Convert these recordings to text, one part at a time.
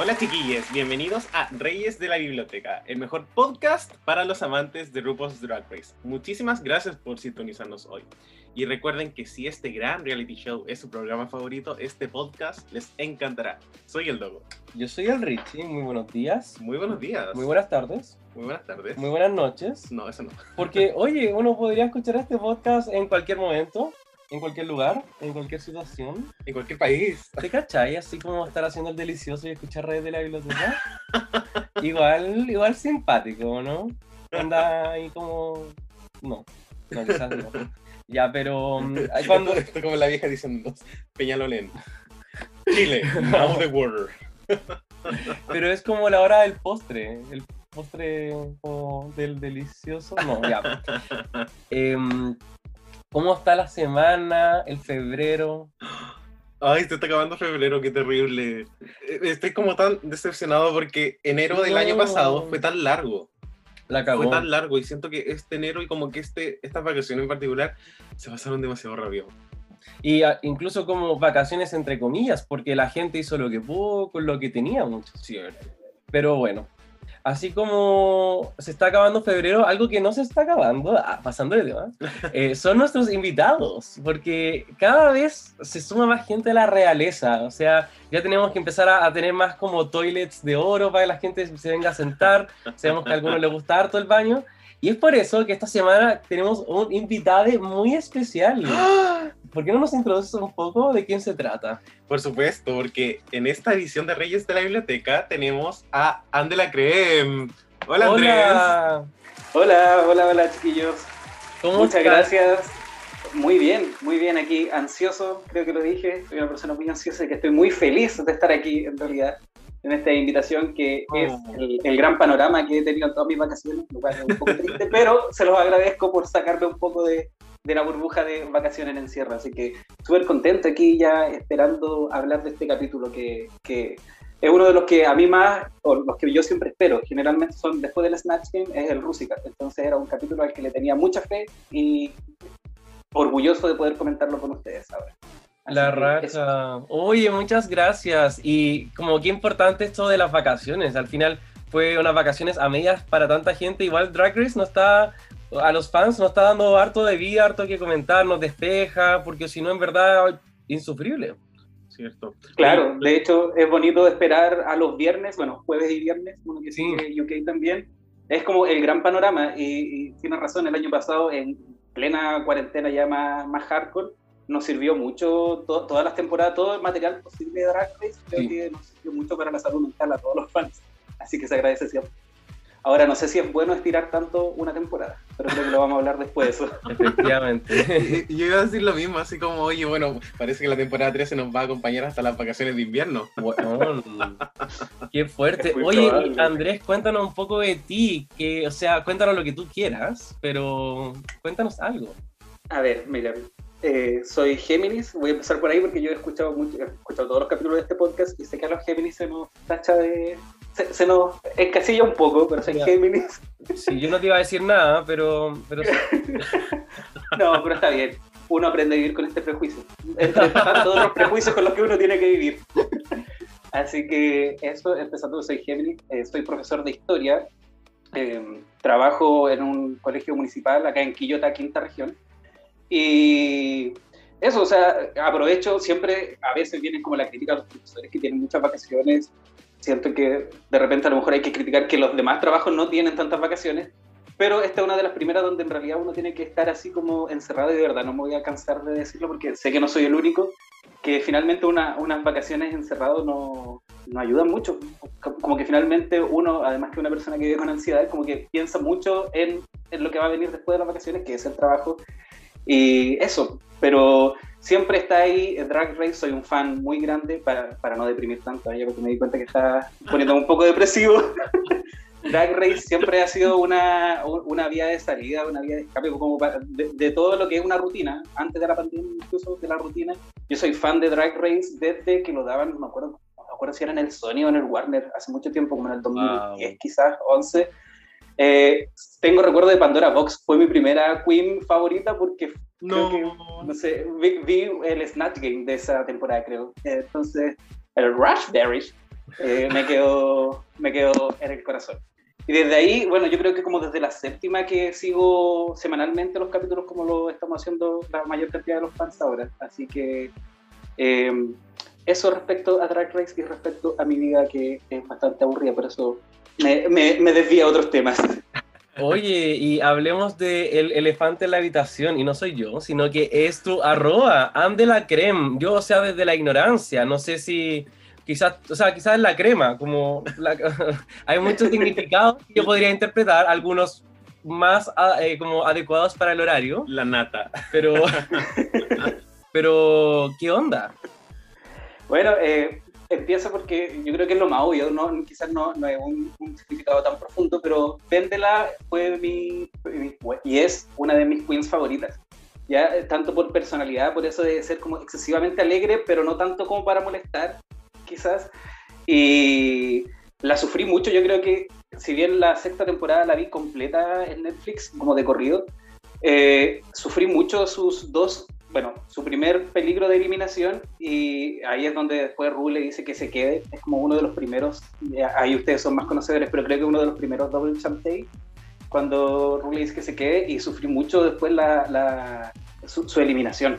Hola chiquillos, bienvenidos a Reyes de la Biblioteca, el mejor podcast para los amantes de RuPaul's Drag Race. Muchísimas gracias por sintonizarnos hoy. Y recuerden que si este gran reality show es su programa favorito, este podcast les encantará. Soy el Dogo. Yo soy el Richie. Muy buenos días. Muy buenos días. Muy buenas tardes. Muy buenas tardes. Muy buenas noches. No, eso no. Porque, oye, uno podría escuchar este podcast en cualquier momento, en cualquier lugar, en cualquier situación. En cualquier país. ¿Te cachai? Así como estar haciendo el delicioso y escuchar redes de la biblioteca. igual, igual simpático, ¿no? Anda ahí como. No, no, quizás no. Ya, pero. ay, cuando. Esto, como la vieja diciendo Peñalolén. Chile, now the water. Pero es como la hora del postre. El postre como del delicioso. No, ya. Em, ¿Cómo está la semana? El febrero. Ay, se está acabando febrero, qué terrible. Eh, Estoy como tan decepcionado porque enero del año pasado fue tan largo. La cagó. Fue tan largo y siento que este enero y como que este, estas vacaciones en particular se pasaron demasiado rápido. Y ah, incluso como vacaciones entre comillas, porque la gente hizo lo que pudo con lo que tenía mucho. Pero bueno, así como se está acabando febrero, algo que no se está acabando, ah, pasando de tema, eh, son nuestros invitados, porque cada vez se suma más gente a la realeza, o sea, ya tenemos que empezar a, a tener más como toilets de oro para que la gente se venga a sentar, sabemos que a algunos les gusta harto el baño, y es por eso que esta semana tenemos un invitado muy especial. ¿Por qué no nos introduces un poco de quién se trata? Por supuesto, porque en esta edición de Reyes de la Biblioteca tenemos a Andela Creme. Hola, Andrés. Hola, Hola, hola, hola chiquillos. ¿cómo Muchas estás? gracias. Muy bien, muy bien aquí, ansioso, creo que lo dije. Soy una persona muy ansiosa y que estoy muy feliz de estar aquí en realidad en esta invitación que es Oh. el, el gran panorama que he tenido en todas mis vacaciones, lo cual es un poco triste, pero se los agradezco por sacarme un poco de, de la burbuja de vacaciones en encierro. Así que súper contento aquí ya esperando hablar de este capítulo que, que es uno de los que a mí más, o los que yo siempre espero, generalmente son después del Snatch Game, es el Rusical. Entonces era un capítulo al que le tenía mucha fe y orgulloso de poder comentarlo con ustedes ahora. La raja. Oye, muchas gracias. Y como qué importante esto de las vacaciones. Al final fue unas vacaciones a medias para tanta gente. Igual Drag Race no está, a los fans nos está dando harto de vida, harto que comentar, nos despeja, porque si no, en verdad, insufrible. Cierto. Claro, de hecho es bonito esperar a los viernes, bueno, jueves y viernes, uno que Sí. UK también. Es como el gran panorama y, y tienes razón, el año pasado en plena cuarentena ya más, más hardcore, nos sirvió mucho to- todas las temporadas, todo el material posible de Drag Race, creo Sí. que nos sirvió mucho para la salud mental a todos los fans. Así que se agradece siempre. Ahora no sé si es bueno estirar tanto una temporada, pero creo que lo vamos a hablar después de eso. Efectivamente. Yo iba a decir lo mismo, así como, oye, bueno, parece que la temporada 13 nos va a acompañar hasta las vacaciones de invierno. Bueno, qué fuerte. Oye, probable. Andrés, cuéntanos un poco de ti, que, o sea, cuéntanos lo que tú quieras, pero cuéntanos algo. A ver, mira, eh, soy Géminis, voy a empezar por ahí porque yo he escuchado mucho, he escuchado todos los capítulos de este podcast y sé que a los Géminis se nos tacha de... Se, se nos encasilla un poco, pero soy. Géminis. Sí, yo no te iba a decir nada, pero, pero. No, pero está bien. Uno aprende a vivir con este prejuicio. Entre tantos otros prejuicios con los que uno tiene que vivir. Así que eso, empezando, soy Géminis, eh, soy profesor de historia, eh, trabajo en un colegio municipal acá en Quillota, quinta región. Y eso, o sea, aprovecho siempre, a veces vienen como la crítica a los profesores que tienen muchas vacaciones siento que de repente a lo mejor hay que criticar que los demás trabajos no tienen tantas vacaciones, pero esta es una de las primeras donde en realidad uno tiene que estar así como encerrado y de verdad no me voy a cansar de decirlo porque sé que no soy el único, que finalmente una, unas vacaciones encerrado no, no ayudan mucho. Como que finalmente uno, además que una persona que vive con ansiedad, como que piensa mucho en, en lo que va a venir después de las vacaciones, que es el trabajo. Y eso, pero siempre está ahí Drag Race, soy un fan muy grande, para, para no deprimir tanto, ya porque me di cuenta que está poniendo un poco depresivo. Drag Race siempre ha sido una, una vía de salida, una vía de escape, como para, de, de, todo lo que es una rutina, antes de la pandemia incluso de la rutina. Yo soy fan de Drag Race desde que lo daban, no me acuerdo, no me acuerdo si era en el Sony o en el Warner, hace mucho tiempo, como en el 2010 wow. quizás, 11. Eh, tengo recuerdo de Pandora Box, fue mi primera queen favorita porque no, que, no sé, vi, vi, el Snatch Game de esa temporada, creo. Entonces, el Raspberry eh, me, quedó, me quedó en el corazón. Y desde ahí, bueno, yo creo que como desde la séptima que sigo semanalmente los capítulos como lo estamos haciendo la mayor cantidad de los fans ahora. Así que eh, eso respecto a Drag Race y respecto a mi vida que es bastante aburrida, por eso me, me, me desvía a otros temas. Oye, y hablemos del de elefante en la habitación, y no soy yo, sino que es tu arroba, ande la creme. Yo, o sea, desde la ignorancia, no sé si quizás, o sea, quizás es la crema, como la, hay muchos significados que yo podría interpretar, algunos más eh, como adecuados para el horario. La nata. Pero, pero, ¿qué onda? Bueno, eh, empiezo porque yo creo que es lo más obvio, ¿no? quizás no, no es un, un, significado tan profundo, pero Vendela fue mi, mi, y es una de mis queens favoritas. Ya, tanto por personalidad, por eso de ser como excesivamente alegre, pero no tanto como para molestar, quizás. Y la sufrí mucho, yo creo que si bien la sexta temporada la vi completa en Netflix, como de corrido, eh, sufrí mucho sus dos bueno, su primer peligro de eliminación y ahí es donde después Rule dice que se quede, es como uno de los primeros, ahí ustedes son más conocedores, pero creo que uno de los primeros Double Champ cuando Rule dice que se quede y sufrí mucho después la, su, eliminación.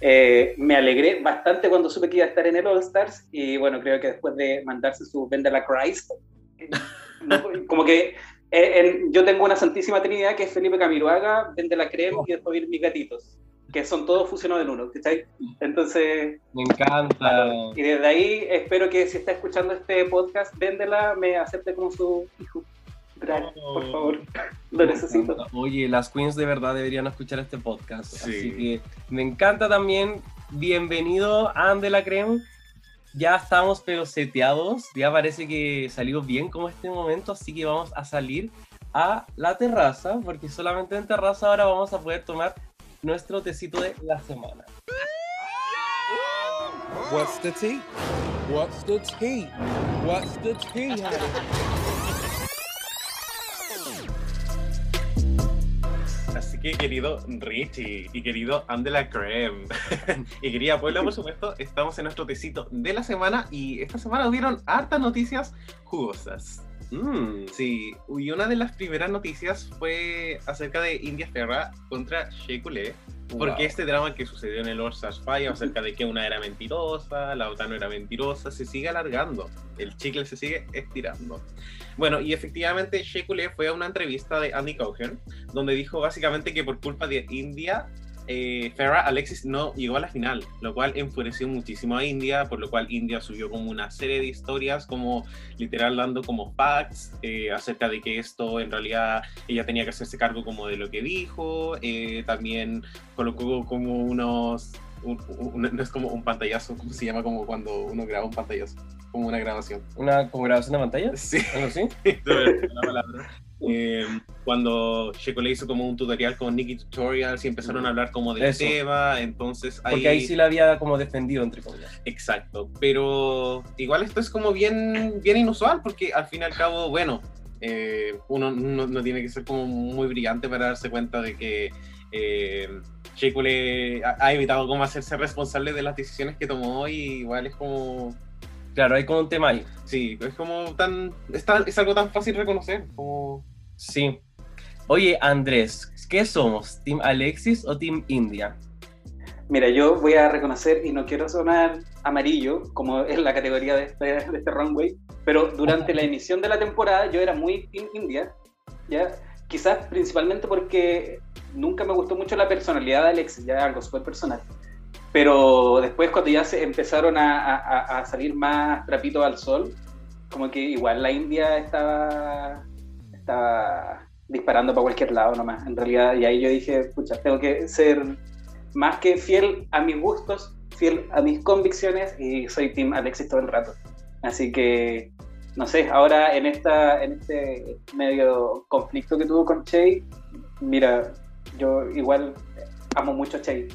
Eh, me alegré bastante cuando supe que iba a estar en el All Stars y bueno, creo que después de mandarse su Vende la Christ, como que eh, en, yo tengo una santísima trinidad que es Felipe Camiroaga, Vende la y después mis gatitos que son todos fusionados en uno, ¿cachai? Entonces... Me encanta. Y desde ahí espero que si está escuchando este podcast, véndela, me acepte como su hijo. Gracias, oh, por favor. Lo necesito. Oye, las queens de verdad deberían escuchar este podcast. Sí. Así que me encanta también. Bienvenido a Ande la Creme. Ya estamos pero seteados. Ya parece que salió bien como este momento. Así que vamos a salir a la terraza. Porque solamente en terraza ahora vamos a poder tomar nuestro tecito de la semana. What's the tea? What's the tea? What's the tea? Así que querido Richie y querido Andela Creme y querida Puebla, por supuesto, estamos en nuestro tecito de la semana y esta semana hubieron hartas noticias jugosas. Mm, sí, y una de las primeras noticias fue acerca de India Ferra contra Shea Coulee, porque wow. este drama que sucedió en el All Stars Fire acerca de que una era mentirosa, la otra no era mentirosa, se sigue alargando, el chicle se sigue estirando. Bueno, y efectivamente Shea Coulee fue a una entrevista de Andy Cohen, donde dijo básicamente que por culpa de India eh, Farrah Alexis no llegó a la final, lo cual enfureció muchísimo a India, por lo cual India subió como una serie de historias, como literal dando como facts eh, acerca de que esto en realidad ella tenía que hacerse cargo como de lo que dijo, eh, también colocó como unos, un, un, no es como un pantallazo, ¿cómo se llama? Como cuando uno graba un pantallazo, como una grabación. ¿Una como grabación de pantalla? Sí. ¿Algo así? la palabra. Eh, cuando Checo le hizo como un tutorial con Nikki Tutorials y empezaron a hablar como del Eso. tema, entonces ahí... Porque ahí sí la había como defendido, entre comillas. Exacto, pero igual esto es como bien, bien inusual porque al fin y al cabo, bueno, eh, uno no, no, tiene que ser como muy brillante para darse cuenta de que eh, Checo le ha, ha evitado como hacerse responsable de las decisiones que tomó y igual es como Claro, hay como un tema ahí. Sí, es como tan. Es, tan, es algo tan fácil reconocer. Como... Sí. Oye, Andrés, ¿qué somos? ¿Team Alexis o Team India? Mira, yo voy a reconocer, y no quiero sonar amarillo, como es la categoría de este, de este runway, Pero durante la emisión de la temporada yo era muy Team India, ¿ya? Quizás principalmente porque nunca me gustó mucho la personalidad de Alexis, ya algo súper personal. Pero después cuando ya se empezaron a, a, a salir más trapitos al sol, como que igual la India estaba, estaba disparando para cualquier lado nomás, en realidad. Y ahí yo dije, pucha, tengo que ser más que fiel a mis gustos, fiel a mis convicciones y soy Team Alexis todo el rato. Así que, no sé, ahora en, esta, en este medio conflicto que tuvo con Che, mira, yo igual amo mucho a Che,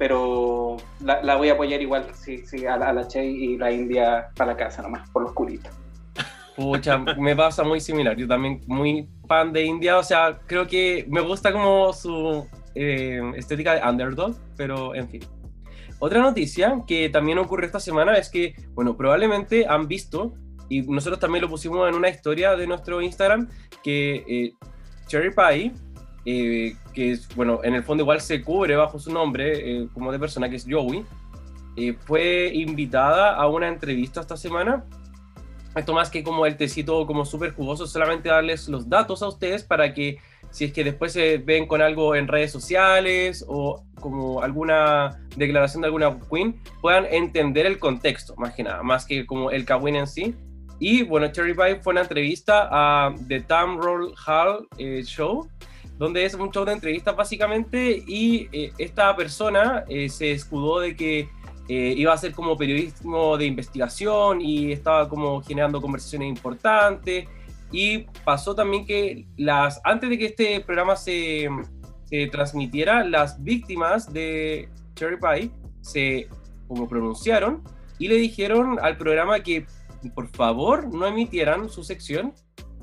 pero la, voy a apoyar igual sí, sí, a, la, Che y la India para la casa nomás, por los culitos. Pucha, me pasa muy similar. Yo también muy fan de India, o sea, creo que me gusta como su eh, estética de underdog, pero en fin. Otra noticia que también ocurrió esta semana es que, bueno, probablemente han visto, y nosotros también lo pusimos en una historia de nuestro Instagram, que eh, Cherry Pie, eh, que es, bueno, en el fondo igual se cubre bajo su nombre como de persona, que es Joey, fue invitada a una entrevista esta semana esto más que como el tecito como súper jugoso, solamente darles los datos a ustedes para que si es que después se ven con algo en redes sociales o como alguna declaración de alguna queen, puedan entender el contexto, más que nada, más que como el Kawin en sí. Y bueno, Cherry Pie fue una entrevista a The Tam Roll Hall eh, Show, donde es un show de entrevistas básicamente, y eh, esta persona eh, se escudó de que eh, iba a ser como periodismo de investigación y estaba como generando conversaciones importantes. Y pasó también que las, antes de que este programa se, se transmitiera, las víctimas de Cherry Pie se como pronunciaron y le dijeron al programa que por favor no emitieran su sección.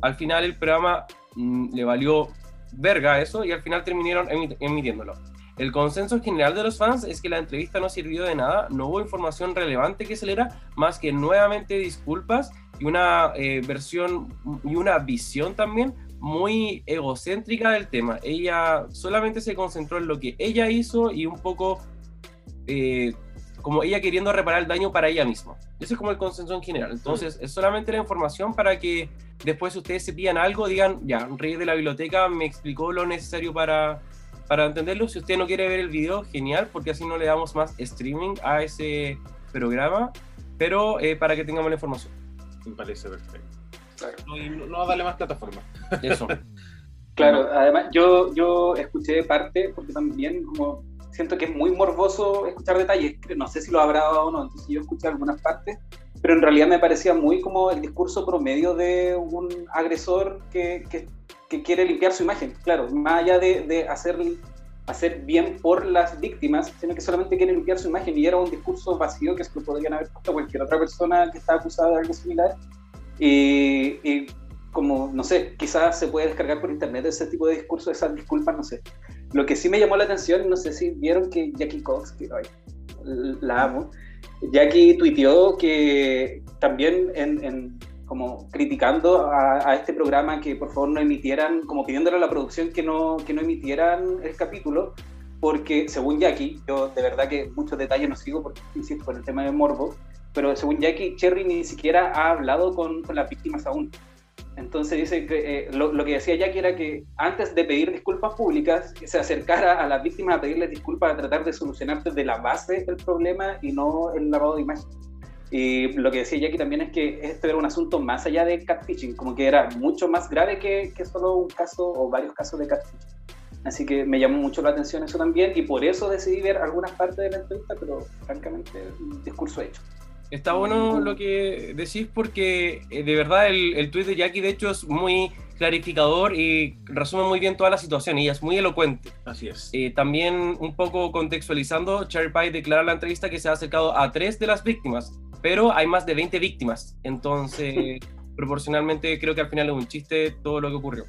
Al final el programa mm, le valió verga eso y al final terminaron emitiéndolo. El consenso general de los fans es que la entrevista no sirvió de nada, no hubo información relevante que se era, más que nuevamente disculpas y una eh, versión y una visión también muy egocéntrica del tema. Ella solamente se concentró en lo que ella hizo y un poco eh, como ella queriendo reparar el daño para ella misma. Ese es como el consenso en general. Entonces, es solamente la información para que después ustedes se pidan algo, digan, ya, Rey de la Biblioteca me explicó lo necesario para para entenderlo. Si usted no quiere ver el video, genial, porque así no le damos más streaming a ese programa, pero eh, para que tengamos la información. Me parece perfecto. Claro. No, no, va a darle más plataforma. Eso. claro, además yo, yo escuché parte, porque también como siento que es muy morboso escuchar detalles, no sé si lo habrá o no, entonces yo escuché algunas partes, pero en realidad me parecía muy como el discurso promedio de un agresor que, que que quiere limpiar su imagen, claro, más allá de, de hacer, hacer bien por las víctimas, sino que solamente quiere limpiar su imagen y era un discurso vacío que es que podrían haber puesto cualquier otra persona que está acusada de algo similar. Y, y, como, no sé, quizás se puede descargar por internet ese tipo de discurso, esas disculpas, no sé. Lo que sí me llamó la atención, no sé si vieron que Jackie Cox, que ay, la amo, Jackie tuiteó que también en, como criticando a, este programa que por favor no emitieran, como pidiéndole a la producción que no, que no emitieran el capítulo, porque según Jackie, yo de verdad que muchos detalles no sigo porque, insisto, por el tema de morbo, pero según Jackie, Cherry ni siquiera ha hablado con, con las víctimas aún. Entonces dice que eh, lo, lo, que decía Jackie era que antes de pedir disculpas públicas, se acercara a las víctimas a pedirles disculpas, a tratar de solucionar desde la base el problema y no el lavado de imagen. Y lo que decía Jackie también es que esto era un asunto más allá de catfishing, como que era mucho más grave que, que solo un caso o varios casos de catfishing. Así que me llamó mucho la atención eso también y por eso decidí ver algunas partes de la entrevista, pero francamente discurso hecho. Está bueno lo que decís porque eh, de verdad el, el tuit de Jackie de hecho es muy clarificador y resume muy bien toda la situación y es muy elocuente. Así es. Eh, también un poco contextualizando, Cherry Pie declara en la entrevista que se ha acercado a tres de las víctimas, pero hay más de 20 víctimas. Entonces, proporcionalmente creo que al final es un chiste todo lo que ocurrió.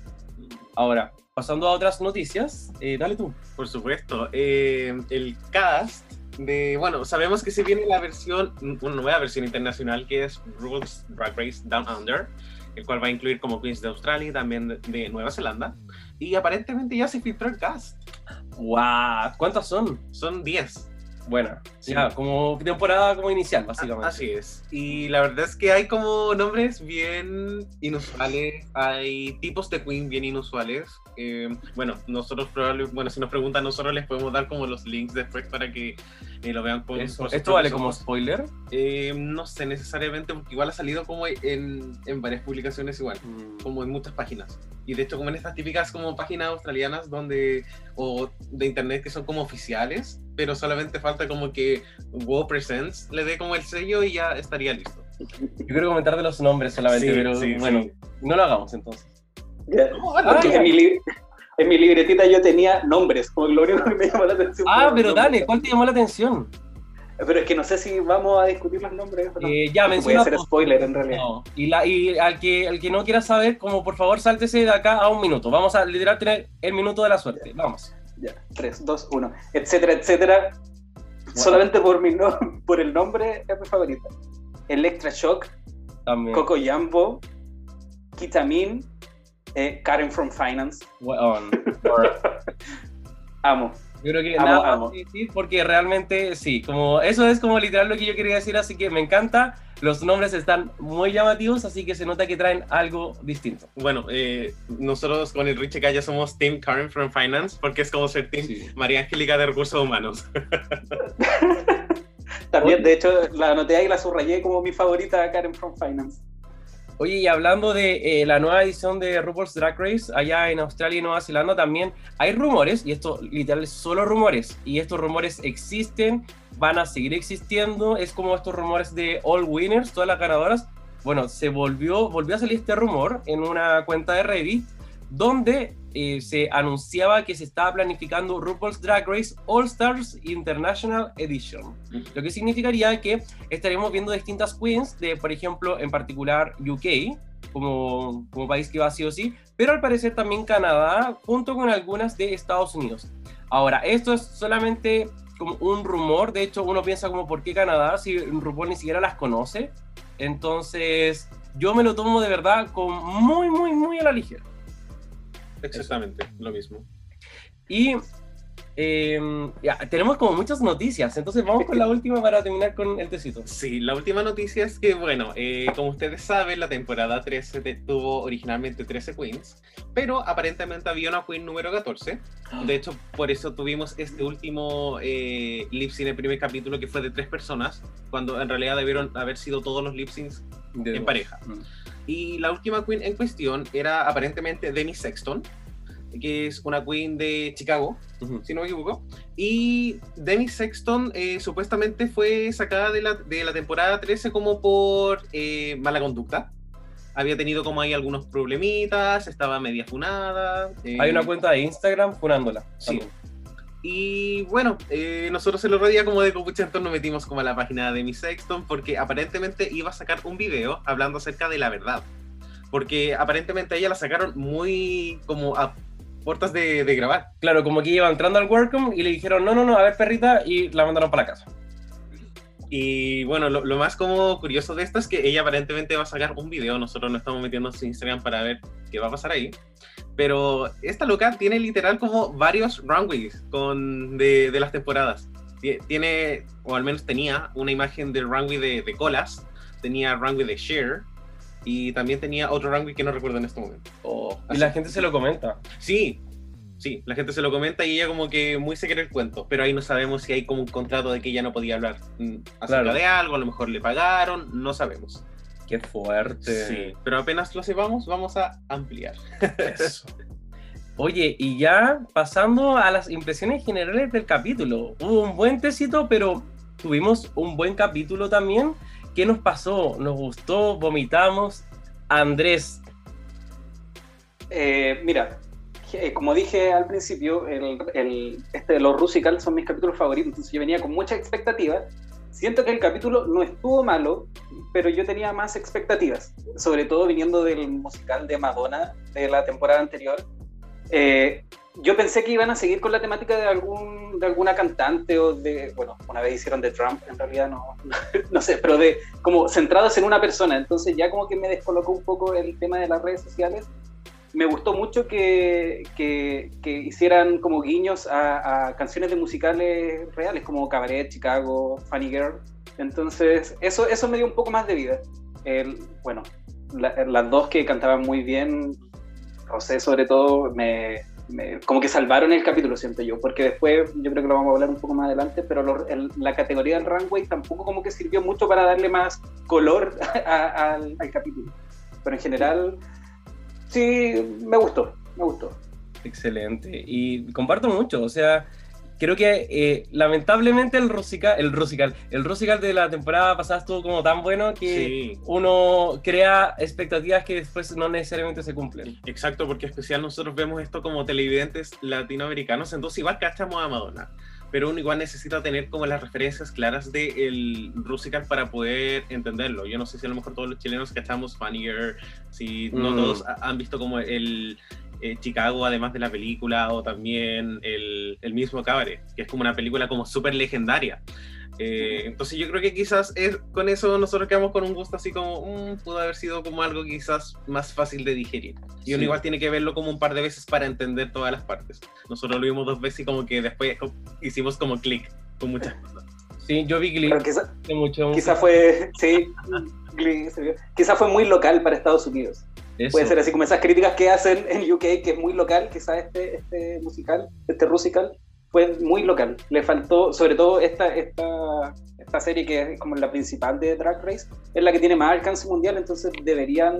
Ahora, pasando a otras noticias, eh, dale tú. Por supuesto, eh, el cast de, bueno, sabemos que se viene la versión, una nueva versión internacional que es Rules Drag Race Down Under, el cual va a incluir como queens de Australia y también de, de Nueva Zelanda. Y aparentemente ya se filtró el cast. ¡Wow! ¿Cuántas son? Son 10. Buena. Sí. Ya, como temporada como inicial, básicamente. Así es. Y la verdad es que hay como nombres bien inusuales, hay tipos de Queen bien inusuales. Eh, bueno, nosotros probablemente, bueno, si nos preguntan, nosotros les podemos dar como los links después para que eh, lo vean Eso. por ¿Esto vale como spoiler? Eh, no sé necesariamente, porque igual ha salido como en, en varias publicaciones igual, Mm. como en muchas páginas. Y de hecho como en estas típicas como páginas australianas donde, o de internet que son como oficiales, pero solamente falta como que Wow Presents le dé como el sello y ya estaría listo. Yo quiero comentar de los nombres solamente, Sí, pero sí, bueno, sí. no lo hagamos entonces. Ya. bueno, Porque Ah, en, mi li- en mi libretita yo tenía nombres, como lo único que me llamó la atención. Ah, pero dale. ¿cuál te llamó la atención? Pero es que no sé si vamos a discutir los nombres. no. Eh, ya, Puede menciona. ser spoiler en realidad. No. Y, la, y al, que, al que no quiera saber, como por favor, sáltese de acá a un minuto. Vamos a literal tener el minuto de la suerte. Vamos. Ya, 3, 2, 1, etcétera, etcétera. Solamente por, mi no- por el nombre es mi favorita. Electra Shock, También. Coco Jambo, Kitamin, eh, Karen from Finance. Weón. Amo. Yo creo que Amo, nada más que decir porque realmente sí, como eso es como literal lo que yo quería decir, así que me encanta. Los nombres están muy llamativos, así que se nota que traen algo distinto. Bueno, eh, nosotros con el Richie ya somos Team Karen from Finance porque es como ser Team Sí. María Angélica de Recursos Humanos. También, de hecho, la anoté ahí y la subrayé como mi favorita, Karen from Finance. Oye, y hablando de eh, la nueva edición de RuPaul's Drag Race, allá en Australia y Nueva Zelanda también hay rumores, y esto literal solo rumores, y estos rumores existen, van a seguir existiendo, es como estos rumores de All Winners, todas las ganadoras. Bueno, se volvió, volvió a salir este rumor en una cuenta de Reddit, donde eh, se anunciaba que se estaba planificando RuPaul's Drag Race All Stars International Edition. Lo que significaría que estaremos viendo distintas queens de, por ejemplo, en particular UK, como, como país que va sí o sí, pero al parecer también Canadá, junto con algunas de Estados Unidos. Ahora, esto es solamente como un rumor, de hecho uno piensa como, ¿por qué Canadá si RuPaul ni siquiera las conoce? Entonces, yo me lo tomo de verdad con muy, muy, muy a la ligera. Exactamente, lo mismo. Y eh, ya, tenemos como muchas noticias, entonces vamos con la última para terminar con el tecito. Sí, la última noticia es que, bueno, eh, como ustedes saben, la temporada 13 te- tuvo originalmente 13 queens, pero aparentemente había una queen número 14. De hecho, por eso tuvimos este último eh, lip sync el primer capítulo que fue de tres personas, cuando en realidad debieron haber sido todos los lip syncs en pareja. Mm. Y la última queen en cuestión era aparentemente Demi Sexton, que es una queen de Chicago, si no me equivoco. Y Demi Sexton eh, supuestamente fue sacada de la, de la temporada 13 como por eh, mala conducta. Había tenido como ahí algunos problemitas, estaba media funada. eh, Hay una cuenta de Instagram funándola. Sí. también. Y bueno, eh, nosotros el otro día como de Copuchenton nos metimos como a la página de Demi Sexton porque aparentemente iba a sacar un video hablando acerca de la verdad. Porque aparentemente ella la sacaron muy como a puertas de, de grabar. Claro, como que iba entrando al Welcome y le dijeron, no, no, no, a ver, perrita, y la mandaron para la casa. Y bueno, lo, lo más como curioso de esto es que ella aparentemente va a sacar un video. Nosotros no estamos metiendo en Instagram para ver qué va a pasar ahí. Pero esta loca tiene literal como varios runways con, de, de las temporadas. Tie- Tiene, o al menos tenía, una imagen del runway de, de colas. Tenía runway de Cher. Y también tenía otro runway que no recuerdo en este momento. Oh, y la gente se lo comenta. Sí, sí, la gente se lo comenta y ella como que muy se quiere el cuento, pero ahí no sabemos si hay como un contrato de que ella no podía hablar mm, acerca Claro. de algo, a lo mejor le pagaron, no sabemos. Qué fuerte. Sí, pero apenas lo sepamos, vamos a ampliar. Eso. Oye, y ya pasando a las impresiones generales del capítulo. Hubo un buen tecito, pero tuvimos un buen capítulo también. ¿Qué nos pasó? ¿Nos gustó? ¿Vomitamos? Andrés, Eh, mira, como dije al principio, el, el- este los Rusical son mis capítulos favoritos, entonces yo venía con mucha expectativa. Siento que el capítulo no estuvo malo, pero yo tenía más expectativas, sobre todo viniendo del musical de Madonna de la temporada anterior. Eh, yo pensé que iban a seguir con la temática de, algún, de alguna cantante o de, bueno, una vez hicieron de Trump, en realidad no, no sé, pero de como centrados en una persona, entonces ya como que me descolocó un poco el tema de las redes sociales me gustó mucho que, que, hicieran como guiños a, canciones de musicales reales, como Cabaret, Chicago, Funny Girl. Entonces, eso, eso me dio un poco más de vida. El, bueno, la, las dos que cantaban muy bien, José sobre todo, me, como que salvaron el capítulo, siento yo, porque después yo creo que lo vamos a hablar un poco más adelante, pero la categoría del runway tampoco como que sirvió mucho para darle más color al, capítulo. Pero en general me gustó, me gustó. Excelente. Y comparto mucho, o sea, creo que eh, lamentablemente el Rosical, el Rosical, el Rosical de la temporada pasada estuvo como tan bueno que sí. uno crea expectativas que después no necesariamente se cumplen. Exacto, porque especial nosotros vemos esto como televidentes latinoamericanos, entonces igual cachamos a Madonna. Pero uno igual necesita tener como las referencias claras del de Rusical para poder entenderlo. Yo no sé si a lo mejor todos los chilenos cachamos Funnier, si no mm. todos han visto como el, eh, Chicago, además de la película, o también el, el mismo Cabaret, que es como una película como súper legendaria. Eh, entonces yo creo que quizás es, con eso nosotros quedamos con un gusto así como, mmm, pudo haber sido como algo quizás más fácil de digerir. Y uno sí. igual tiene que verlo como un par de veces para entender todas las partes. Nosotros lo vimos dos veces y como que después hicimos como clic con muchas cosas. Sí, yo vi Glee. Quizás mucho, quizá fue, sí, Glee, quizá fue muy local para Estados Unidos. Eso. Puede ser así como esas críticas que hacen en UK, que es muy local, quizás este, este musical, este musical, fue muy local. Le faltó, sobre todo esta, esta, esta serie que es como la principal de Drag Race, es la que tiene más alcance mundial, entonces deberían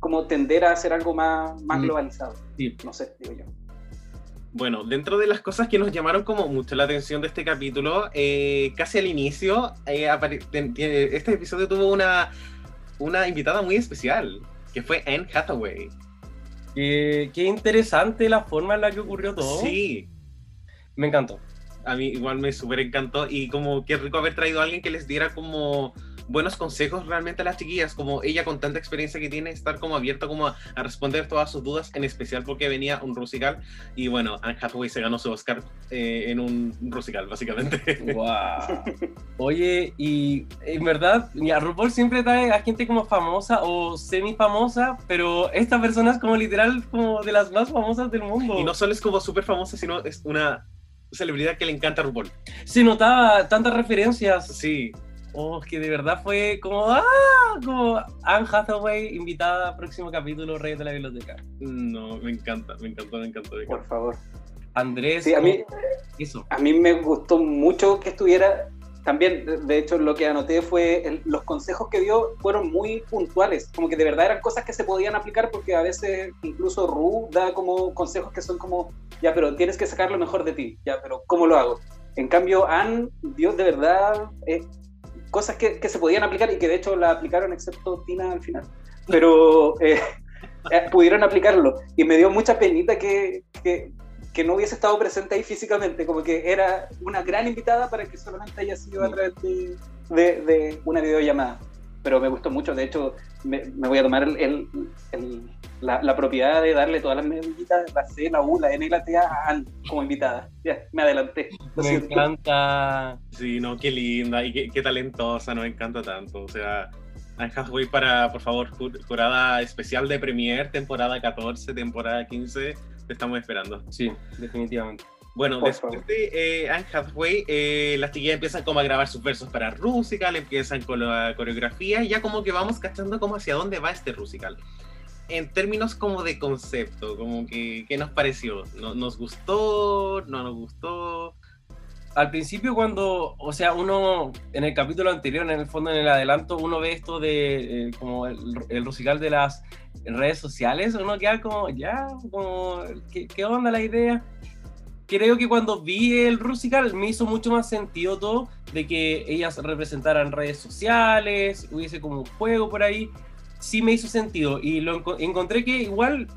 como tender a hacer algo más, más globalizado. Sí. No sé, digo yo. Bueno, dentro de las cosas que nos llamaron como mucho la atención de este capítulo, eh, casi al inicio, eh, este episodio tuvo una, una invitada muy especial, que fue Anne Hathaway. Eh, qué interesante la forma en la que ocurrió todo. Sí, me encantó. A mí igual me súper encantó y como qué rico haber traído a alguien que les diera como buenos consejos realmente a las chiquillas, como ella con tanta experiencia que tiene, estar como abierta como a, a responder todas sus dudas, en especial porque venía un Rusical y bueno, Anne Hathaway se ganó su Oscar eh, en un Rusical, básicamente. Wow. Oye, y en verdad, a RuPaul siempre trae a gente como famosa o semi famosa, pero esta persona es como literal como de las más famosas del mundo. Y no solo es como súper famosa, sino es una celebridad que le encanta a RuPaul. Se notaba tantas referencias. Sí. Oh, que de verdad fue como, ¡ah! Como Anne Hathaway invitada al próximo capítulo Reyes de la Biblioteca. No, me encanta, me encantó, me encantó. Me encantó. Por favor. Andrés. Sí, a mí, eso. a mí me gustó mucho que estuviera. También, de hecho, lo que anoté fue el, los consejos que dio fueron muy puntuales, como que de verdad eran cosas que se podían aplicar porque a veces incluso Ru da como consejos que son como, ya, pero tienes que sacar lo mejor de ti, ya, pero ¿cómo lo hago? En cambio, Anne dio de verdad eh, cosas que, que, se podían aplicar y que de hecho la aplicaron excepto Tina al final. Pero eh, eh, pudieron aplicarlo y me dio mucha penita que, que, que, no hubiese estado presente ahí físicamente, como que era una gran invitada para que solamente haya sido a través de, de, de una videollamada. Pero me gustó mucho, de hecho me, me voy a tomar el, el, el, la, la, propiedad de darle todas las medallitas, la C, la U, la N y la T a Anne como invitada. Ya, me adelanté. Lo me siento. encanta. Sí, no, qué linda y qué, qué talentosa, nos encanta tanto. O sea, Anne Hathaway para, por favor, jurada especial de Premier, temporada 14, temporada 15, te estamos esperando. Sí, definitivamente. Bueno, por después favor. de eh, Anne Hathaway, eh, las chiquillas empiezan como a grabar sus versos para Rusical, empiezan con la coreografía y ya como que vamos cachando como hacia dónde va este Rusical en términos como de concepto, como que, ¿qué nos pareció? ¿No, ¿Nos gustó? ¿No nos gustó? Al principio cuando, o sea, uno en el capítulo anterior, en el fondo, en el adelanto, uno ve esto de eh, como el, el de las redes sociales, uno queda como, ya, como, ¿qué, ¿qué, onda la idea? Creo que cuando vi el Rusical me hizo mucho más sentido todo de que ellas representaran redes sociales, hubiese como un juego por ahí, sí me hizo sentido y lo enco encontré que igual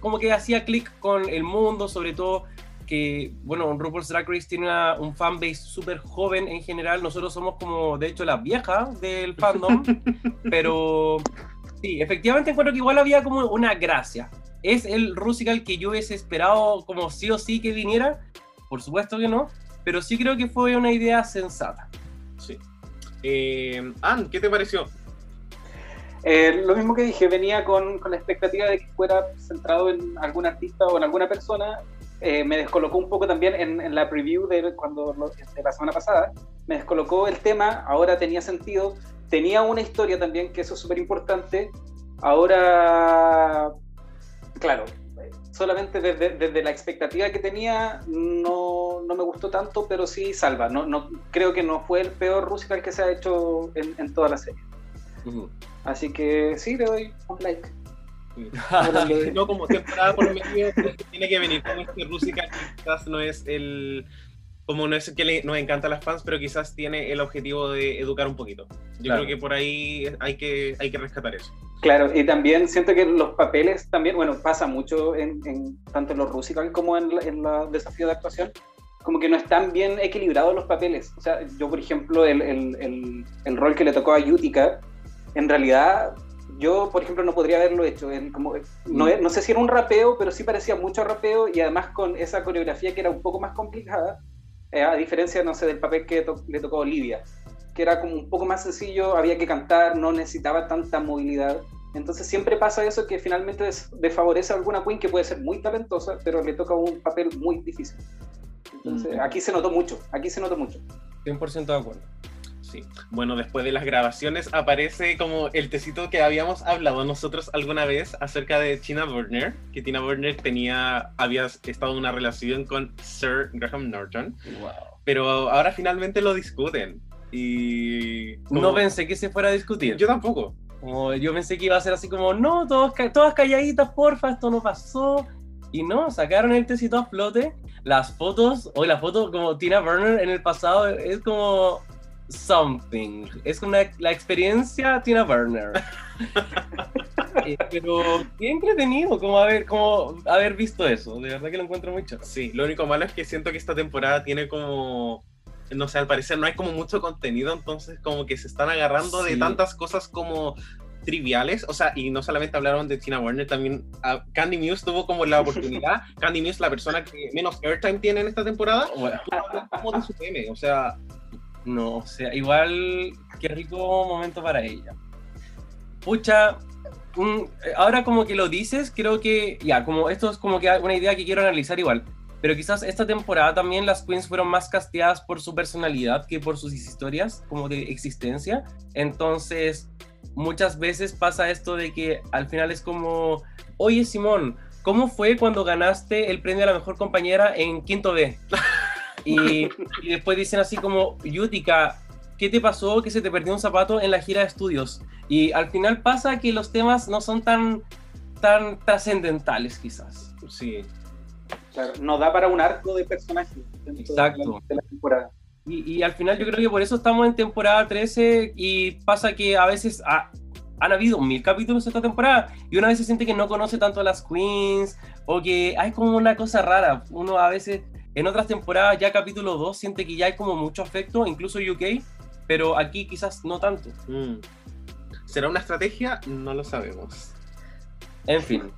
como que hacía clic con el mundo, sobre todo que, bueno, RuPaul's Drag Race tiene una, un fanbase súper joven en general, nosotros somos como, de hecho, las viejas del fandom, pero sí, efectivamente encuentro que igual había como una gracia. ¿Es el Rusical que yo hubiese esperado como sí o sí que viniera? Por supuesto que no, pero sí creo que fue una idea sensata. Sí. Eh, Anne, ¿qué te pareció? Eh, lo mismo que dije, venía con, con, la expectativa de que fuera centrado en algún artista o en alguna persona. Eh, me descolocó un poco también en, en la preview de, cuando, de la semana pasada. Me descolocó el tema, ahora tenía sentido. Tenía una historia también, que eso es súper importante. Ahora, claro, solamente desde, desde, la expectativa que tenía no, no, me gustó tanto, pero sí salva. No, no, creo que no fue el peor musical que se ha hecho en, en toda la serie. Así que sí, le doy un like. No como temporada por medio, tiene que venir con este musical que quizás no es el como no es que le, nos encanta a las fans, pero quizás tiene el objetivo de educar un poquito. Yo claro. creo que por ahí hay que, hay que rescatar eso. Claro, y también siento que los papeles también, bueno, pasa mucho en, en tanto en los musicales como en, en los desafíos de actuación, como que no están bien equilibrados los papeles. O sea, yo, por ejemplo, el, el, el, el rol que le tocó a Yutika, en realidad yo, por ejemplo, no podría haberlo hecho. En, como, no, no, sé si era un rapeo, pero sí parecía mucho rapeo y además con esa coreografía que era un poco más complicada, eh, a diferencia, no sé, del papel que to le tocó a Olivia, que era como un poco más sencillo, había que cantar, no necesitaba tanta movilidad. Entonces siempre pasa eso que finalmente desfavorece a alguna queen que puede ser muy talentosa, pero le toca un papel muy difícil. Entonces, mm. aquí se notó mucho, aquí se notó mucho. 100% de acuerdo. Sí. Bueno, después de las grabaciones aparece como el tecito que habíamos hablado nosotros alguna vez acerca de Tina Burner, que Tina Burner tenía, había estado en una relación con Sir Graham Norton, wow. pero ahora finalmente lo discuten. Y como... no pensé que se fuera a discutir. Yo tampoco. Como yo pensé que iba a ser así como, no, todos, todas calladitas, porfa, esto no pasó. Y no, sacaron el tecito a flote. Las fotos, hoy la foto como Tina Burner en el pasado es como something. Es una, la experiencia Tina Burner. eh, pero qué entretenido como haber, como haber visto eso. De verdad que lo encuentro muy chato. Sí, lo único malo es que siento que esta temporada tiene como. No sé, al parecer no hay como mucho contenido, entonces como que se están agarrando sí. de tantas cosas como triviales, o sea, y no solamente hablaron de Tina Warner, también uh, Candy Muse tuvo como la oportunidad, Candy Muse, la persona que menos airtime tiene en esta temporada, bueno. como de su meme, o sea, no, o sea, igual, qué rico momento para ella. Pucha, ahora como que lo dices, creo que, ya, como esto es como que una idea que quiero analizar igual. Pero quizás esta temporada también las queens fueron más casteadas por su personalidad que por sus historias como de existencia. Entonces, muchas veces pasa esto de que al final es como, oye Simón, ¿cómo fue cuando ganaste el premio a la mejor compañera en quinto B? Y, y, después dicen así como, Yutika, ¿qué te pasó que se te perdió un zapato en la gira de estudios? Y al final pasa que los temas no son tan, tan trascendentales quizás. Sí. Claro, no da para un arco de personaje. Exacto. De la, temporada. Y, y, al final yo creo que por eso estamos en temporada 13 y pasa que a veces ah, han habido mil capítulos esta temporada y una vez se siente que no conoce tanto a las queens o que hay como una cosa rara. Uno a veces en otras temporadas, ya capítulo 2, siente que ya hay como mucho afecto, incluso UK, pero aquí quizás no tanto. Mm. ¿Será una estrategia? No lo sabemos. En fin.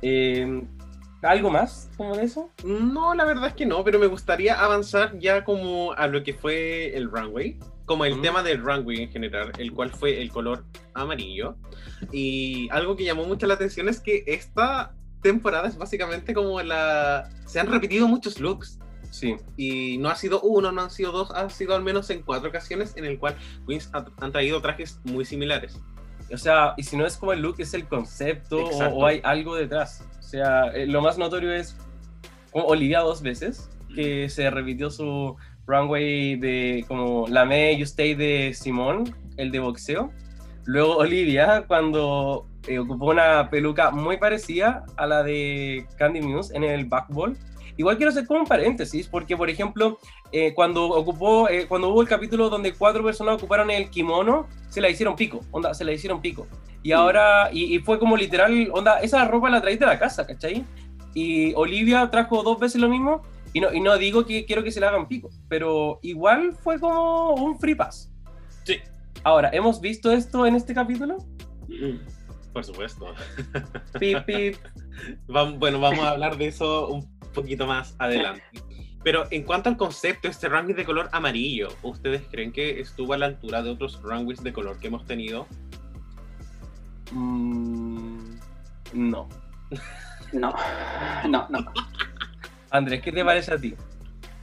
Eh, ¿Algo más como de eso? No, la verdad es que no, pero me gustaría avanzar ya como a lo que fue el runway, como el mm. tema del runway en general, el cual fue el color amarillo. Y algo que llamó mucho la atención es que esta temporada es básicamente como la... Se han repetido muchos looks. Sí. Y no ha sido uno, no han sido dos, ha sido al menos en cuatro ocasiones en el cual Queens han traído trajes muy similares. O sea, y si no es como el look, es el concepto o, o, hay algo detrás. O sea, eh, lo más notorio es como Olivia dos veces, que se repitió su runway de como la Me You Stay de Simón, el de boxeo. Luego Olivia, cuando eh, ocupó una peluca muy parecida a la de Candy Muse en el backball. Igual quiero hacer como un paréntesis, porque por ejemplo, eh, cuando ocupó, eh, cuando hubo el capítulo donde cuatro personas ocuparon el kimono, se la hicieron pico, onda, se la hicieron pico. Y ahora, y, y fue como literal, onda, esa ropa la traíste de la casa, ¿cachai? Y Olivia trajo dos veces lo mismo, y no, y no digo que quiero que se la hagan pico, pero igual fue como un free pass. Sí. Ahora, ¿hemos visto esto en este capítulo? Por supuesto. Pip, pip. bueno, vamos a hablar de eso un poquito más adelante. Pero en cuanto al concepto, este runway de color amarillo, ¿ustedes creen que estuvo a la altura de otros runways de color que hemos tenido? Mm, no. No, no, no. Andrés, ¿qué te parece a ti?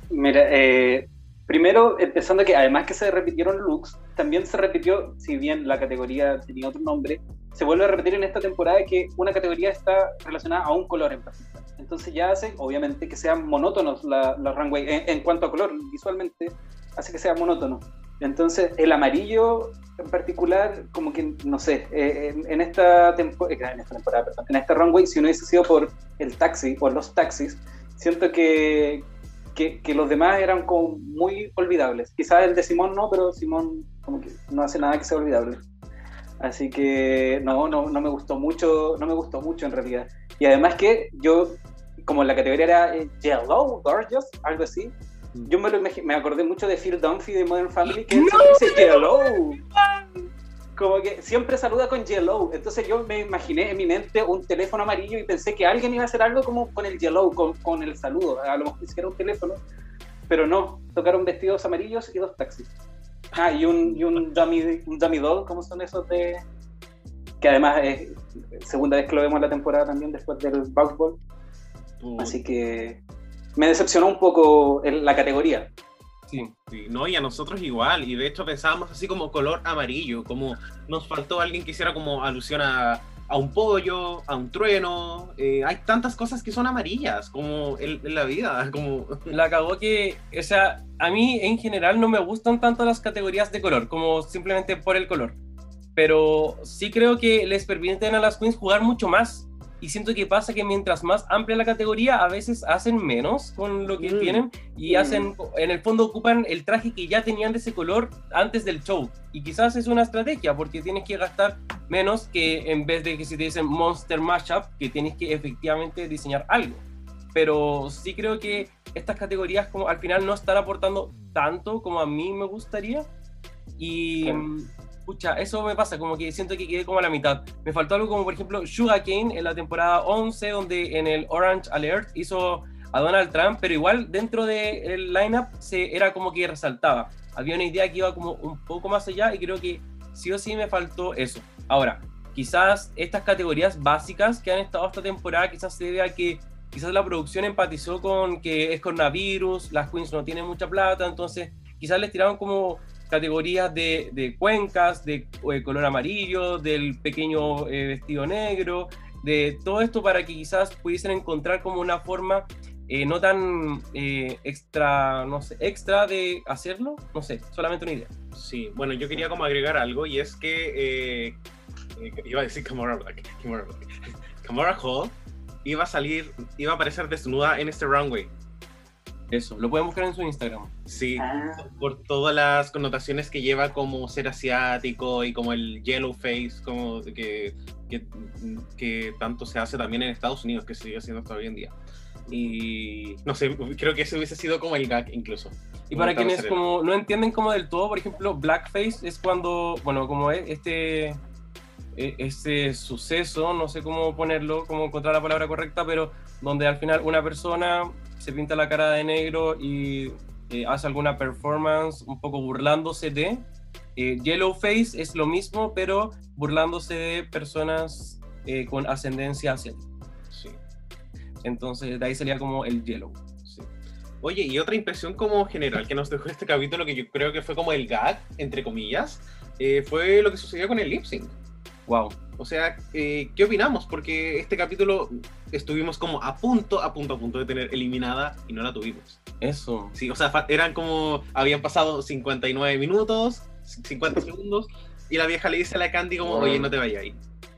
Mira, eh, primero, empezando que además que se repitieron looks, también se repitió, si bien la categoría tenía otro nombre, se vuelve a repetir en esta temporada que una categoría está relacionada a un color en particular. Entonces ya hace, obviamente, que sean monótonos la- los runway en, en cuanto a color, visualmente, hace que sea monótono. Entonces, el amarillo en particular, como que, no sé, eh, en, en esta tempo- eh, en esta temporada, perdón, en este runway, si no hubiese sido por el taxi o los taxis, siento que, que, que los demás eran como muy olvidables. Quizás el de Simón no, pero Simón como que no hace nada que sea olvidable. Así que no, no, no me gustó mucho, no me gustó mucho en realidad. Y además que yo, como la categoría era eh, Yellow, Gorgeous, algo así, yo me, lo me acordé mucho de Phil Dunphy de Modern Family, que siempre dice Yellow. Como que siempre saluda con Yellow. Entonces yo me imaginé en mi mente un teléfono amarillo y pensé que alguien iba a hacer algo como con el Yellow, con, con el saludo. A lo mejor ni siquiera un teléfono. Pero no, tocaron vestidos amarillos y dos taxis. Ah, y un, y un, dummy, un dummy doll, ¿cómo son esos de...? Que además es segunda vez que lo vemos en la temporada también, después del Ball. Así que me decepcionó un poco el- la categoría. Sí. Sí, no, y a nosotros igual, y de hecho pensábamos así como color amarillo, como nos faltó alguien que hiciera como alusión a, a un pollo, a un trueno, eh, hay tantas cosas que son amarillas, como en, la vida, como... La cagó que, o sea, a mí en general no me gustan tanto las categorías de color, como simplemente por el color. Pero sí creo que les permiten a las queens jugar mucho más. Y siento que pasa que mientras más amplia la categoría, a veces hacen menos con lo que Mm. tienen y Mm. hacen, en el fondo ocupan el traje que ya tenían de ese color antes del show. Y quizás es una estrategia porque tienes que gastar menos que en vez de que si te dicen Monster Mashup, que tienes que efectivamente diseñar algo. Pero sí creo que estas categorías como al final no están aportando tanto como a mí me gustaría. Y Claro. Pucha, eso me pasa, como que siento que quedé como a la mitad. Me faltó algo como por ejemplo Sugarcane en la temporada 11, donde en el Orange Alert hizo a Donald Trump, pero igual dentro del lineup se era como que resaltaba. Había una idea que iba como un poco más allá y creo que sí o sí me faltó eso. Ahora, quizás estas categorías básicas que han estado esta temporada quizás se debe a que quizás la producción empatizó con que es coronavirus, las queens no tienen mucha plata, entonces quizás les tiraron como categorías de, de cuencas, de, eh, color amarillo, del pequeño eh, vestido negro, de todo esto para que quizás pudiesen encontrar como una forma eh, no tan eh, extra, no sé, extra de hacerlo, no sé, solamente una idea. Sí, bueno, yo quería como agregar algo y es que iba a decir Black, Kamora Black. Kamora Hall iba a salir, iba a aparecer desnuda en este runway. Eso, lo pueden buscar en su Instagram. Sí, Ah, por todas las connotaciones que lleva como ser asiático y como el yellow face, como que, que, que tanto se hace también en Estados Unidos, que se sigue haciendo hasta hoy en día. Y no sé, creo que ese hubiese sido como el gag incluso. Y para quienes como no entienden como del todo, por ejemplo, blackface es cuando, bueno, como es este, e- este suceso, no sé cómo ponerlo, cómo encontrar la palabra correcta, pero donde al final una persona se pinta la cara de negro y eh, hace alguna performance un poco burlándose de. Eh, Yellowface es lo mismo, pero burlándose de personas eh, con ascendencia asiática. Sí. Entonces de ahí sería como el yellow. Sí. Oye, y otra impresión como general que nos dejó este capítulo, que yo creo que fue como el gag, entre comillas, eh, fue lo que sucedió con el lip sync. Wow. O sea, eh, ¿qué opinamos? Porque este capítulo estuvimos como a punto, a punto, a punto de tener eliminada y no la tuvimos. Eso. Sí, o sea, eran como, habían pasado 59 minutos, 50 segundos, y la vieja le dice a la Candy como, oye, no te vayas ahí.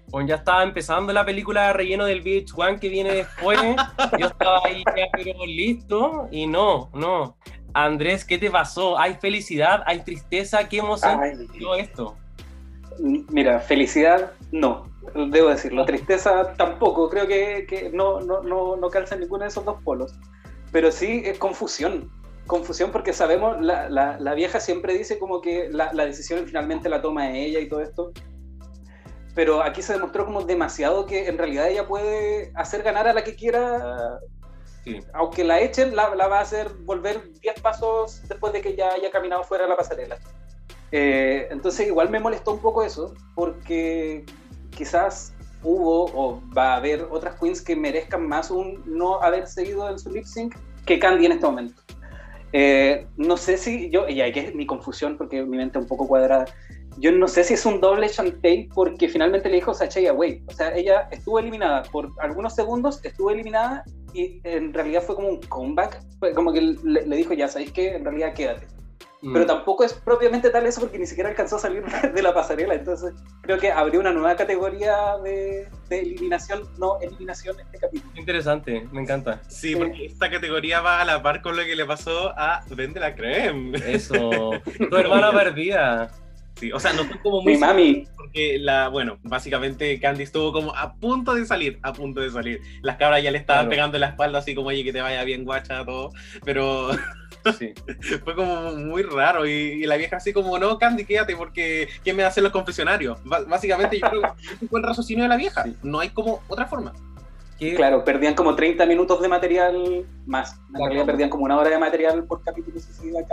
Bueno, ya estaba empezando la película de relleno del VH1 que viene después. Yo estaba ahí ya, pero listo. Y no, no. Andrés, ¿qué te pasó? ¿Hay felicidad? ¿Hay tristeza? ¿Qué emoción ay, esto? Mira, felicidad, no, debo decirlo. Tristeza tampoco, creo que, que no, no, no, no calza ninguno de esos dos polos. Pero sí es confusión. Confusión porque sabemos, la, la, la vieja siempre dice como que la, la decisión finalmente la toma ella y todo esto. Pero aquí se demostró como demasiado que en realidad ella puede hacer ganar a la que quiera. Sí. Aunque la echen, la, la va a hacer volver 10 pasos después de que ya haya caminado fuera de la pasarela. Eh, entonces igual me molestó un poco eso, porque quizás hubo o va a haber otras queens que merezcan más un no haber seguido en su lip sync que Candy en este momento. Eh, no sé si yo, y que es mi confusión porque mi mente es un poco cuadrada. Yo no sé si es un doble Shantae porque finalmente le dijo Sachey away. O sea, ella estuvo eliminada por algunos segundos, estuvo eliminada y en realidad fue como un comeback. Como que le, le dijo, ya sabéis que en realidad quédate. Pero mm. tampoco es propiamente tal eso porque ni siquiera alcanzó a salir de la pasarela. Entonces creo que abrió una nueva categoría de, eliminación, no eliminación este capítulo. Interesante, me encanta. Sí, porque esta categoría va a la par con lo que le pasó a Vende la Creme. Eso, tu hermana perdida. Sí, o sea, no fue como muy... Mi mami. Porque, la, bueno, básicamente Candy estuvo como a punto de salir, a punto de salir. Las cabras ya le estaban pegando en la espalda así como, oye, que te vaya bien guacha, todo. Pero... Sí. Fue como muy raro. Y, la vieja así como, no, Candy, quédate, porque ¿quién me hace los confesionarios? básicamente yo creo que fue el raciocinio de la vieja. No hay como otra forma. Claro, perdían como 30 minutos de material más. En realidad perdían como una hora de material por capítulo si se iba a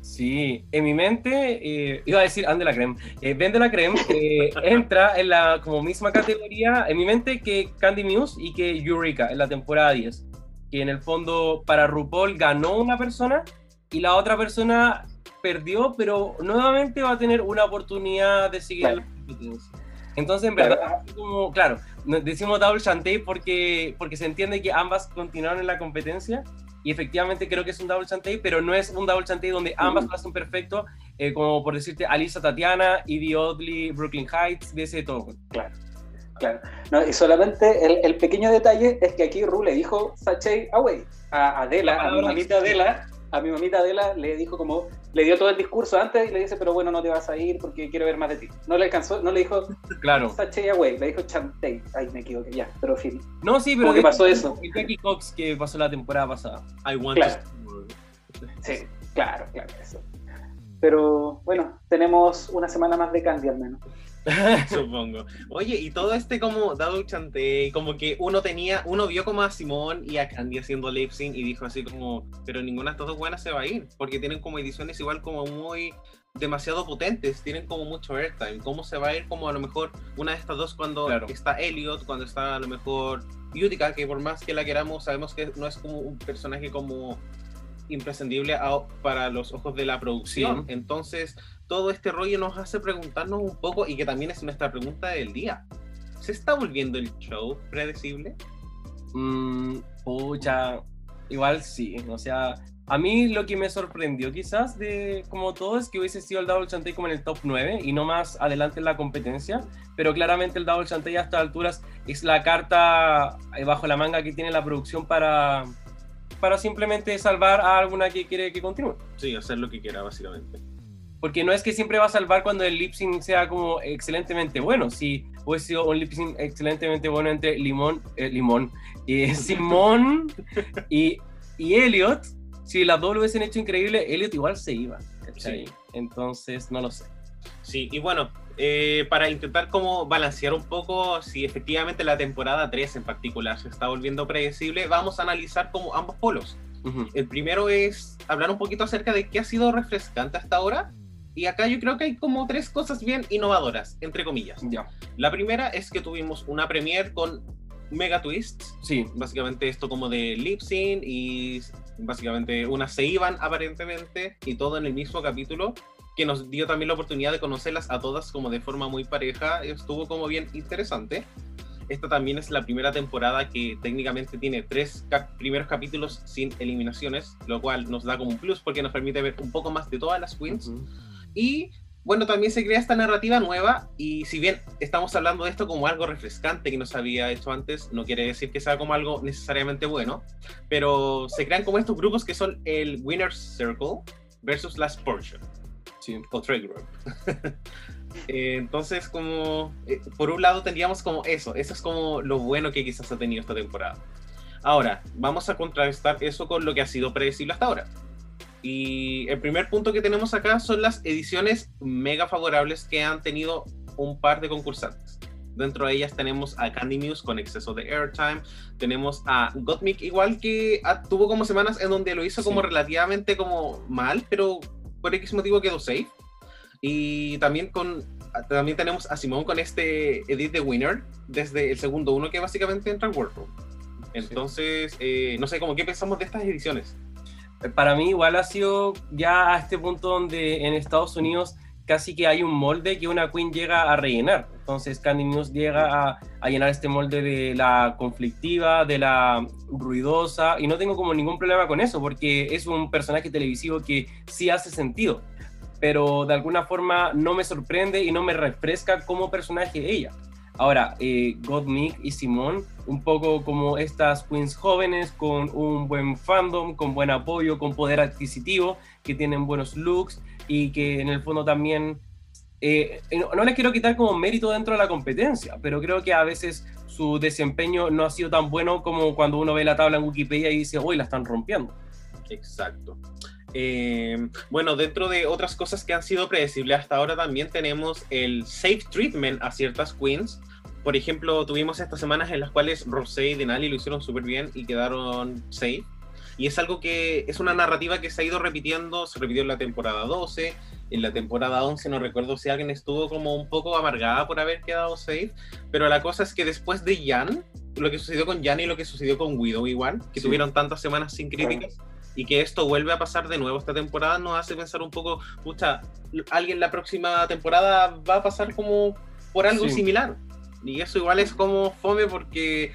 Sí, en mi mente, eh, iba a decir Ande la Creme, eh, Vende la Creme eh, entra en la como misma categoría, en mi mente, que Candy Muse y que Eureka en la temporada 10 que en el fondo para RuPaul ganó una persona y la otra persona perdió, pero nuevamente va a tener una oportunidad de seguir la competencia. Entonces, en verdad, como, claro, decimos double chantey porque, porque se entiende que ambas continuaron en la competencia y efectivamente creo que es un double chantey, pero no es un double chantey donde ambas lo hacen perfecto, eh, como por decirte Alisa Tatiana, Evie Oddly, Brooklyn Heights, de ese todo. Claro. Claro. No, y solamente el, el, pequeño detalle es que aquí Ru le dijo Sachet away a Adela, a mi mamita Adela, a mi mamita Adela le dijo como, le dio todo el discurso antes y le dice, pero bueno, no te vas a ir porque quiero ver más de ti. No le alcanzó, no le dijo claro. Away, le dijo Chantey. Ay, me equivoqué, ya, pero fin. No, sí, pero. ¿Qué pasó eso? El Jackie Cox que pasó la temporada pasada. I want claro. Sí, claro, claro, eso. Pero bueno, tenemos una semana más de Candy al menos. Supongo. Oye, y todo este como Double Chante, como que uno tenía, uno vio como a Simón y a Candy haciendo lip sync y dijo así como, pero ninguna de estas dos buenas se va a ir, porque tienen como ediciones igual como muy demasiado potentes, tienen como mucho airtime. ¿Cómo se va a ir como a lo mejor una de estas dos cuando está Elliot, cuando está a lo mejor Utica, que por más que la queramos, sabemos que no es como un personaje como imprescindible para los ojos de la producción. Entonces, todo este rollo nos hace preguntarnos un poco, y que también es nuestra pregunta del día. ¿Se está volviendo el show predecible? Mm, pucha, igual sí. O sea, a mí lo que me sorprendió quizás de como todo es que hubiese sido el Double Chantey como en el top 9 y no más adelante en la competencia, pero claramente el Double Chantey a estas alturas es la carta eh, bajo la manga que tiene la producción para, para simplemente salvar a alguna que quiere que continúe. Sí, hacer lo que quiera, básicamente. Porque no es que siempre va a salvar cuando el lip sync sea como excelentemente bueno. Si hubiese sido un lip sync excelentemente bueno entre Limón, eh, Limón, y Simón y, y Elliot, si las dos lo hubiesen hecho increíble, Elliot igual se iba. Sí. Entonces, no lo sé. Sí, y bueno, eh, para intentar como balancear un poco si efectivamente la temporada 3 en particular se está volviendo predecible, vamos a analizar como ambos polos. El primero es hablar un poquito acerca de qué ha sido refrescante hasta ahora. Y acá yo creo que hay como tres cosas bien innovadoras, entre comillas. Ya. La primera es que tuvimos una premiere con mega twists. Sí. Básicamente esto como de lip sync y básicamente unas se iban aparentemente y todo en el mismo capítulo que nos dio también la oportunidad de conocerlas a todas como de forma muy pareja, estuvo como bien interesante. Esta también es la primera temporada que técnicamente tiene tres primeros capítulos sin eliminaciones, lo cual nos da como un plus porque nos permite ver un poco más de todas las queens. Y bueno, también se crea esta narrativa nueva y si bien estamos hablando de esto como algo refrescante que no se había hecho antes, no quiere decir que sea como algo necesariamente bueno, pero se crean como estos grupos que son el Winner's Circle versus las Portion o eh, entonces, como, eh, por un lado tendríamos como eso, eso es como lo bueno que quizás ha tenido esta temporada. Ahora, vamos a contrastar eso con lo que ha sido predecible hasta ahora. Y el primer punto que tenemos acá son las ediciones mega favorables que han tenido un par de concursantes. Dentro de ellas tenemos a Candy Muse con exceso de airtime. Tenemos a Gottmik igual que tuvo como semanas en donde lo hizo como relativamente como mal, pero por X motivo quedó safe. Y también con también tenemos a Simón con este Edit the Winner desde el segundo uno que básicamente entra al World. Entonces, eh, no sé, ¿cómo qué pensamos de estas ediciones? Para mí igual ha sido ya a este punto donde en Estados Unidos casi que hay un molde que una queen llega a rellenar. Entonces Candy News llega a, a, llenar este molde de la conflictiva, de la ruidosa, y no tengo como ningún problema con eso, porque es un personaje televisivo que sí hace sentido, pero de alguna forma no me sorprende y no me refresca como personaje ella. Ahora, eh, y Simón, un poco como estas queens jóvenes con un buen fandom, con buen apoyo, con poder adquisitivo, que tienen buenos looks y que en el fondo también, eh, no, no les quiero quitar como mérito dentro de la competencia, pero creo que a veces su desempeño no ha sido tan bueno como cuando uno ve la tabla en Wikipedia y dice, uy, la están rompiendo. Exacto. Eh, bueno, dentro de otras cosas que han sido predecibles hasta ahora, también tenemos el safe treatment a ciertas queens. Por ejemplo, tuvimos estas semanas en las cuales Rosé y Denali lo hicieron súper bien y quedaron safe. Y es algo que es una narrativa que se ha ido repitiendo, se repitió en la temporada 12, en la temporada 11 no recuerdo si alguien estuvo como un poco amargada por haber quedado safe, pero la cosa es que después de Jan, lo que sucedió con Jan y lo que sucedió con Widow igual, que sí. tuvieron tantas semanas sin críticas, y que esto vuelve a pasar de nuevo esta temporada nos hace pensar un poco, pucha, alguien la próxima temporada va a pasar como por algo sí. similar. Y eso igual es como fome porque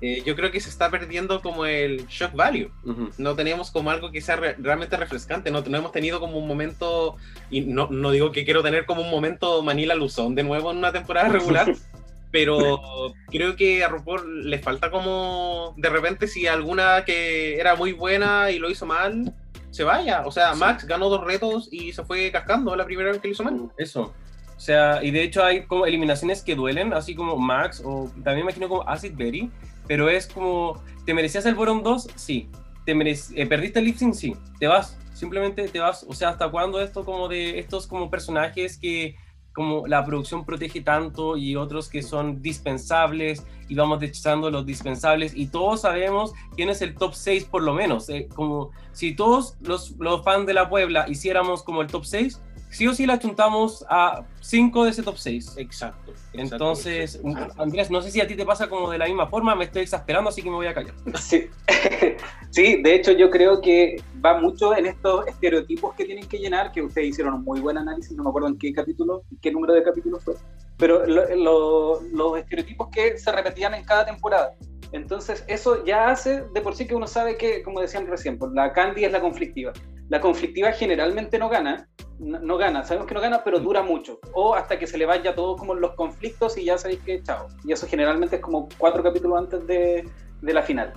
eh, yo creo que se está perdiendo como el shock value. Uh -huh. No tenemos como algo que sea re realmente refrescante. No, no, hemos tenido como un momento, y no, no, digo que quiero tener como un momento Manila Luzón de nuevo en una temporada regular. pero creo que a RuPaul le falta como de repente si alguna que era muy buena y lo hizo mal, se vaya. O sea, Max sí. ganó dos retos y se fue cascando la primera vez que lo hizo mal. Eso. O sea, y de hecho hay como eliminaciones que duelen, así como Max, o también imagino como Acid Berry, pero es como, ¿te merecías el Boron 2? Sí. ¿Te eh, ¿Perdiste el lip sync? Sí. Te vas, simplemente te vas. O sea, ¿hasta cuándo esto como de estos como personajes que como la producción protege tanto y otros que son dispensables y vamos desechando los dispensables y todos sabemos quién es el top 6 por lo menos. Eh, como si todos los, los fans de la Puebla hiciéramos como el top 6, sí o sí la chuntamos a 5 de ese top 6. Exacto. Entonces, exacto. Andrés, no sé si a ti te pasa como de la misma forma, me estoy exasperando, así que me voy a callar. Sí, sí de hecho yo creo que va mucho en estos estereotipos que tienen que llenar, que ustedes hicieron un muy buen análisis, no me acuerdo en qué capítulo, qué número de capítulo fue, pero lo, lo, los estereotipos que se repetían en cada temporada. Entonces, eso ya hace de por sí que uno sabe que, como decían recién, pues la Candy es la conflictiva. La conflictiva generalmente no gana, no, gana, sabemos que no gana, pero dura mucho. O hasta que se le vaya todo como los conflictos y ya sabéis que chao. Y eso generalmente es como cuatro capítulos antes de, de la final.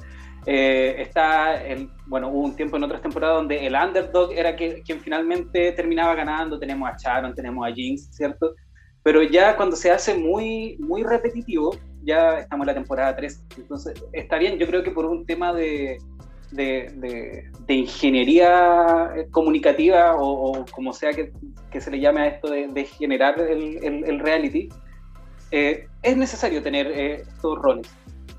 Eh, está, el, bueno, hubo un tiempo en otras temporadas donde el underdog era que, quien finalmente terminaba ganando. Tenemos a Sharon, tenemos a Jinx, ¿cierto? Pero ya cuando se hace muy, muy repetitivo, ya estamos en la temporada 3. Entonces, está bien, yo creo que por un tema de, de, de, de ingeniería comunicativa o, o, como sea que, que, se le llame a esto de, generar el, el, el reality, eh, es necesario tener eh, estos roles.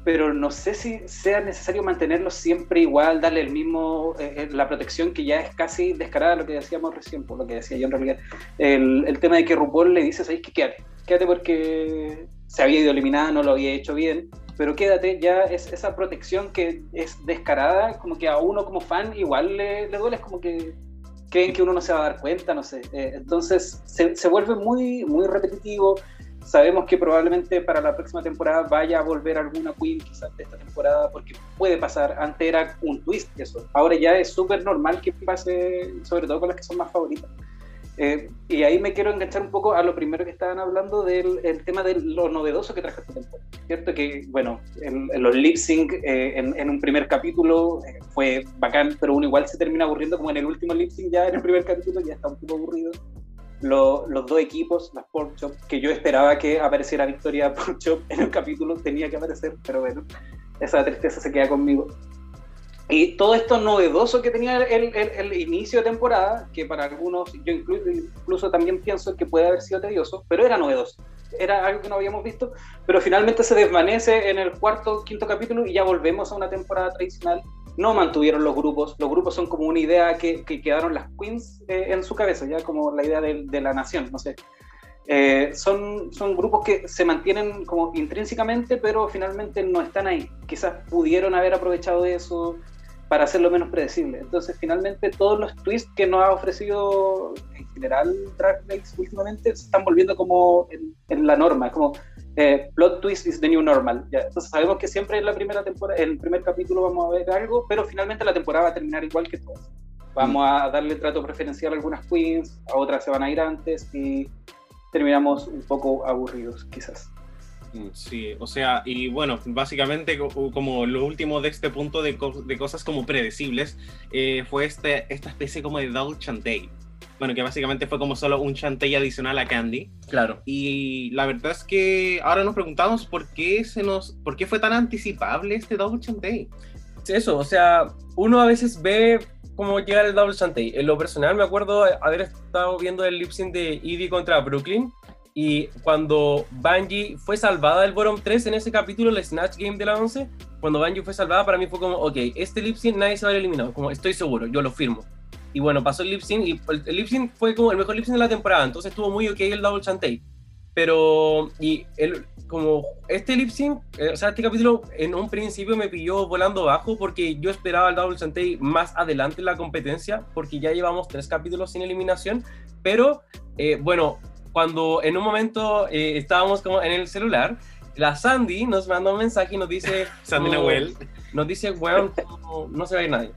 Pero no sé si sea necesario mantenerlos siempre igual, darle el mismo, eh, la protección que ya es casi descarada, lo que decíamos recién, por lo que decía yo en realidad. El, el tema de que RuPaul le dice, ¿sabes qué? Quédate, quédate porque se había ido eliminada, no lo había hecho bien, pero quédate, ya es esa protección que es descarada, como que a uno como fan igual le, le duele, es como que creen que uno no se va a dar cuenta, no sé. Eh, entonces se, se, vuelve muy, muy repetitivo. Sabemos que probablemente para la próxima temporada vaya a volver alguna Queen quizás de esta temporada, porque puede pasar. Antes era un twist eso. Ahora ya es súper normal que pase, sobre todo con las que son más favoritas. Eh, y ahí me quiero enganchar un poco a lo primero que estaban hablando del el tema de lo novedoso que trajo esta temporada. Cierto que, bueno, en, en los lip sync eh, en, en, un primer capítulo eh, fue bacán, pero uno igual se termina aburriendo como en el último lip sync ya en el primer capítulo, ya está un poco aburrido. Lo, los dos equipos, las Pork Chop, que yo esperaba que apareciera Victoria Pork Chop en el capítulo, tenía que aparecer, pero bueno, esa tristeza se queda conmigo. Y todo esto novedoso que tenía el, el, el, inicio de temporada, que para algunos, yo incluso, incluso también pienso que puede haber sido tedioso, pero era novedoso. Era algo que no habíamos visto, pero finalmente se desvanece en el cuarto, quinto capítulo y ya volvemos a una temporada tradicional. No mantuvieron los grupos, los grupos son como una idea que, que quedaron las queens eh, en su cabeza, ya como la idea de, de la nación, no sé. eh, son, son grupos que se mantienen como intrínsecamente, pero finalmente no están ahí. Quizás pudieron haber aprovechado eso para hacerlo menos predecible. Entonces, finalmente, todos los twists que nos ha ofrecido en general Drag Race últimamente se están volviendo como en, la norma, como eh, plot twist is the new normal. Entonces, sabemos que siempre en la primera temporada, el primer capítulo vamos a ver algo, pero finalmente la temporada va a terminar igual que todas. Vamos a darle trato preferencial a algunas queens, a otras se van a ir antes y terminamos un poco aburridos, quizás. Mm, sí, o sea, y bueno, básicamente como lo último de este punto de, de cosas como predecibles eh, fue este, esta especie como de double chantey. Bueno, que básicamente fue como solo un chantey adicional a Candy. Claro. Y la verdad es que ahora nos preguntamos por qué se nos, por qué fue tan anticipable este double chantey. Eso, o sea, uno a veces ve cómo llega el double chantey. En lo personal me acuerdo haber estado viendo el lip sync de Evie contra Brooklyn y cuando Bungie fue salvada del Bottom 3 en ese capítulo, el Snatch Game de la 11, cuando Bungie fue salvada, para mí fue como, ok, este lip sync nadie se va a eliminado, como estoy seguro, yo lo firmo. Y bueno, pasó el lip sync y el, lip sync fue como el mejor lip sync de la temporada, entonces estuvo muy ok el double chantey. Pero, y el, como este lip sync, eh, o sea, este capítulo en un principio me pilló volando bajo porque yo esperaba el Double Chantey más adelante en la competencia porque ya llevamos tres capítulos sin eliminación, pero eh, bueno, cuando en un momento eh, estábamos como en el celular, la Sandy nos mandó un mensaje y nos dice... Sandy Nahuel. Nos dice, bueno, no se ve nadie.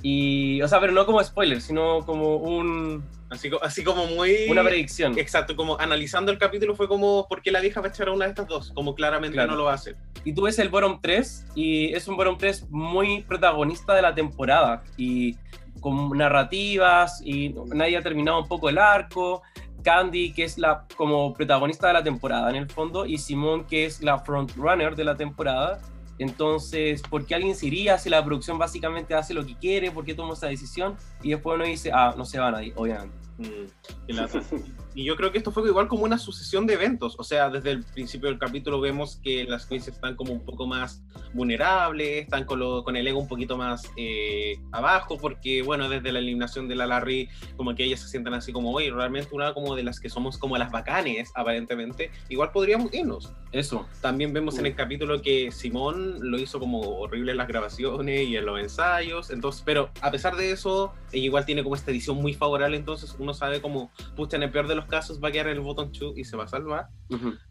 Y, o sea, pero no como spoiler, sino como un Así, así como muy... Una predicción. Exacto, como analizando el capítulo fue como, ¿por qué la vieja va a echar a una de estas dos? Como claramente no lo va a hacer. Y tú ves el Bottom 3 y es un Bottom 3 muy protagonista de la temporada y con narrativas y nadie ha terminado un poco el arco. Candy, que es la como protagonista de la temporada en el fondo, y Simón, que es la frontrunner de la temporada. Entonces, ¿por qué alguien se iría si la producción básicamente hace lo que quiere? ¿Por qué toma esa decisión? Y después uno dice, ah, no se va nadie, obviamente. Mm, y yo creo que esto fue igual como una sucesión de eventos. O sea, desde el principio del capítulo vemos que las queens están como un poco más vulnerables, están con, lo, con el ego un poquito más eh, abajo, porque bueno, desde la eliminación de la Larry, como que ellas se sientan así como, oye, realmente una como de las que somos como las bacanes, aparentemente, igual podríamos irnos. Eso. También vemos en el capítulo que Simón lo hizo como horrible en las grabaciones y en los ensayos, entonces, pero a pesar de eso, ella igual tiene como esta edición muy favorable, entonces uno sabe como, pucha, en el peor de los casos va a quedar el botón 2 y se va a salvar.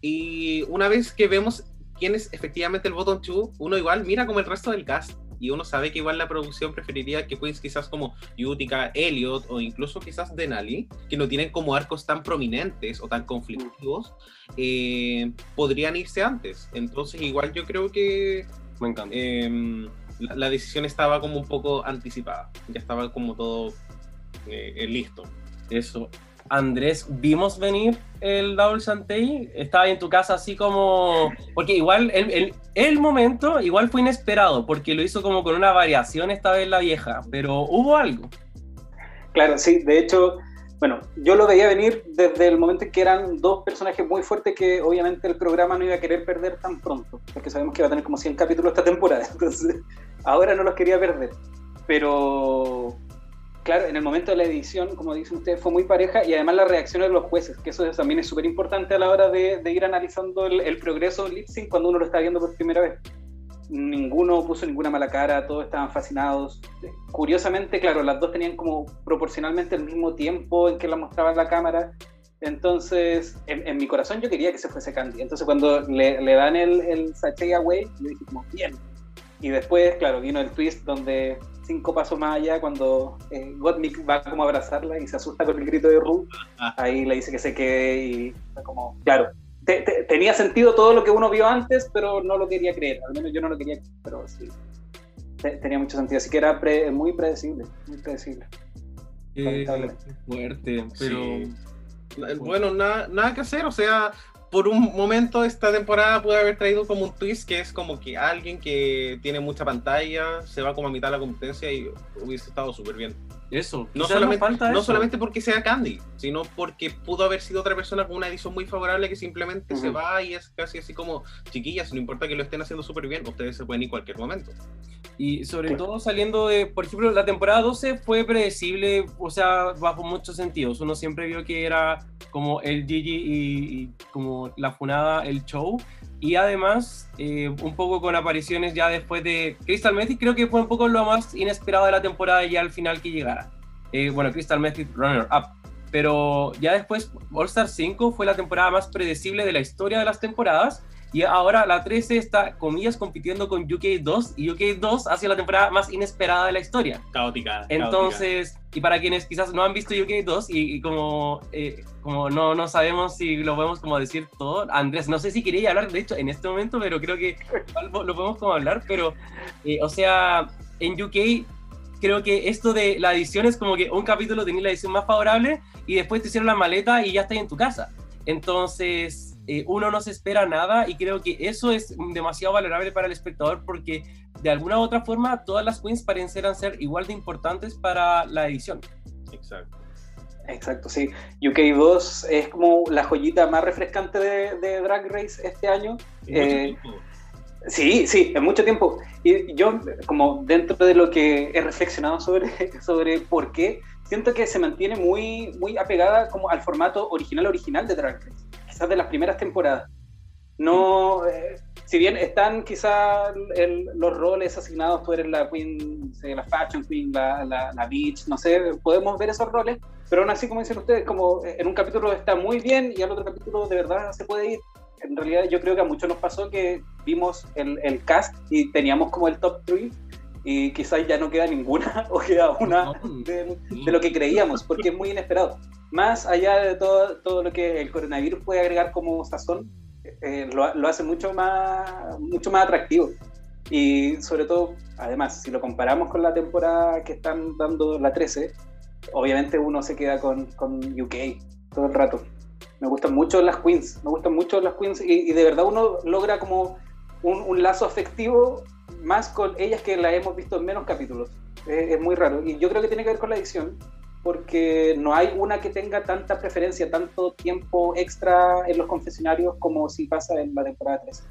Y una vez que vemos quién es efectivamente el botón 2, uno igual mira como el resto del cast y uno sabe que igual la producción preferiría que queens quizás como Utica, Elliot o incluso quizás Denali, que no tienen como arcos tan prominentes o tan conflictivos, eh, podrían irse antes. Entonces igual yo creo que Me encanta. Em, la, decisión estaba como un poco anticipada, ya estaba como todo eh, listo. Eso. Andrés, vimos venir el Double Santei. Estaba en tu casa así como. Porque igual el, el, momento igual fue inesperado, porque lo hizo como con una variación esta vez la vieja, pero hubo algo. Claro, sí, de hecho, bueno, yo lo veía venir desde el momento en que eran dos personajes muy fuertes que obviamente el programa no iba a querer perder tan pronto, porque sabemos que va a tener como 100 capítulos esta temporada, entonces ahora no los quería perder. Pero claro, en el momento de la edición, como dicen ustedes, fue muy pareja y además la reacción de los jueces, que eso también es súper importante a la hora de, ir analizando el, progreso del lip sync cuando uno lo está viendo por primera vez. Ninguno puso ninguna mala cara, todos estaban fascinados. Curiosamente, claro, las dos tenían como proporcionalmente el mismo tiempo en que la mostraba la cámara. Entonces, en, mi corazón yo quería que se fuese Candy. Entonces, cuando le, dan el, el sachet away, yo dije como, bien. Y después, claro, vino el twist donde cinco pasos más allá, cuando eh, Gottmik va como a abrazarla y se asusta con el grito de Ru, ah. ahí le dice que se quede y como, claro, tenía sentido todo lo que uno vio antes, pero no lo quería creer, al menos yo no lo quería creer, pero sí, tenía mucho sentido, así que era muy predecible, muy predecible. Eh, fuerte, pero... Bueno, nada, nada que hacer, o sea, por un momento esta temporada puede haber traído como un twist que es como que alguien que tiene mucha pantalla se va como a mitad de la competencia y hubiese estado súper bien. Eso, no solamente, no solamente porque sea Candy, sino porque pudo haber sido otra persona con una edición muy favorable que simplemente se va y es casi así como, chiquillas, no importa que lo estén haciendo súper bien, ustedes se pueden ir cualquier momento. Y sobre todo saliendo de, por ejemplo, la temporada 12 fue predecible, o sea, bajo muchos sentidos. Uno siempre vio que era como el Gigi y, como la funada, el show. Y además, eh, un poco con apariciones ya después de Crystal Method, creo que fue un poco lo más inesperado de la temporada ya al final que llegara. Eh, bueno, Crystal Method Runner Up. Pero ya después, All Star 5 fue la temporada más predecible de la historia de las temporadas. Y ahora la 13 está, comillas, compitiendo con UK2 y UK2 ha sido la temporada más inesperada de la historia. Caótica. Entonces, y para quienes quizás no han visto UK2 y, y como, eh, como no, no sabemos si lo podemos como decir todo, Andrés, no sé si quería hablar de hecho en este momento, pero creo que lo podemos como hablar, pero, eh, o sea, en UK creo que esto de la edición es como que un capítulo tenía la edición más favorable y después te hicieron la maleta y ya estás en tu casa. Entonces, eh, uno no se espera nada y creo que eso es demasiado valorable para el espectador porque de alguna u otra forma todas las queens parecieran ser igual de importantes para la edición. Exacto. Exacto, sí. UK2 es como la joyita más refrescante de, de Drag Race este año. Eh. Sí, sí, en mucho tiempo. Y yo, como dentro de lo que he reflexionado sobre, sobre por qué, siento que se mantiene muy, muy apegada como al formato original original de Drag Race, quizás de las primeras temporadas. No, eh, si bien están quizás los roles asignados, tú eres la queen, la fashion queen, la, la, la beach, no sé, podemos ver esos roles, pero aún así, como dicen ustedes, como en un capítulo está muy bien y al otro capítulo de verdad se puede ir en realidad yo creo que a muchos nos pasó que vimos el, el cast y teníamos como el top 3 y quizás ya no queda ninguna o queda una de, de lo que creíamos porque es muy inesperado. Más allá de todo, todo lo que el coronavirus puede agregar como sazón, eh, lo, lo hace mucho más, mucho más atractivo. Y sobre todo, además, si lo comparamos con la temporada que están dando la 13, obviamente uno se queda con, con UK todo el rato. Me gustan mucho las queens, me gustan mucho las queens y, y de verdad uno logra como un, un lazo afectivo más con ellas que la hemos visto en menos capítulos. Es, es muy raro y yo creo que tiene que ver con la edición porque no hay una que tenga tanta preferencia, tanto tiempo extra en los confesionarios como si pasa en la temporada 13.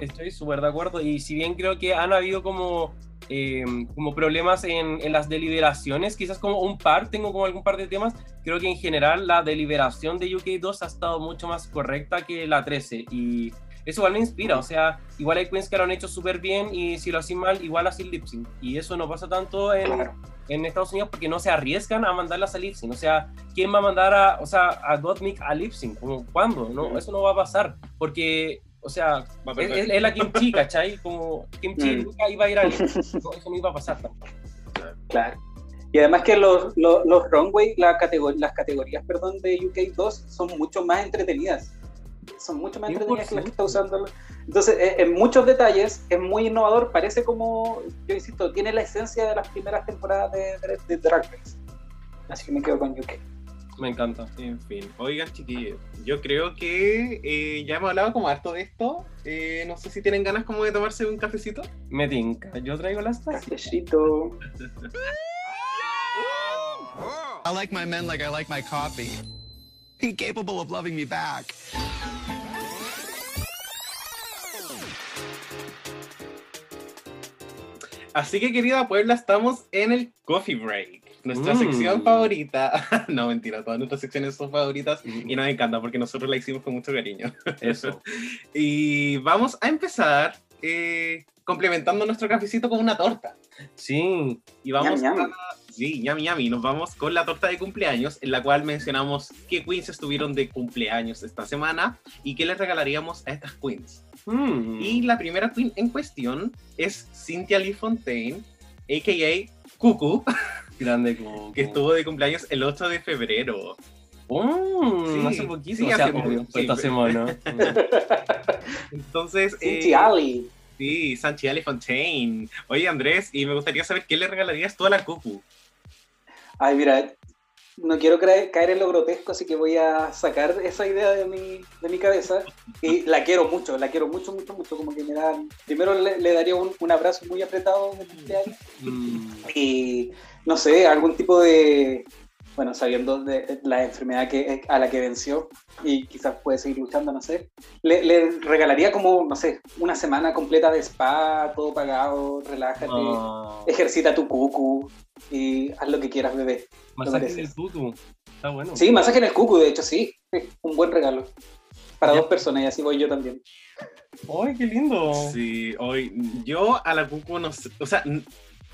Estoy súper de acuerdo y si bien creo que han habido como, eh, como problemas en, en las deliberaciones, quizás como un par, tengo como algún par de temas, creo que en general la deliberación de UK2 ha estado mucho más correcta que la 13 y eso igual me inspira, o sea, igual hay queens que lo han hecho súper bien y si lo hacen mal, igual así lip sync y eso no pasa tanto en, Claro. en Estados Unidos porque no se arriesgan a mandarlas a lip sync. O sea, ¿quién va a mandar a, o sea, a Gottmik a lip sync? ¿Cuándo? No, eso no va a pasar porque, o sea, es, perder. es- es la Kimchi, ¿cachai? Como Kimchi Mm. nunca iba a ir a lip sync. No, eso no iba a pasar tampoco. Claro. Y además que los, los, los runway, la categor- las categorías perdón, de UK2 son mucho más entretenidas. Son mucho más entretenidas que las que está usando. Entonces, eh, en muchos detalles es muy innovador. Parece como, yo insisto, tiene la esencia de las primeras temporadas de, de, de Drag Race. Así que me quedo con UK. Me encanta. En fin, oigan chiquillos, yo creo que eh, ya hemos hablado como harto de esto. Eh, no sé si tienen ganas como de tomarse un cafecito. Me tinca. Yo traigo las tazas. Cafecito. I like my men like I like my coffee. Incapable of loving me back. Así que querida Puebla, estamos en el Coffee Break. Nuestra Mm. sección favorita. no, mentira, todas nuestras secciones son favoritas y nos encanta porque nosotros la hicimos con mucho cariño. Eso. Y vamos a empezar eh, complementando nuestro cafecito con una torta. Sí. Y vamos a. Sí, ñami ñami. Nos vamos con la torta de cumpleaños, en la cual mencionamos qué queens estuvieron de cumpleaños esta semana y qué les regalaríamos a estas queens. Mm. Y la primera queen en cuestión es Cynthia Lee Fontaine, a.k.a. Cucu, grande como. que estuvo de cumpleaños el 8 de febrero. Mm, Sí, hace poquito. sí, o sea, hace obvio, sí. esta semana. Entonces, eh, Cinti Ali. sí, Sanchi Ali Fontaine. Oye, Andrés, y me gustaría saber qué le regalarías tú a la Cucu. Ay, mira, no quiero caer en lo grotesco, así que voy a sacar esa idea de mi, de mi cabeza. Y la quiero mucho, la quiero mucho, mucho, mucho. Como que me da. Primero le, le daría un, un abrazo muy apretado de cumpleaños. Mm. Y no sé, algún tipo de. Bueno, sabiendo de la enfermedad que, a la que venció y quizás puede seguir luchando, no sé. Le, le regalaría como, no sé, una semana completa de spa, todo pagado, relájate, Ah, ejercita tu cucu y haz lo que quieras, bebé. masaje mereces. del tutu. Está bueno. Sí, masaje en el cucu, de hecho, sí. Un buen regalo. Para Ya. dos personas y así voy yo también. ¡Ay, qué lindo! Sí, hoy yo a la Cucu no sé, o sea,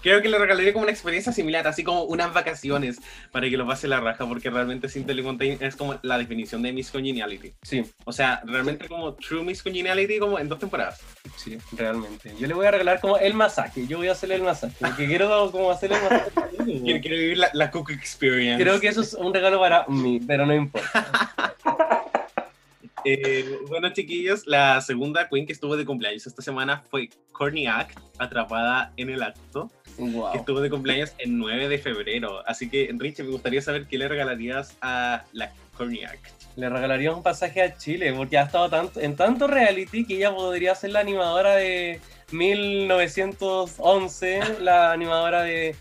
creo que le regalaría como una experiencia similar, así como unas vacaciones para que lo pase la raja, porque realmente Sin Telecontain es como la definición de Miss Congeniality. Sí, O sea, realmente como True Miss Congeniality como en dos temporadas. sí, realmente. Yo le voy a regalar como el masaje. Yo voy a hacerle el masaje. Porque quiero como hacerle el masaje. Quiero, quiero vivir la, la Cucu Experience. Creo que eso es un regalo para mí, pero no importa. Eh, bueno, chiquillos, la segunda queen que estuvo de cumpleaños esta semana fue Courtney Act, atrapada en el acto, que estuvo de cumpleaños el 9 de febrero. Así que, Enrique, me gustaría saber qué le regalarías a la Act. Le regalaría un pasaje a Chile, porque ha estado tanto, en tanto reality que ella podría ser la animadora de 1911, la animadora de...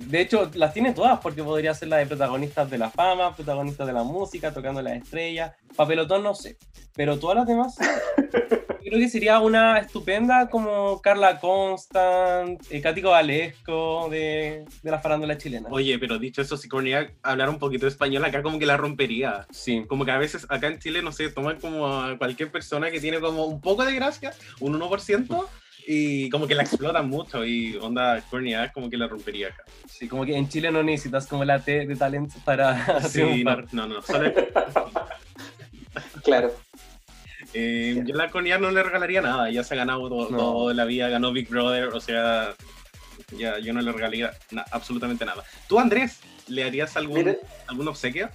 De hecho, las tiene todas, porque podría ser la de protagonistas de la fama, protagonistas de la música, tocando las estrellas. Papelotón no sé, pero todas las demás... Creo que sería una estupenda como Carla Constant, eh, Cático Valesco de, de la farándula chilena. Oye, pero dicho eso, si Courtney Act hablara un poquito de español acá, como que la rompería. Sí, Como que a veces acá en Chile, no sé, toman como a cualquier persona que tiene como un poco de gracia, un 1%, y como que la explotan mucho. Y onda, Courtney Act como que la rompería acá. sí, como que en Chile no necesitas como la T de talento para Sí, no, triunfar. no, no. solo- Claro. Eh, yo a la Courtney Act no le regalaría nada, ya se ha ganado todo, No. la vida, ganó Big Brother, o sea, ya yo no le regalaría na- absolutamente nada. ¿Tú, Andrés, le harías algún, Mire, algún obsequio?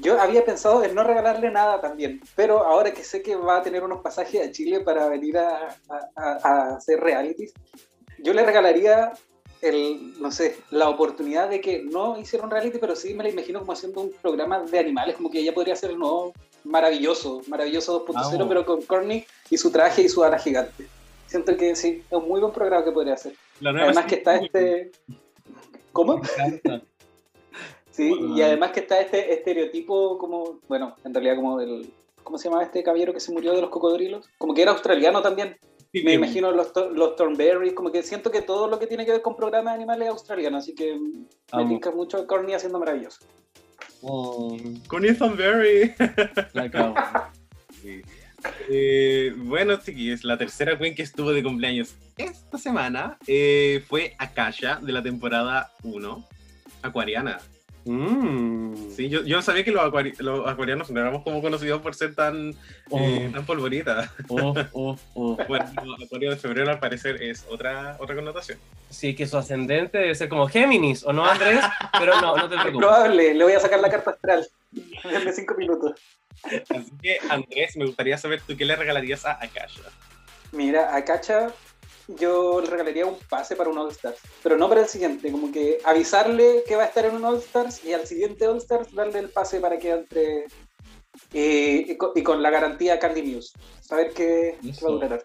Yo había pensado en no regalarle nada también, pero ahora que sé que va a tener unos pasajes a Chile para venir a, a- a- hacer realities, yo le regalaría el, no sé, la oportunidad de que no hiciera un reality, pero sí me la imagino como haciendo un programa de animales, como que ella podría ser el nuevo maravilloso, maravilloso 2.0, Vamos. pero con Corny y su traje y su ala gigante. Siento que sí, es un muy buen programa que podría hacer. Además que está este... ¿Cómo? Sí, Bueno. y además que está este estereotipo como, bueno, en realidad como del, ¿cómo se llama este caballero que se murió de los cocodrilos? Como que era australiano también. Me imagino los, to- los Thornberrys, como que siento que todo lo que tiene que ver con programas de animales es australiano, así que me tinca mucho Corny haciendo maravilloso. Mm, Con Ethan Berry. la cago. Sí. Eh, bueno, chiquillos, la tercera queen que estuvo de cumpleaños esta semana eh, fue Akasha de la temporada 1, Acuariana. Mm. Sí, yo, yo sabía que los, acuari- los acuarianos no éramos como conocidos por ser tan, eh, Oh. tan polvoritas. Uf, uf, uf. Bueno, Acuario de febrero al parecer es otra, otra connotación. Sí, que su ascendente debe ser como Géminis, ¿o no, Andrés? Pero no, no te Es preocupes. probable, le voy a sacar la carta astral. Denme cinco minutos. Así que, Andrés, me gustaría saber tú qué le regalarías a Akasha. Mira, a Cacha yo le regalaría un pase para un All Stars, pero no para el siguiente, como que avisarle que va a estar en un All Stars y al siguiente All Stars darle el pase para que entre eh, y, con, y con la garantía Candy News, saber que, que va a durar.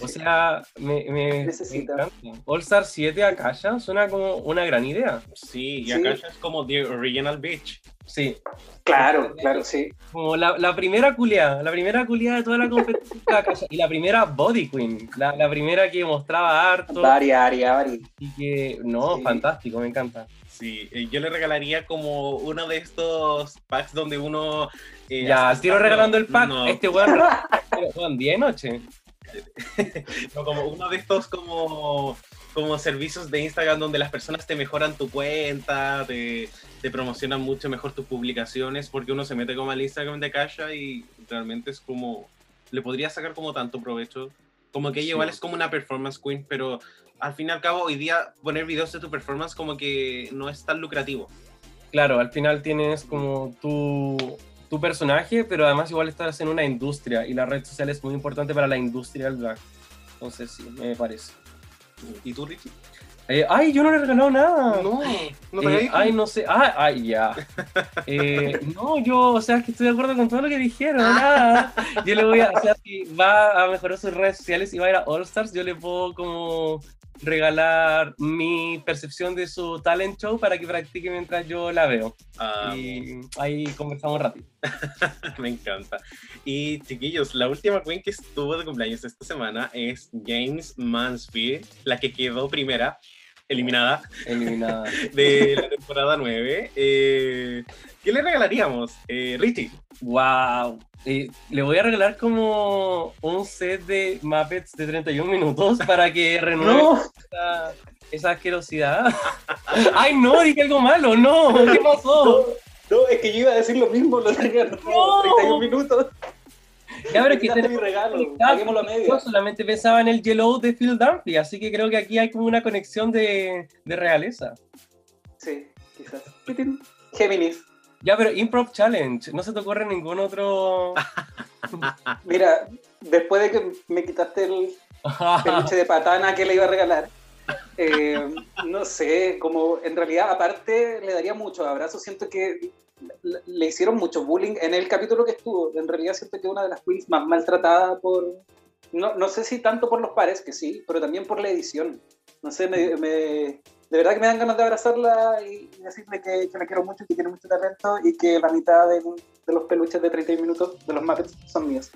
O sea, me, me, Necesita. me encanta. All Star 7 Akasha suena como una gran idea. Sí, y Sí. Akasha es como The Original Bitch. Sí, Claro, claro, sí. como la, la primera culia, la primera culia de toda la competencia de Akasha. Y la primera Body Queen, la, la primera que mostraba harto Varia, aria, vari. y que, no, Sí. fantástico, me encanta. Sí, eh, yo le regalaría como uno de estos packs donde uno... eh, Ya, tiro regalando el pack, no, este weón, weón, día y noche. no, como uno de estos como, como servicios de Instagram donde las personas te mejoran tu cuenta, te, te promocionan mucho mejor tus publicaciones, porque uno se mete como al Instagram de Kasha y realmente es como... Le podría sacar como tanto provecho. Como que ella Sí. igual es como una performance queen, pero al fin y al cabo hoy día poner videos de tu performance como que no es tan lucrativo. Claro, al final tienes como tu, tu personaje, pero además igual estás en una industria y la red social es muy importante para la industria del drag. Entonces sí, me parece. ¿Y tú, Richie? Eh, ay, yo no le he regalado nada. No, no Eh, ay, no sé. Ah, ay, ya. Eh, no, yo, o sea, es que estoy de acuerdo con todo lo que dijeron. Nada. Yo le voy a, o sea, si va a mejorar sus redes sociales y va a ir a All Stars, yo le puedo como regalar mi percepción de su talent show para que practique mientras yo la veo. Ah, Y ahí conversamos rápido. Me encanta. Y chiquillos, la última queen que estuvo de cumpleaños esta semana es James Mansfield, la que quedó primera. eliminada eliminada. de la temporada 9. Eh, ¿Qué le regalaríamos? Eh, Richie. Wow. Eh, le voy a regalar como un set de Muppets de 31 minutos para que renueve No, esa, esa asquerosidad. Ay, no, dije algo malo, no, ¿qué pasó? no, no, es que yo iba a decir lo mismo, lo tenía no, No. 31 minutos. Ya, pero es que Quitaste mi regalo, a media. Yo solamente pensaba en el Yellow de Phil Dunphy, así que creo que aquí hay como una conexión de, de realeza. Sí, quizás. Géminis. Ya, pero Improv Challenge, ¿no se te ocurre ningún otro? Mira, después de que me quitaste el peluche de patana que le iba a regalar, eh, no sé, como en realidad aparte le daría muchos abrazos, siento que le, hicieron mucho bullying en el capítulo que estuvo, en realidad siento que una de las queens más maltratada por, no, no sé si tanto por los pares, que sí, pero también por la edición, no sé, me- de verdad que me dan ganas de abrazarla y, y decirle que, que la quiero mucho, que tiene mucho talento y que la mitad de, de los peluches de 30 minutos de los Muppets son míos.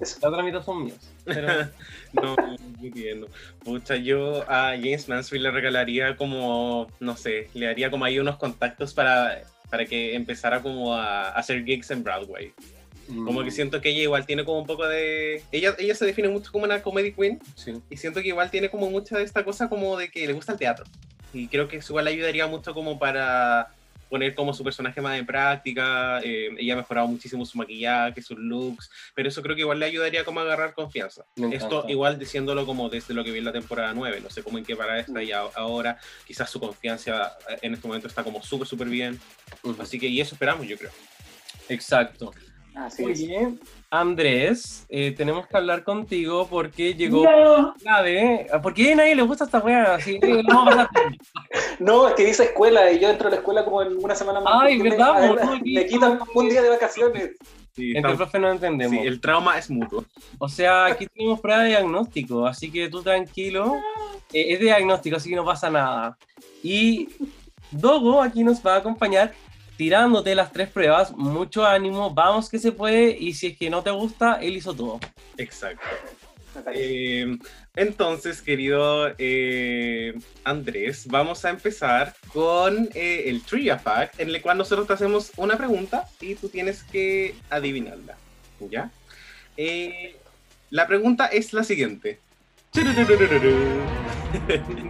Eso. La otra mitad son míos. Pero... No, no entiendo. Pucha, yo a James Mansfield le regalaría como, no sé, le haría como ahí unos contactos para, para que empezara como a, a hacer gigs en Broadway. Como que siento que ella igual tiene como un poco de... Ella, ella se define mucho como una comedy queen Sí. y siento que igual tiene como mucha de esta cosa como de que le gusta el teatro. Y creo que eso igual le ayudaría mucho como para poner como su personaje más en práctica. eh, ella ha mejorado muchísimo su maquillaje, sus looks, pero eso creo que igual le ayudaría como a agarrar confianza. Esto igual diciéndolo como desde lo que vi en la temporada 9, no sé cómo en qué para está y a- ahora, quizás su confianza en este momento está como súper, súper bien. Así que y eso esperamos, yo creo. Exacto. Así es. Oye, Andrés, eh, tenemos que hablar contigo porque llegó No. clave. ¿Por qué a nadie le gusta esta weá? Así pasar. No, es que dice escuela y yo entro a la escuela como en una semana más. Ay, ¿verdad, Me, po? No, aquí- me quitan un día de vacaciones. Sí, Entre profe no entendemos. sí, el trauma es mutuo. O sea, aquí tenemos prueba de diagnóstico, así que tú tranquilo. Eh, es de diagnóstico, así que no pasa nada. Y Dogo aquí nos va a acompañar tirándote las tres pruebas. Mucho ánimo, vamos que se puede. Y si es que no te gusta, él hizo todo. Exacto. Eh, entonces, querido eh, Andrés, vamos a empezar con eh, el Trivia Fact, en el cual nosotros te hacemos una pregunta y tú tienes que adivinarla. ¿Ya? Eh, la pregunta es la siguiente.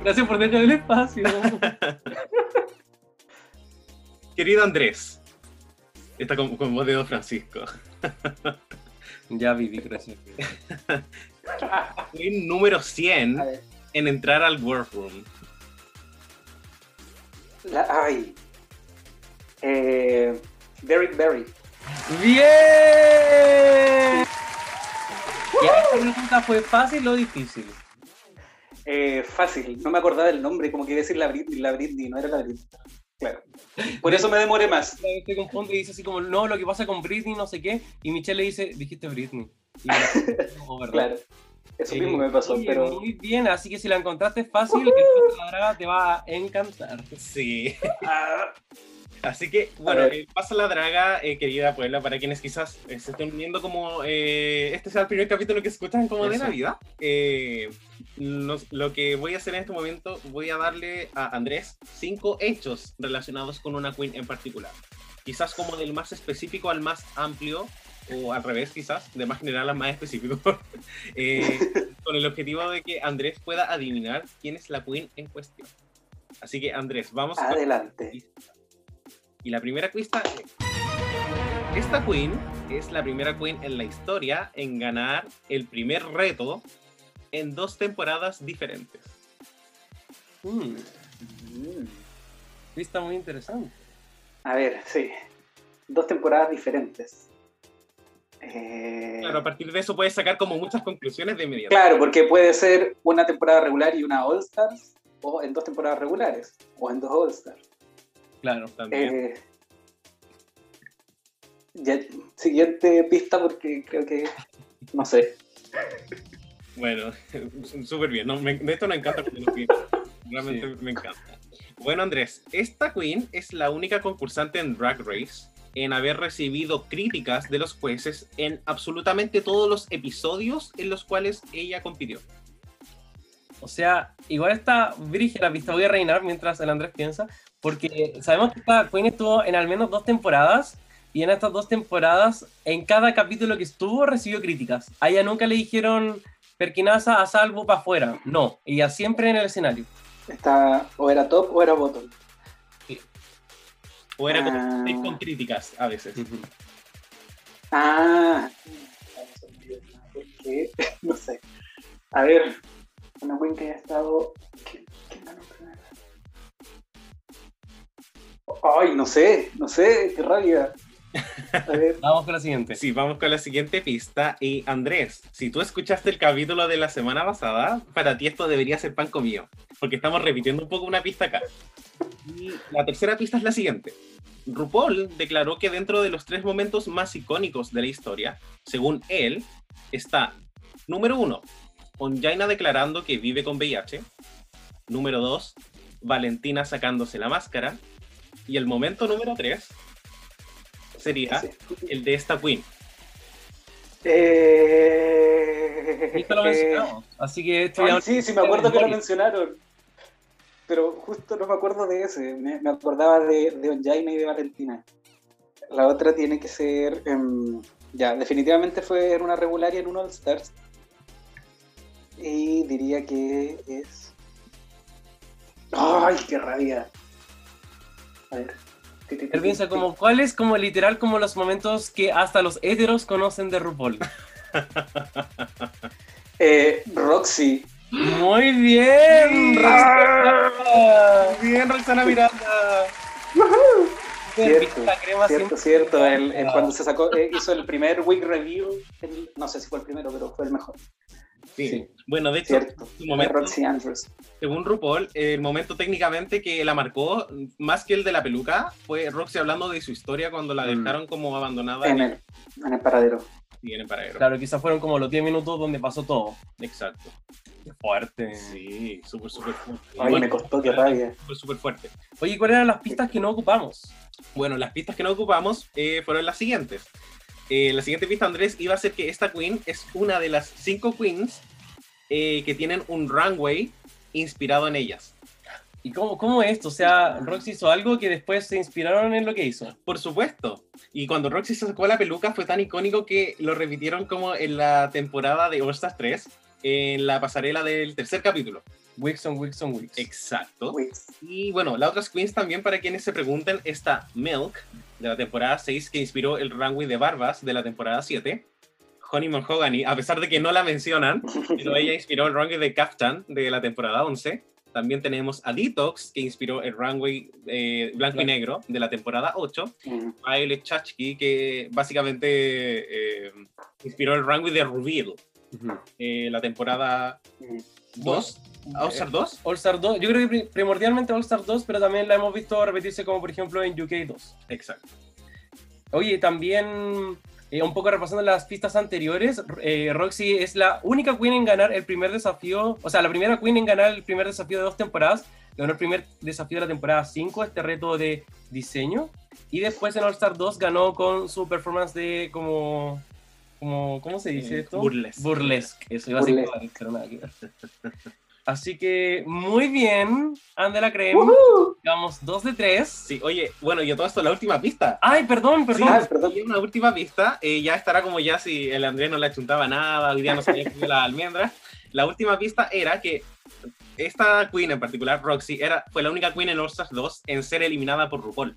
Gracias por dejar el espacio. Querido Andrés, está con, con voz de Don Francisco. ya, Vivi, gracias. Fui número A 100 ver, en entrar al Workroom. la- ay. Eh, Derrick Berry. ¡Bien! ¿Y esta pregunta fue fácil o difícil? Eh, fácil, no me acordaba del nombre, como que iba a decir la Britney, la Britney, no era la Britney. Claro. Por eso me demoré más. Una vez te confunde y dice así como, no, lo que pasa con Britney, no sé qué, y Michelle le dice, dijiste Britney. Y la- no, ¿verdad? Claro. Eso Eh, mismo me pasó, oye, pero Muy bien, así que si la encontraste fácil, el Paso de la Draga te va a encantar. Sí. Ah, Así que, bueno, eh, pasa la draga, eh, querida Puebla, para quienes quizás eh, se estén viendo como eh, este sea el primer capítulo que escuchan como de Eso. Navidad. Eh, nos- lo que voy a hacer en este momento, voy a darle a Andrés cinco hechos relacionados con una queen en particular. Quizás como del más específico al más amplio, o al revés quizás, de más general al más específico, eh, con el objetivo de que Andrés pueda adivinar quién es la queen en cuestión. Así que Andrés, vamos adelante. y la primera pista es, esta queen es la primera queen en la historia en ganar el primer reto en dos temporadas diferentes. Mm, Mm. está muy interesante. A ver, sí. Dos temporadas diferentes. Eh, Claro, a partir de eso puedes sacar como muchas conclusiones de inmediato. Claro, porque puede ser una temporada regular y una All Stars, o en dos temporadas regulares, o en dos All Stars. Claro. También. Eh, ya- siguiente pista, porque creo que. No sé. Bueno, súper bien. No, me- de esto me encanta. Realmente me encanta. Bueno, Andrés, esta queen es la única concursante en Drag Race en haber recibido críticas de los jueces en absolutamente todos los episodios en los cuales ella compitió. O sea, igual está virgen la pista, voy a reinar mientras el Andrés piensa, porque sabemos que esta Queen estuvo en al menos dos temporadas, y en estas dos temporadas, en cada capítulo que estuvo, recibió críticas. A ella nunca le dijeron perquinaza a salvo para afuera, no, ella siempre en el escenario. Está, o era top o era bottom. O era Ah. con críticas a veces. Ah, ¿por qué? No sé. A ver, una Queen que haya estado. ¿Quién, quién ganó primero? Ay, no sé, no sé, qué rabia. A ver, Vamos con la siguiente. Sí, vamos con la siguiente pista. Y Andrés, si tú escuchaste el capítulo de la semana pasada, para ti esto debería ser pan comido, porque estamos repitiendo un poco una pista acá. Y la tercera pista es la siguiente. RuPaul declaró que dentro de los tres momentos más icónicos de la historia, según él, está, número uno, Onjaina declarando que vive con VIH, número dos, Valentina sacándose la máscara, y el momento número tres sería sí. el de esta Queen. Eh, Esto lo mencionamos, así que ya... sí, sí, me acuerdo que lo mencionaron. Pero justo no me acuerdo de ese. Me, me acordaba de, de Onjaina y de Valentina. La otra tiene que ser. em, ya, definitivamente fue en una regularia en un All Stars. Y diría que es. ¡Ay, qué rabia! A ver. Él piensa como, ¿cuál es como literal como los momentos que hasta los héteros conocen de RuPaul? Eh, Roxy. Muy bien, Roxana. Bien, Roxana Miranda. Cierto, crema cierto, cierto. El- el- cuando se sacó, eh, hizo el primer week review. el- no sé si fue el primero, pero fue el mejor. Sí. Sí. Bueno, de hecho, Cierto. su momento, Roxy Andrews. según RuPaul, el momento técnicamente que la marcó, más que el de la peluca, fue Roxy hablando de su historia cuando la Mm. dejaron como abandonada En en, el, en el paradero. y en el paradero. Claro, quizás fueron como los 10 minutos donde pasó todo. Exacto. Qué fuerte. Sí, súper, súper fuerte. Ay, me costó, qué rabia. Súper, súper fuerte. Oye, ¿cuáles eran las pistas que no ocupamos? Bueno, las pistas que no ocupamos eh, fueron las siguientes. Eh, la siguiente pista, Andrés, iba a ser que esta queen es una de las cinco queens eh, que tienen un runway inspirado en ellas. ¿Y cómo, cómo esto? O sea, Roxy hizo algo que después se inspiraron en lo que hizo. Por supuesto. Y cuando Roxy se sacó la peluca fue tan icónico que lo repitieron como en la temporada de All Stars 3, en la pasarela del tercer capítulo. Wixon, Wixon, Wix. Exacto. Y bueno, las otras queens también, para quienes se pregunten, está Milk, de la temporada 6, que inspiró el runway de Barbas de la temporada 7. Honey Mahogany, a pesar de que no la mencionan, pero ella inspiró el runway de Kaftan de la temporada 11. También tenemos a Detox, que inspiró el runway eh, blanco y negro de la temporada 8. mm, Violet Chachki, que básicamente eh, inspiró el runway de Reveal, Ujú. eh, la temporada mm. 2. ¿All Star 2? All Star 2, yo creo que pri- primordialmente All Star 2, pero también la hemos visto repetirse como por ejemplo en UK 2. Exacto. Oye, también eh, un poco repasando las pistas anteriores, eh, Roxy es la única queen en ganar el primer desafío, o sea, la primera queen en ganar el primer desafío de dos temporadas, ganó el primer desafío de la temporada 5, este reto de diseño, y después en All Star 2 ganó con su performance de como... como ¿Cómo se dice Eh, esto? burlesque. Burlesque, eso iba a ser Burlesque. nada que ver. Así que muy bien, ande la crema. ¡Woohoo! Llevamos 2 de 3. Sí, oye, bueno, y todo esto, la última pista. Ay, perdón, perdón. Ah, perdón. Y una última pista, eh, ya estará como ya si el Andrés no le achuntaba nada, hoy día no sabía que la almendra. La última pista era que esta queen en particular, Roxy, era, fue la única queen en All Stars 2 en ser eliminada por RuPaul.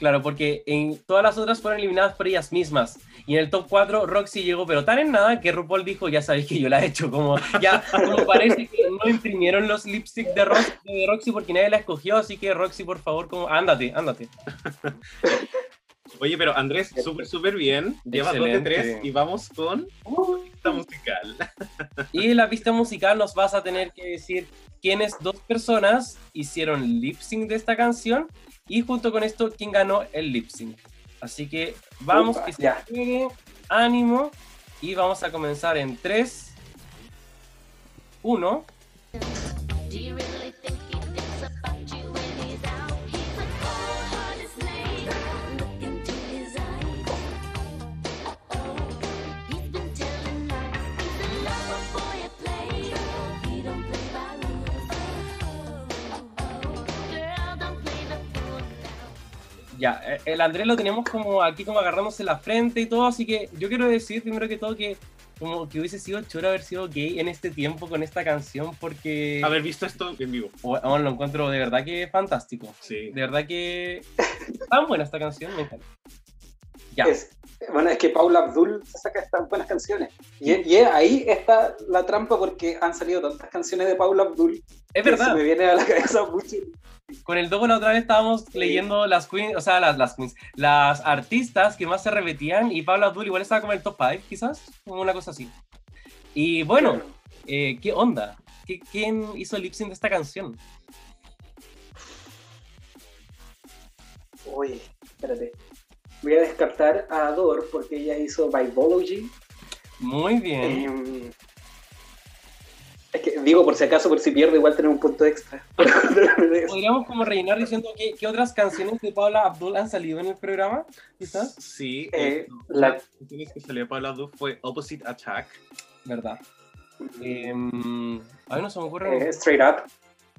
Claro, porque en todas las otras fueron eliminadas por ellas mismas. Y en el top 4 Roxy llegó, pero tan en nada que RuPaul dijo, ya sabéis que yo la he hecho. Como ya como parece que no imprimieron los lipsticks de, Rox- de Roxy porque nadie la escogió, así que Roxy, por favor, como ándate, ándate. Oye, pero Andrés, súper, súper bien. Lleva dos de tres y vamos con esta musical. Y en la pista musical nos vas a tener que decir quiénes dos personas hicieron lip sync de esta canción y junto con esto quién ganó el lip sync. Así que vamos, Upa, que se ya. juegue, ánimo y vamos a comenzar en 3, 1. Ya, eh, el Andrés lo teníamos como aquí como agarrándose la frente y todo, así que yo quiero decir primero que todo que como que hubiese sido choro haber sido gay en este tiempo con esta canción porque Haber visto esto en vivo. bueno, lo encuentro de verdad que fantástico. Sí. De verdad que tan buena esta canción, me encanta. Ya. Es- bueno, es que Paula Abdul saca estas buenas canciones. Y, y ahí está la trampa porque han salido tantas canciones de Paula Abdul. Es que verdad. Se me viene a la cabeza mucho. Con el Dogo la otra vez estábamos leyendo las queens, o sea, las, las queens, las artistas que más se repetían y Pablo Abdul igual estaba como en el top 5, quizás, como una cosa así. Y bueno, eh, ¿qué onda? ¿Qué- ¿Quién hizo el lip sync de esta canción? Uy, espérate. Voy a descartar a Ador porque ella hizo Vibology. Muy bien. Em, es que digo, por si acaso, por si pierde, igual tener un punto extra. Podríamos como rellenar diciendo que, qué otras canciones de Paula Abdul han salido en el programa, quizás. Sí. Eh, eh, la- canciones que salió de Paula Abdul fue Opposite Attack. ¿Verdad? Em, a mí no se me ocurre Eh, straight Up.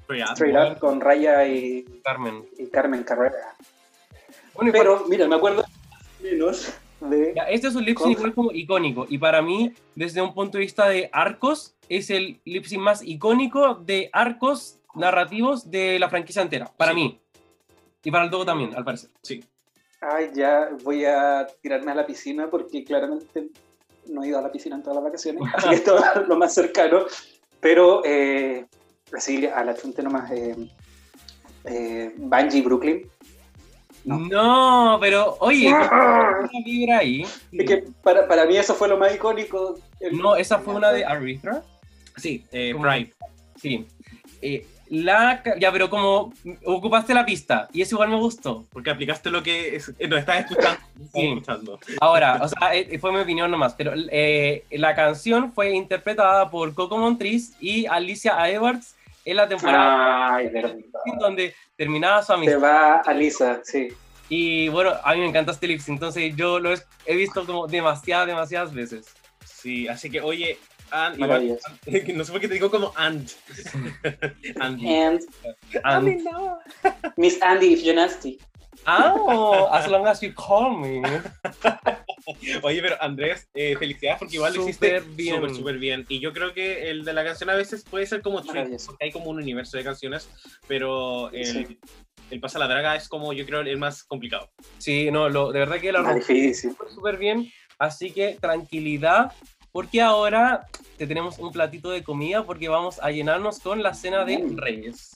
Straight Up. Straight Up con Raya y, Carmen. y Carmen Carrera. Bueno, y Pero, mira, me acuerdo menos de. Ya, este es un lip sync igual como icónico y para mí, desde un punto de vista de arcos, es el lip sync más icónico de arcos narrativos de la franquicia entera, para Sí. mí. Y para el Dogo también, al parecer. Sí. Ay, ya voy a tirarme a la piscina porque claramente no he ido a la piscina en todas las vacaciones, así que esto es lo más cercano. Pero, eh, así a la chunte nomás, eh, eh, Bungie Brooklyn. No, No. pero oye, ¿qué una vibra ahí? Es que para, para mí eso fue lo más icónico. El- No, esa fue una de Arithra. Sí, eh. Sí. Eh, la, ya, pero como ocupaste la pista y eso igual me gustó. Porque aplicaste lo que es, eh, no estás escuchando. Sí. escuchando. Ahora, o sea, eh, fue mi opinión nomás, pero eh, la canción fue interpretada por Coco Montriz y Alicia Edwards en la temporada Ay, donde terminaba su Se amistad. va a Lisa, sí. Y bueno, a mí me encanta este lip sync, entonces yo lo he, he visto como demasiadas, demasiadas veces. Sí, así que oye, and, igual, no sé por qué te digo como and. and. And And, Miss Andy, if you're nasty. Oh, as long as you call me. Oye, pero Andrés, eh, felicidades porque igual lo hiciste bien. súper, súper bien. Y yo creo que el de la canción a veces puede ser como trick, porque hay como un universo de canciones, pero el, Sí. el Pasa la Draga es como, yo creo, el más complicado. Sí, no, lo, de verdad que la difícil. súper, bien. Así que tranquilidad, porque ahora te tenemos un platito de comida porque vamos a llenarnos con la cena de Mm. Reyes.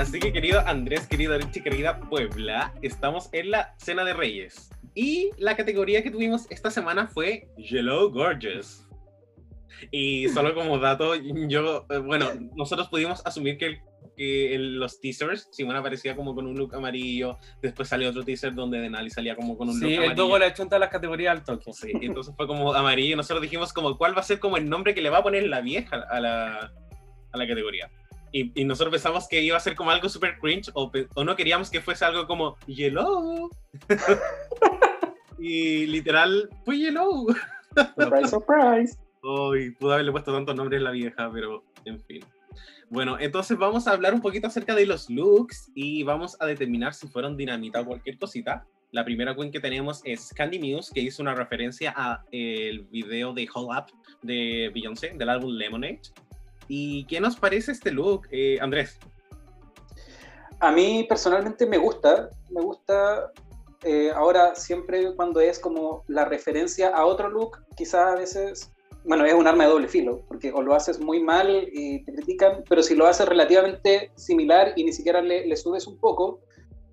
Así que, querido Andrés, querido Richie, querida Puebla, estamos en la Cena de Reyes. Y la categoría que tuvimos esta semana fue Yellow Gorgeous. Y solo como dato, yo, eh, bueno, nosotros pudimos asumir que, el- que en los teasers, Simón aparecía como con un look amarillo, después salió otro teaser donde Denali salía como con un Sí, look el amarillo. Dogo le todas las categorías al toque. Sí, entonces fue como amarillo nosotros dijimos como cuál va a ser como el nombre que le va a poner la vieja a la, a la categoría. Y, y nosotros pensamos que iba a ser como algo super cringe o, o no queríamos que fuese algo como Yellow. y literal fue Yellow. Surprise, surprise. Pudo haberle puesto tantos nombres a la vieja, pero en fin. Bueno, entonces vamos a hablar un poquito acerca de los looks y vamos a determinar si fueron dinamita o cualquier cosita. La primera queen que tenemos es Candy Muse, que hizo una referencia a el video de Hold Up de Beyoncé, del álbum Lemonade. ¿Y qué nos parece este look, eh, Andrés? A mí personalmente me gusta, me gusta eh, ahora siempre cuando es como la referencia a otro look, quizás a veces, bueno, es un arma de doble filo, porque o lo haces muy mal y te critican, pero si lo haces relativamente similar y ni siquiera le, subes un poco,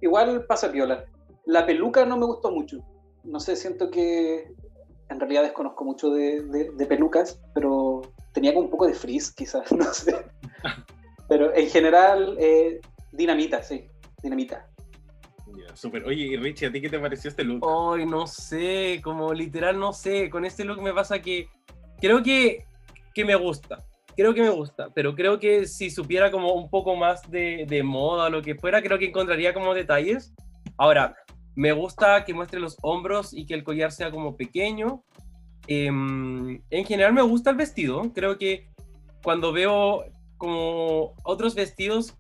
igual pasa piola. La peluca no me gustó mucho, no sé, siento que en realidad desconozco mucho de pelucas, pero tenía como un poco de frizz quizás, no sé. Pero en general, eh, dinamita, sí, dinamita. Ya, Súper. Oye, y Richie, ¿a ti qué te pareció este look? Ay, no sé, como literal no sé, con este look me pasa que creo que, que me gusta, creo que me gusta, pero creo que si supiera como un poco más de, de moda o lo que fuera, creo que encontraría como detalles. Ahora, me gusta que muestre los hombros y que el collar sea como pequeño, em, en general me gusta el vestido. Creo que cuando veo como otros vestidos,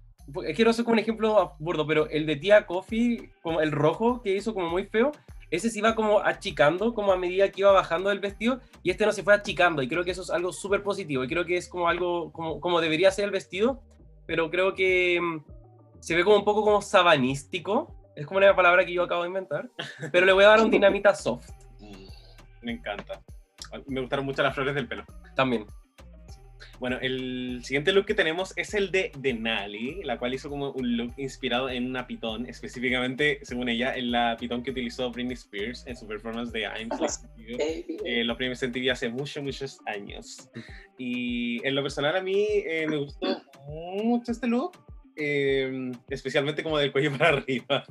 quiero hacer como un ejemplo burdo, pero el de tía Coffee, como el rojo que hizo como muy feo, ese se iba como achicando como a medida que iba bajando el vestido y este no se fue achicando y creo que eso es algo súper positivo y creo que es como algo como, como debería ser el vestido, pero creo que mm, se ve como un poco como sabanístico, es como una palabra que yo acabo de inventar, pero le voy a dar un dinamita soft Me encanta. Me gustaron mucho las flores del pelo. también. Bueno, el siguiente look que tenemos es el de Denali, la cual hizo como un look inspirado en una pitón, específicamente, según ella, en la pitón que utilizó Britney Spears en su performance de I'm. Eh, Eh, lo primero sentí hace muchos, muchos años. Y en lo personal a mí eh, me gustó mucho este look, eh, especialmente como del cuello para arriba.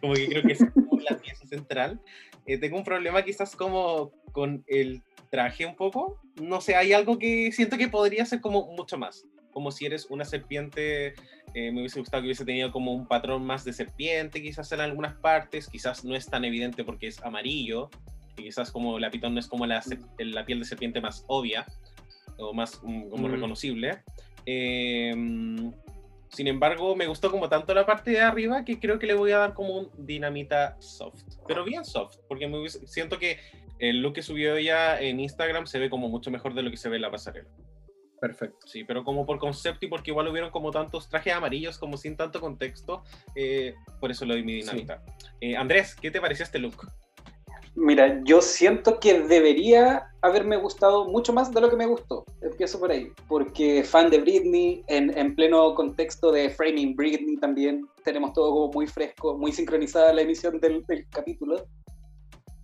como que creo que es como la pieza central. Eh, tengo un problema quizás como con el traje un poco. No sé, hay algo que siento que podría ser como mucho más. Como si eres una serpiente, eh, me hubiese gustado que hubiese tenido como un patrón más de serpiente, quizás en algunas partes, quizás no es tan evidente porque es amarillo, y quizás como la pitón no es como la, la piel de serpiente más obvia o más mm, como Mm. reconocible. Eh, sin embargo, me gustó como tanto la parte de arriba que creo que le voy a dar como un dinamita soft, pero bien soft, porque me siento que el look que subió ella en Instagram se ve como mucho mejor de lo que se ve en la pasarela. Perfecto. Sí, pero como por concepto y porque igual hubieron como tantos trajes amarillos como sin tanto contexto, eh, por eso le doy mi dinamita. Eh, Andrés, ¿qué te pareció este look? Mira, yo siento que debería haberme gustado mucho más de lo que me gustó. Empiezo por ahí, porque fan de Britney, en, en pleno contexto de Framing Britney también, tenemos todo muy fresco, muy sincronizada la emisión del, del capítulo.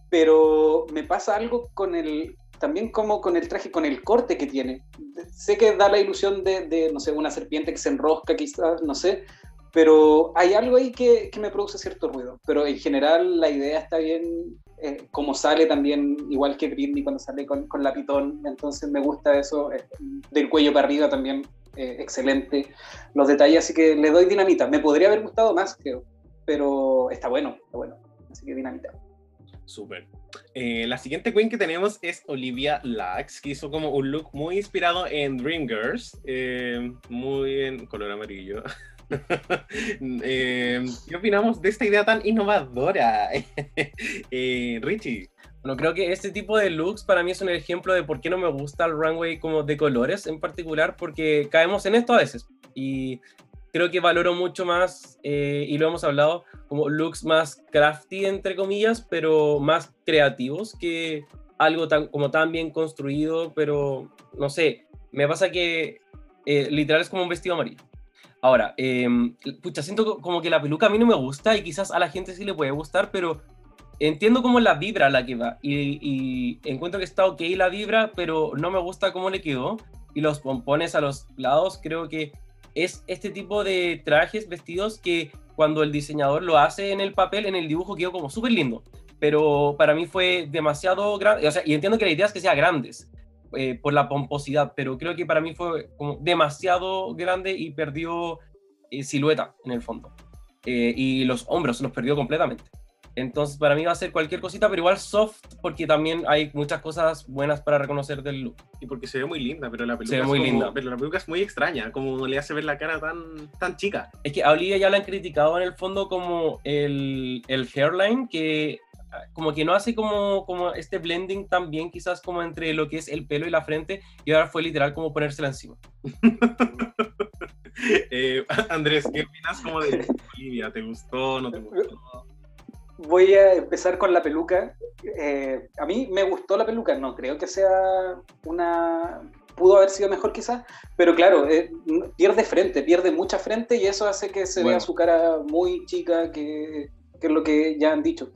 Pero me pasa algo con el, también como con el traje, con el corte que tiene. Sé que da la ilusión de, de, no sé, una serpiente que se enrosca quizás, no sé, pero hay algo ahí que, que me produce cierto ruido. Pero en general la idea está bien, eh, como sale también, igual que Britney cuando sale con, con la pitón, entonces me gusta eso, eh, del cuello para arriba también, eh, excelente, los detalles, así que le doy dinamita. Me podría haber gustado más, pero está bueno, está bueno, así que dinamita. Súper. La siguiente queen que tenemos es Olivia Lax, que hizo como un look muy inspirado en Dreamgirls, eh, muy en color amarillo. Eh, ¿Qué opinamos de esta idea tan innovadora? Eh, Richie. Bueno, creo que este tipo de looks para mí es un ejemplo de por qué no me gusta el runway como de colores en particular, porque caemos en esto a veces. Y creo que valoro mucho más, eh, y lo hemos hablado, como looks más crafty, entre comillas, pero más creativos que algo tan, como tan bien construido, pero no sé, me pasa que eh, literal es como un vestido amarillo. Ahora, eh, pucha, siento co- como que la peluca a mí no me gusta y quizás a la gente sí le puede gustar, pero entiendo cómo la vibra la que va y, y encuentro que está ok la vibra, pero no me gusta cómo le quedó. Y los pompones a los lados, creo que es este tipo de trajes, vestidos que cuando el diseñador lo hace en el papel, en el dibujo quedó como súper lindo. Pero para mí fue demasiado grande, o sea, y entiendo que la idea es que sea grandes eh, por la pomposidad, pero creo que para mí fue como demasiado grande y perdió eh, silueta en el fondo. Eh, y los hombros los perdió completamente. Entonces, para mí va a ser cualquier cosita, pero igual soft, porque también hay muchas cosas buenas para reconocer del look. Y porque se ve muy linda, pero la peluca, Se ve es muy como- linda. pero la peluca es muy extraña, como le hace ver la cara tan, tan chica. Es que a Olivia ya la han criticado en el fondo como el, el hairline, que como que no hace como, como este blending tan bien, quizás como entre lo que es el pelo y la frente, y ahora fue literal como ponérsela encima. Eh, Andrés, ¿qué opinas como de Olivia? ¿Te gustó? ¿No te gustó? Voy a empezar con la peluca. Eh, a mí me gustó la peluca, no creo que sea una... Pudo haber sido mejor quizás, pero claro, eh, pierde frente, pierde mucha frente y eso hace que se Bueno. vea su cara muy chica, que, que es lo que ya han dicho.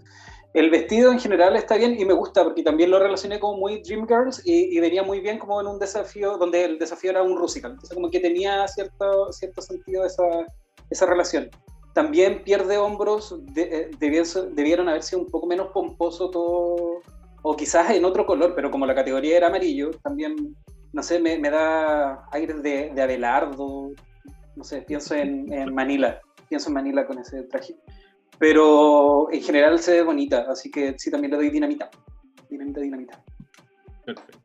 El vestido en general está bien y me gusta porque también lo relacioné como muy Dreamgirls y, y venía muy bien como en un desafío donde el desafío era un Rusical. Entonces como que tenía cierto, cierto sentido esa, esa relación. También pierde hombros, de- eh, debieron, debieron haber sido un poco menos pomposo todo, o quizás en otro color, pero como la categoría era amarillo, también, no sé, me, me da aires de, de Abelardo, no sé, pienso en, en Manila, pienso en Manila con ese traje. Pero en general se ve bonita, así que sí, también le doy dinamita. Dinamita, dinamita. Perfecto.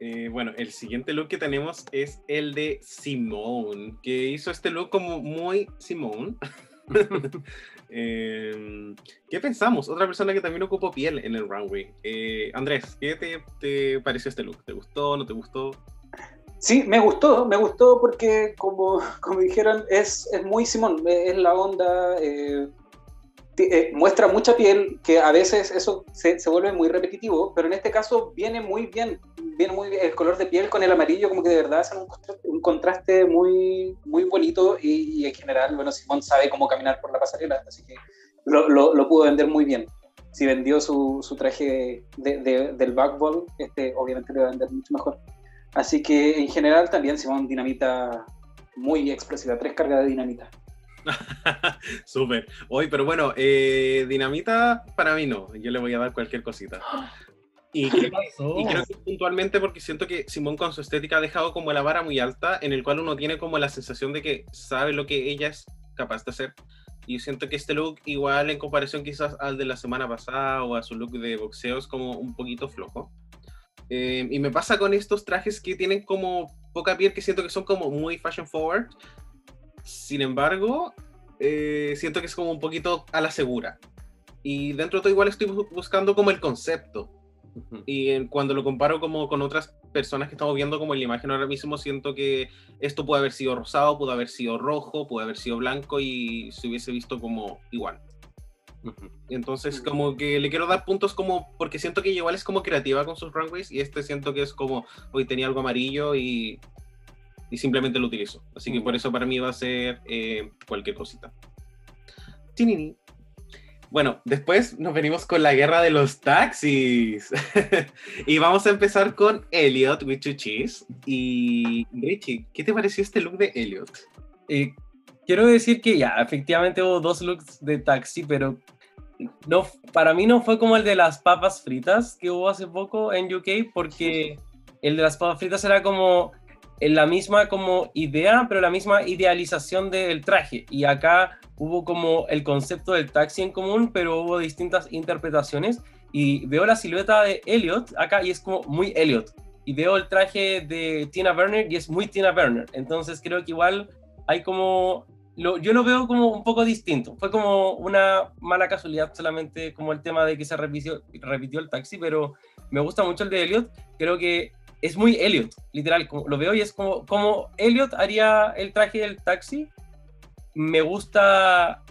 Eh, bueno, el siguiente look que tenemos es el de Simone, que hizo este look como muy Simone. Eh, ¿Qué pensamos? Otra persona que también ocupó piel en el runway. Eh, Andrés, ¿qué te, te pareció este look? ¿Te gustó? ¿No te gustó? Sí, me gustó, me gustó porque como, como dijeron, es, es muy Simón, es la onda, eh, eh, muestra mucha piel, que a veces eso se, vuelve muy repetitivo, pero en este caso viene muy bien, viene muy bien, el color de piel con el amarillo como que de verdad hacen un contraste, muy, muy bonito y, en general, bueno, Simón sabe cómo caminar por la pasarela, así que lo, lo, lo pudo vender muy bien. Si vendió su, su traje de- de- del backball, este, obviamente le va a vender mucho mejor. Así que en general también Simón Dinamita muy expresiva, tres cargas de dinamita. Súper. Hoy, pero bueno, eh, Dinamita para mí no. Yo le voy a dar cualquier cosita. Y creo, y creo que puntualmente porque siento que Simón con su estética ha dejado como la vara muy alta, en el cual uno tiene como la sensación de que sabe lo que ella es capaz de hacer. Y siento que este look, igual en comparación quizás al de la semana pasada o a su look de boxeo, es como un poquito flojo. Eh, y me pasa con estos trajes que tienen como poca piel, que siento que son como muy fashion forward. Sin embargo, eh, siento que es como un poquito a la segura. Y dentro de todo igual estoy bu- buscando como el concepto. Y en- cuando lo comparo como con otras personas que estamos viendo como en la imagen ahora mismo, siento que esto puede haber sido rosado, pudo haber sido rojo, puede haber sido blanco y se hubiese visto como igual. Entonces como que le quiero dar puntos como, porque siento que igual es como creativa con sus runways y este siento que es como, hoy tenía algo amarillo y, y simplemente lo utilizo. Así que por eso para mí va a ser eh, cualquier cosita. Tinini. Bueno, después nos venimos con la guerra de los taxis. y vamos a empezar con Elliot with two cheese. Y Richie, ¿qué te pareció este look de Elliot? Eh, quiero decir que ya, efectivamente hubo dos looks de taxi, pero no, para mí no fue como el de las papas fritas que hubo hace poco en UK, porque el de las papas fritas era como en la misma como idea, pero la misma idealización del traje. Y acá hubo como el concepto del taxi en común, pero hubo distintas interpretaciones. Y veo la silueta de Elliot acá y es como muy Elliot. Y veo el traje de Tina Burner y es muy Tina Burner. Entonces creo que igual hay como... Yo lo veo como un poco distinto. Fue como una mala casualidad solamente como el tema de que se repitió, repitió el taxi, pero me gusta mucho el de Elliot. Creo que es muy Elliot, literal. Lo veo y es como, como Elliot haría el traje del taxi. Me gusta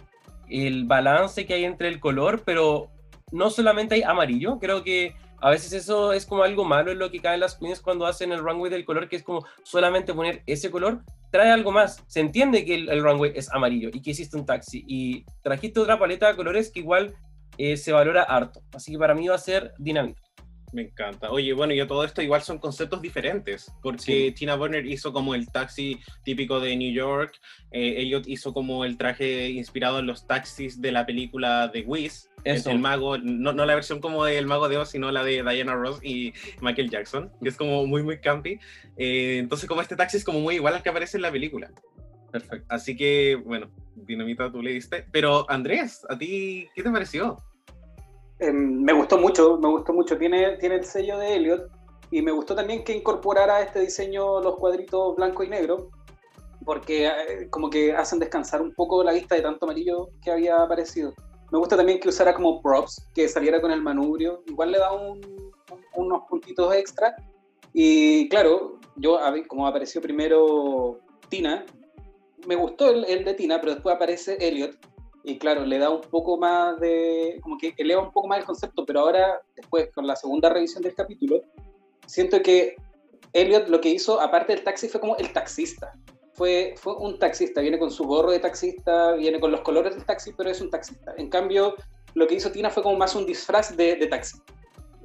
el balance que hay entre el color, pero no solamente hay amarillo. Creo que a veces eso es como algo malo en lo que caen las queens cuando hacen el runway del color, que es como solamente poner ese color. Trae algo más. Se entiende que el, el runway es amarillo y que hiciste un taxi. Y trajiste otra paleta de colores que igual eh, se valora harto. Así que para mí va a ser dinámico. Me encanta. Oye, bueno, y todo esto igual son conceptos diferentes, porque Sí. Tina Burner hizo como el taxi típico de New York, eh, Elliot hizo como el traje inspirado en los taxis de la película de Wiz, el, el mago, no, no la versión como del mago de Oz, sino la de Diana Ross y Michael Jackson, que es como muy, muy campy. Eh, entonces, como este taxi es como muy igual al que aparece en la película. Perfecto. Así que, bueno, Dinamita tú le diste. Pero, Andrés, ¿a ti qué te pareció? Eh, me gustó mucho, me gustó mucho. Tiene, tiene el sello de Elliot y me gustó también que incorporara a este diseño los cuadritos blanco y negro, porque eh, como que hacen descansar un poco la vista de tanto amarillo que había aparecido. Me gusta también que usara como props, que saliera con el manubrio, igual le da un- unos puntitos extra. Y claro, yo como apareció primero Tina, me gustó el de Tina, pero después aparece Elliot y claro, le da un poco más de, como que eleva un poco más el concepto, pero ahora, después, con la segunda revisión del capítulo, siento que Elliot lo que hizo, aparte del taxi, fue como el taxista. Fue, fue un taxista, viene con su gorro de taxista, viene con los colores del taxi, pero es un taxista. En cambio, lo que hizo Tina fue como más un disfraz de, taxi.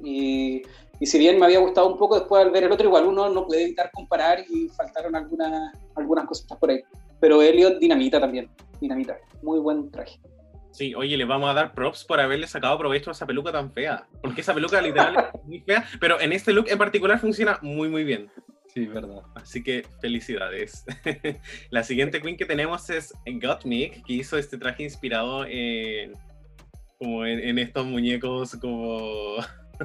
Y, y si bien me había gustado un poco después al ver el otro, igual uno no puede evitar comparar y faltaron algunas, algunas cositas por ahí. Pero Elliot, dinamita también, dinamita. Muy buen traje. Sí, oye, le vamos a dar props por haberle sacado provecho a esa peluca tan fea. Porque esa peluca literal es muy fea, pero en este look en particular funciona muy, muy bien. Sí, verdad. Así que felicidades. La siguiente queen que tenemos es Gottmik, que hizo este traje inspirado en, como en, en estos muñecos como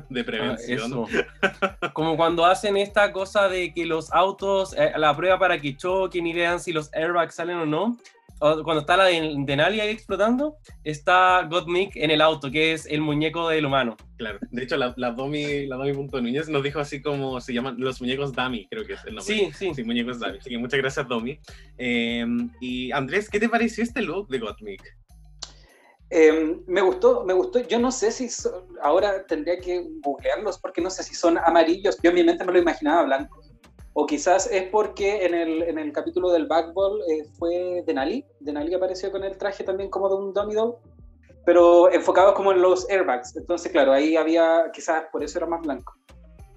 de Ah, prevención. Como cuando hacen esta cosa de que los autos, eh, la prueba para que choquen y vean si los airbags salen o no. O cuando está la de Denali ahí explotando, está Gottmik en el auto, que es el muñeco del humano. Claro. De hecho, la, la Domi, la Domi Núñez nos dijo así como se llaman los muñecos Dami, creo que es el nombre. Sí, sí. Sí, muñecos Dami. Así que muchas gracias, Domi. Eh, y Andrés, ¿qué te pareció este look de Gottmik? Eh, me gustó, me gustó. Yo no sé si ahora tendría que googlearlos porque no sé si son amarillos. Yo en mi mente me lo imaginaba blancos. O quizás es porque en el, en el capítulo del backball eh, fue Denali. Denali apareció con el traje también como de un dummy pero enfocados como en los airbags. Entonces, claro, ahí había, quizás por eso era más blanco.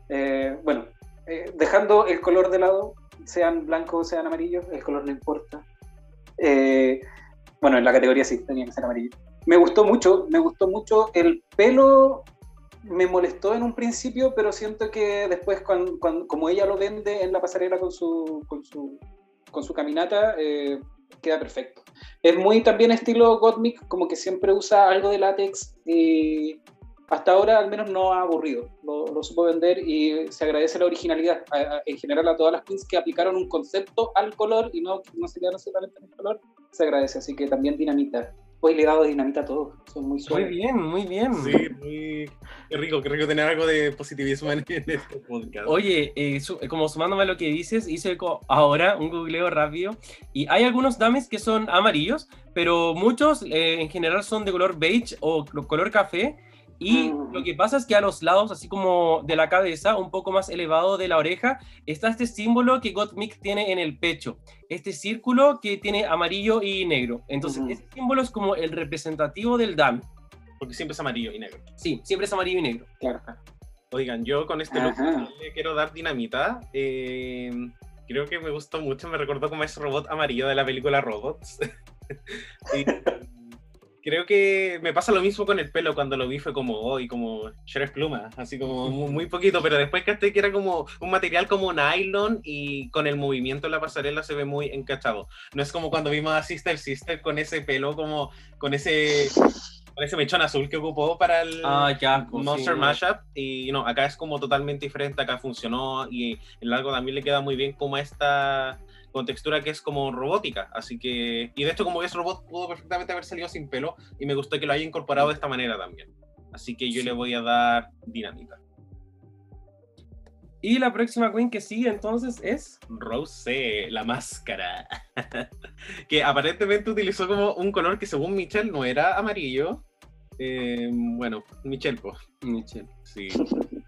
Eh, bueno, eh, dejando el color de lado, sean blancos o sean amarillos, el color no importa. Bueno, en la categoría sí, tenía que ser amarillo. Me gustó mucho, me gustó mucho. El pelo me molestó en un principio, pero siento que después, cuan- cuan- como ella lo vende en la pasarela con su, con su, con su caminata, eh, queda perfecto. Es muy también estilo Gottmik, como que siempre usa algo de látex y hasta ahora al menos no ha aburrido. Lo, lo supo vender y se agradece la originalidad en general a todas las pins que aplicaron un concepto al color y no, no se quedaron solamente en el color. Se agradece, así que también dinamita. Hoy le he dado dinamita a todos, son muy Muy suaves. bien, muy bien. Sí, muy... Qué rico, qué rico tener algo de positivismo en, este podcast. Oye, eh, su- como sumándome a lo que dices, hice ahora un googleo rápido y hay algunos dames que son amarillos, pero muchos eh, en general son de color beige o color café. Y Mm. lo que pasa es que a los lados, así como de la cabeza, un poco más elevado de la oreja, está este símbolo que Gottmik tiene en el pecho. Este círculo que tiene amarillo y negro. Entonces, Ujú. ese símbolo es como el representativo del dam. Porque siempre es amarillo y negro. Sí, siempre es amarillo y negro. Claro. Oigan, yo con este look le quiero dar dinamita. Eh, creo que me gustó mucho, me recordó como ese robot amarillo de la película Robots. Y creo que me pasa lo mismo con el pelo cuando lo vi fue como hoy, como Shrek Pluma, así como muy, poquito, pero después caché que era como un material como nylon y con el movimiento en la pasarela se ve muy encachado. No es como cuando vimos a Sister Sister con ese pelo como con ese con ese mechón azul que ocupó para el Ah, asco. Monster sí. Mashup y no, acá es como totalmente diferente, acá funcionó y el largo también le queda muy bien como esta con textura que es como robótica, así que y de hecho como es robot pudo perfectamente haber salido sin pelo y me gustó que lo haya incorporado de esta manera también. Así que yo Sí. le voy a dar dinamita. Y la próxima queen que sigue entonces es... Rose, la máscara. que aparentemente utilizó como un color que según Michelle no era amarillo. Eh, bueno, Michelle, pues. Michelle. Sí.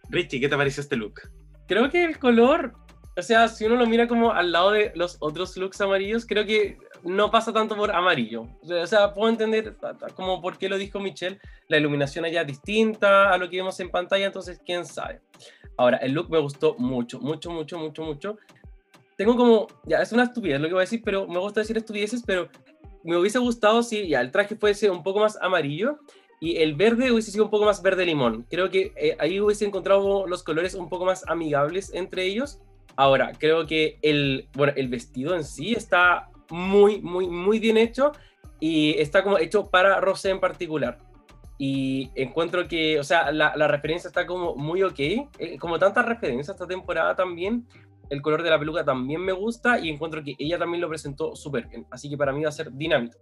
Richie, ¿qué te pareció este look? Creo que el color, o sea, si uno lo mira como al lado de los otros looks amarillos, creo que no pasa tanto por amarillo. O sea, puedo entender como por qué lo dijo Michelle, la iluminación allá es distinta a lo que vemos en pantalla, entonces quién sabe. Ahora, el look me gustó mucho, mucho, mucho, mucho, mucho. Tengo como, ya, es una estupidez lo que voy a decir, pero me gusta decir estupideces, pero me hubiese gustado si ya el traje fuese un poco más amarillo y el verde hubiese sido un poco más verde limón. Creo que eh, ahí hubiese encontrado los colores un poco más amigables entre ellos. Ahora, creo que el, bueno, el vestido en sí está muy, muy, muy bien hecho y está como hecho para Rosé en particular. Y encuentro que, o sea, la, la referencia está como muy ok. eh, como tantas referencias esta temporada también. El color de la peluca también me gusta y encuentro que ella también lo presentó súper bien. Así que para mí va a ser dinámico.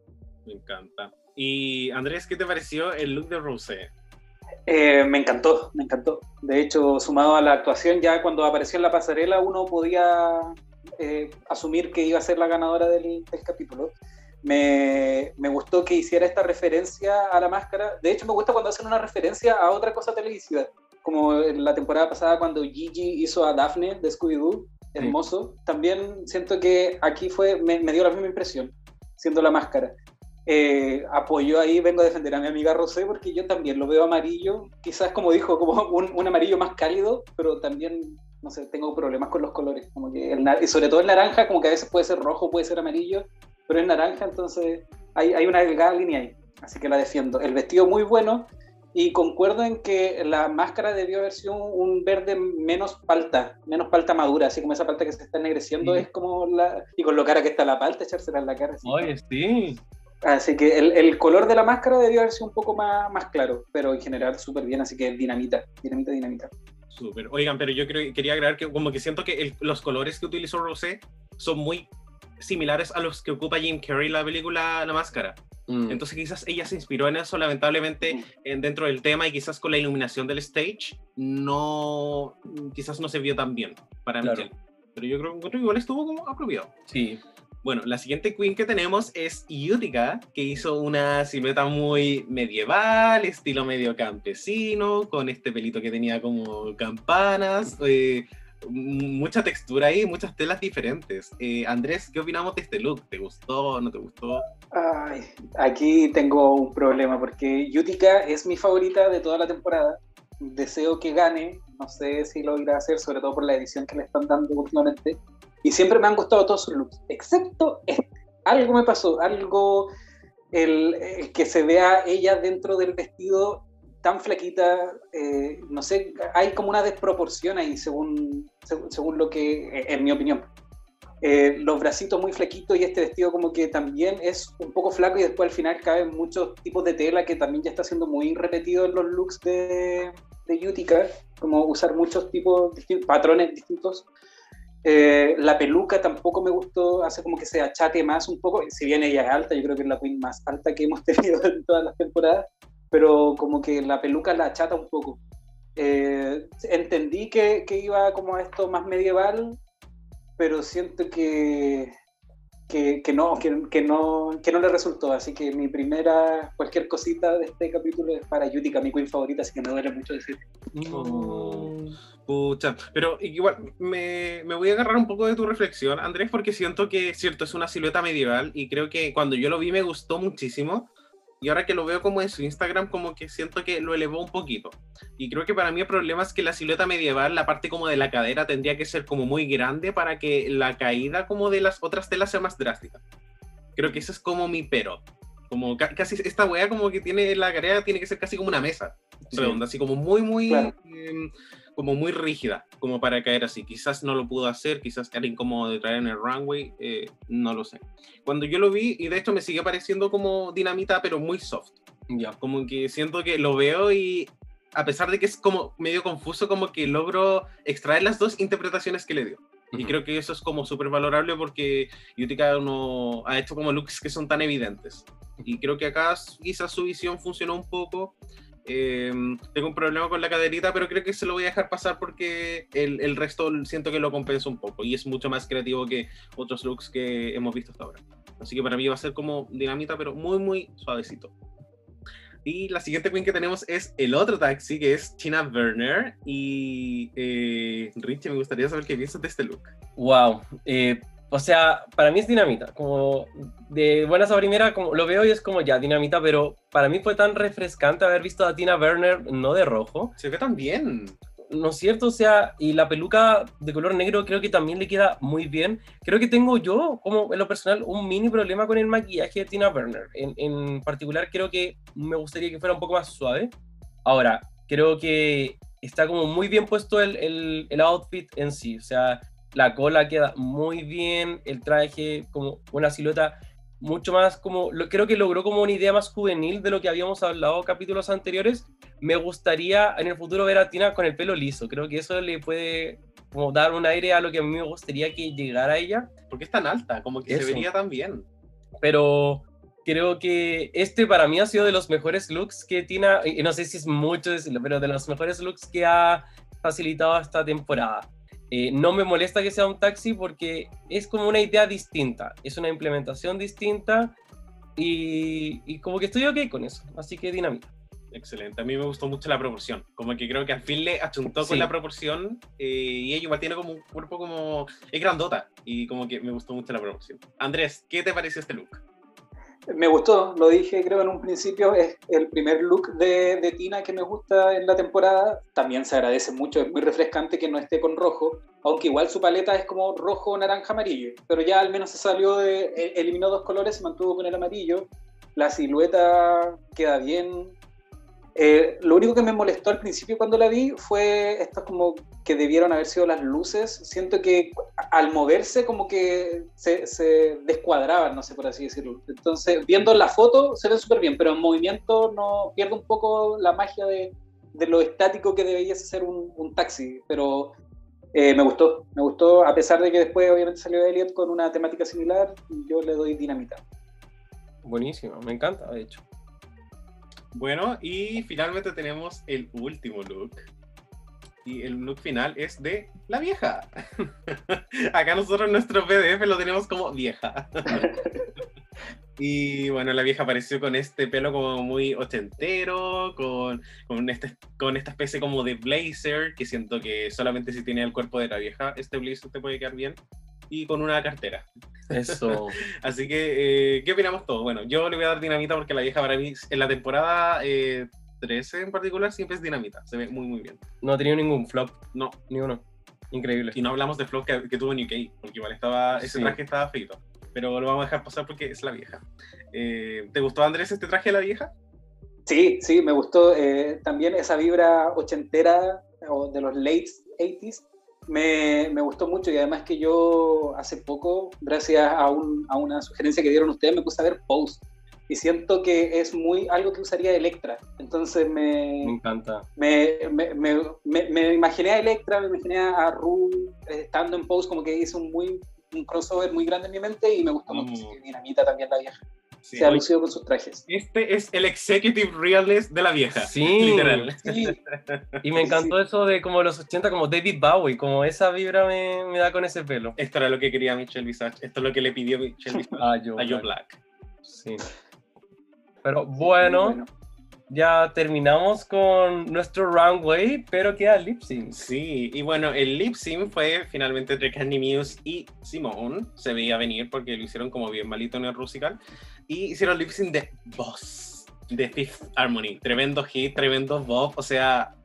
Me encanta. Y Andrés, ¿qué te pareció el look de Rosé? Eh, me encantó, me encantó. De hecho, sumado a la actuación, ya cuando apareció en la pasarela, uno podía eh, asumir que iba a ser la ganadora del, del capítulo. Me, me gustó que hiciera esta referencia a la máscara. De hecho, me gusta cuando hacen una referencia a otra cosa televisiva, como en la temporada pasada cuando Gigi hizo a Daphne de Scooby-Doo, hermoso. También siento que aquí fue, me, me dio la misma impresión, siendo la máscara. Eh, apoyo ahí, vengo a defender a mi amiga Rosé porque yo también lo veo amarillo, quizás como dijo, como un, un amarillo más cálido, pero también, no sé, tengo problemas con los colores, como que el, y sobre todo el naranja, como que a veces puede ser rojo, puede ser amarillo, pero es naranja, entonces hay, hay una delgada línea ahí, así que la defiendo. El vestido muy bueno y concuerdo en que la máscara debió haber sido un, un verde menos palta, menos palta madura, así como esa palta que se está ennegreciendo Sí. es como la... Y con lo cara que está la palta, echársela en la cara. así. Oye, sí. Así que el, el color de la máscara debió haber sido un poco más, más claro, pero en general súper bien, así que dinamita, dinamita, dinamita. Súper. Oigan, pero yo creo, quería agregar que como que siento que el- los colores que utilizó Rosé son muy similares a los que ocupa Jim Carrey en la película La Máscara. Mm. Entonces quizás ella se inspiró en eso, lamentablemente en- dentro del tema y quizás con la iluminación del stage no, quizás no se vio tan bien para Claro. Michelle. Pero yo creo, creo que igual estuvo como apropiado. Sí. Bueno, la siguiente queen que tenemos es Utica, que hizo una silueta muy medieval, estilo medio campesino, con este pelito que tenía como campanas, eh, mucha textura ahí, muchas telas diferentes. Eh, Andrés, ¿qué opinamos de este look? ¿Te gustó? ¿No te gustó? Ay, aquí tengo un problema porque Utica es mi favorita de toda la temporada. Deseo que gane, no sé si lo irá a hacer, sobre todo por la edición que le están dando últimamente. Y siempre me han gustado todos sus looks, excepto este. Algo me pasó, algo el, el que se vea ella dentro del vestido tan flaquita, eh, no sé, hay como una desproporción ahí según, según, según lo que, eh, en mi opinión. Eh, los bracitos muy flaquitos y este vestido como que también es un poco flaco y después al final caben muchos tipos de tela que también ya está siendo muy repetido en los looks de, de Utica, como usar muchos tipos, patrones distintos. Eh, la peluca tampoco me gustó, hace como que se achate más un poco, si bien ella es alta, yo creo que es la queen más alta que hemos tenido en todas las temporadas, pero como que la peluca la achata un poco. Eh, entendí que, que iba como a esto más medieval, pero siento que, que, que no, que, que no, que no le resultó. Así que mi primera, cualquier cosita de este capítulo es para Yutika, mi queen favorita, así que me duele mucho decir. Mm. Pucha, pero igual me, me voy a agarrar un poco de tu reflexión, Andrés, porque siento que, cierto, es una silueta medieval y creo que cuando yo lo vi me gustó muchísimo y ahora que lo veo como en su Instagram, como que siento que lo elevó un poquito. Y creo que para mí el problema es que la silueta medieval, la parte como de la cadera, tendría que ser como muy grande para que la caída como de las otras telas sea más drástica. Creo que ese es como mi pero. Como ca- casi esta wea como que tiene la cadera, tiene que ser casi como una mesa Sí. redonda, así como muy, muy, Claro. em, como muy rígida, como para caer así. Quizás no lo pudo hacer, quizás era incómodo de traer en el runway, eh, no lo sé. Cuando yo lo vi, y de hecho me sigue pareciendo como dinamita, pero muy soft. Ya. Como que siento que lo veo y a pesar de que es como medio confuso, como que logro extraer las dos interpretaciones que le dio. Y Ujú. creo que eso es como súper valorable porque Utica no ha hecho como looks que son tan evidentes. Y creo que acá quizás su visión funcionó un poco. Eh, tengo un problema con la caderita, pero creo que se lo voy a dejar pasar porque el, el resto siento que lo compensa un poco y es mucho más creativo que otros looks que hemos visto hasta ahora. Así que para mí va a ser como dinamita, pero muy, muy suavecito. Y la siguiente queen que tenemos es el otro taxi, que es Tina Werner. Y eh, Richie, me gustaría saber qué piensas de este look. Wow. Eh, o sea, para mí es dinamita. Como de buenas a primera, como lo veo y es como ya dinamita, pero para mí fue tan refrescante haber visto a Tina Werner no de rojo. Se ve tan bien. ¿No es cierto? O sea, y la peluca de color negro creo que también le queda muy bien. Creo que tengo yo, como en lo personal, un mini problema con el maquillaje de Tina Werner. En, en particular, creo que me gustaría que fuera un poco más suave. Ahora, creo que está como muy bien puesto el, el, el outfit en sí. O sea, la cola queda muy bien, el traje como una silueta mucho más como, lo, creo que logró como una idea más juvenil de lo que habíamos hablado capítulos anteriores. Me gustaría en el futuro ver a Tina con el pelo liso, creo que eso le puede como dar un aire a lo que a mí me gustaría que llegara a ella, porque es tan alta? Como que Eso. se vería tan bien. pero creo que este para mí ha sido de los mejores looks que Tina, y no sé si es mucho decirlo, pero de los mejores looks que ha facilitado esta temporada. Eh, no me molesta que sea un taxi porque es como una idea distinta, es una implementación distinta y, y como que estoy ok con eso, así que dinamita. Excelente. A mí me gustó mucho la proporción. Como que creo que al fin le achuntó con la proporción eh, y ella igual tiene como un cuerpo como... Es grandota y como que me gustó mucho la proporción. Andrés, ¿qué te pareció este look? Me gustó, lo dije creo en un principio, es el primer look de, Tina que me gusta en la temporada. También se agradece mucho, es muy refrescante que no esté con rojo, aunque igual su paleta es como rojo, naranja, amarillo. Pero ya al menos se salió de, e- eliminó dos colores, se mantuvo con el amarillo. La silueta queda bien. Eh, lo único que me molestó al principio cuando la vi fue esto como que debieron haber sido las luces. Siento que al moverse como que se, se descuadraban, no sé por así decirlo. Entonces, viendo la foto se ven súper bien, pero en movimiento no pierde un poco la magia de, de lo estático que debería ser un, un taxi. Pero eh, me gustó, me gustó, a pesar de que después obviamente salió Elliot con una temática similar, yo le doy dinamita. Buenísimo, me encanta, de hecho. Bueno, y finalmente tenemos el último look. Y el look final es de la vieja. Acá nosotros nuestro PDF lo tenemos como vieja. y bueno, la vieja apareció con este pelo como muy ochentero, con, con, este, con esta especie como de blazer, que siento que solamente si tiene el cuerpo de la vieja, este blazer te puede quedar bien. Y con una cartera. Eso. Así que, eh, ¿qué opinamos todos? Bueno, yo le voy a dar dinamita porque la vieja para mí, en la temporada eh, 13 en particular, siempre es dinamita. Se ve muy, muy bien. No ha tenido ningún flop, No, ni uno. Increíble. y no hablamos de flop que, que tuvo en UK, porque igual estaba, ese Sí. traje estaba feito. Pero lo vamos a dejar pasar porque es la vieja. Eh, ¿Te gustó, Andrés, este traje de la vieja? Sí, sí, me gustó eh, también esa vibra ochentera o de los late 80s. Me, me gustó mucho y además que yo hace poco, gracias a, un- a una sugerencia que dieron ustedes, me puse a ver Pose y siento que es muy algo que usaría Electra. Entonces Me me, encanta. me, me, me, me- me imaginé a Electra, me imaginé a Ru eh, estando en Pose como que hizo un, muy, un crossover muy grande en mi mente y me gustó mucho. Mm. Que Dinamita también la vieja. Sí, Se ha lucido con sus trajes. Este es el executive realness de la vieja. Sí. Literal. Sí, Y me encantó eso de como los 80, como David Bowie, como esa vibra me, me da con ese pelo. Esto era lo que quería Michelle Visage. Esto es lo que le pidió Michelle Visage Ah, yo. a Joe Black. Sí. Pero bueno, ya terminamos con nuestro runway, pero queda lip sync. Sí, y bueno, el lip sync fue finalmente entre Candy Muse y Simone. Se veía venir porque lo hicieron como bien malito en el Rusical. Y hicieron lip sync de Boss, de Fifth Harmony. Tremendo hit, tremendo bob. O sea,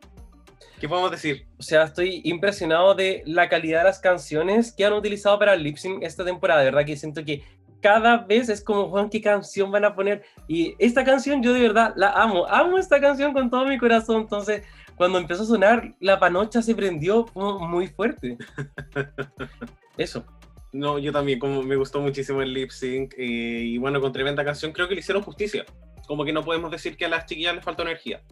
¿qué podemos decir? O sea, estoy impresionado de la calidad de las canciones que han utilizado para el lip sync esta temporada. De verdad que siento que cada vez es como, Juan, ¿qué canción van a poner? Y esta canción yo de verdad la amo. Amo esta canción con todo mi corazón. Entonces, cuando empezó a sonar, la panocha se prendió como muy fuerte. Eso. No, yo también, como me gustó muchísimo el lip sync. eh, y bueno, con tremenda canción, creo que le hicieron justicia. Como que no podemos decir que a las chiquillas les faltó energía.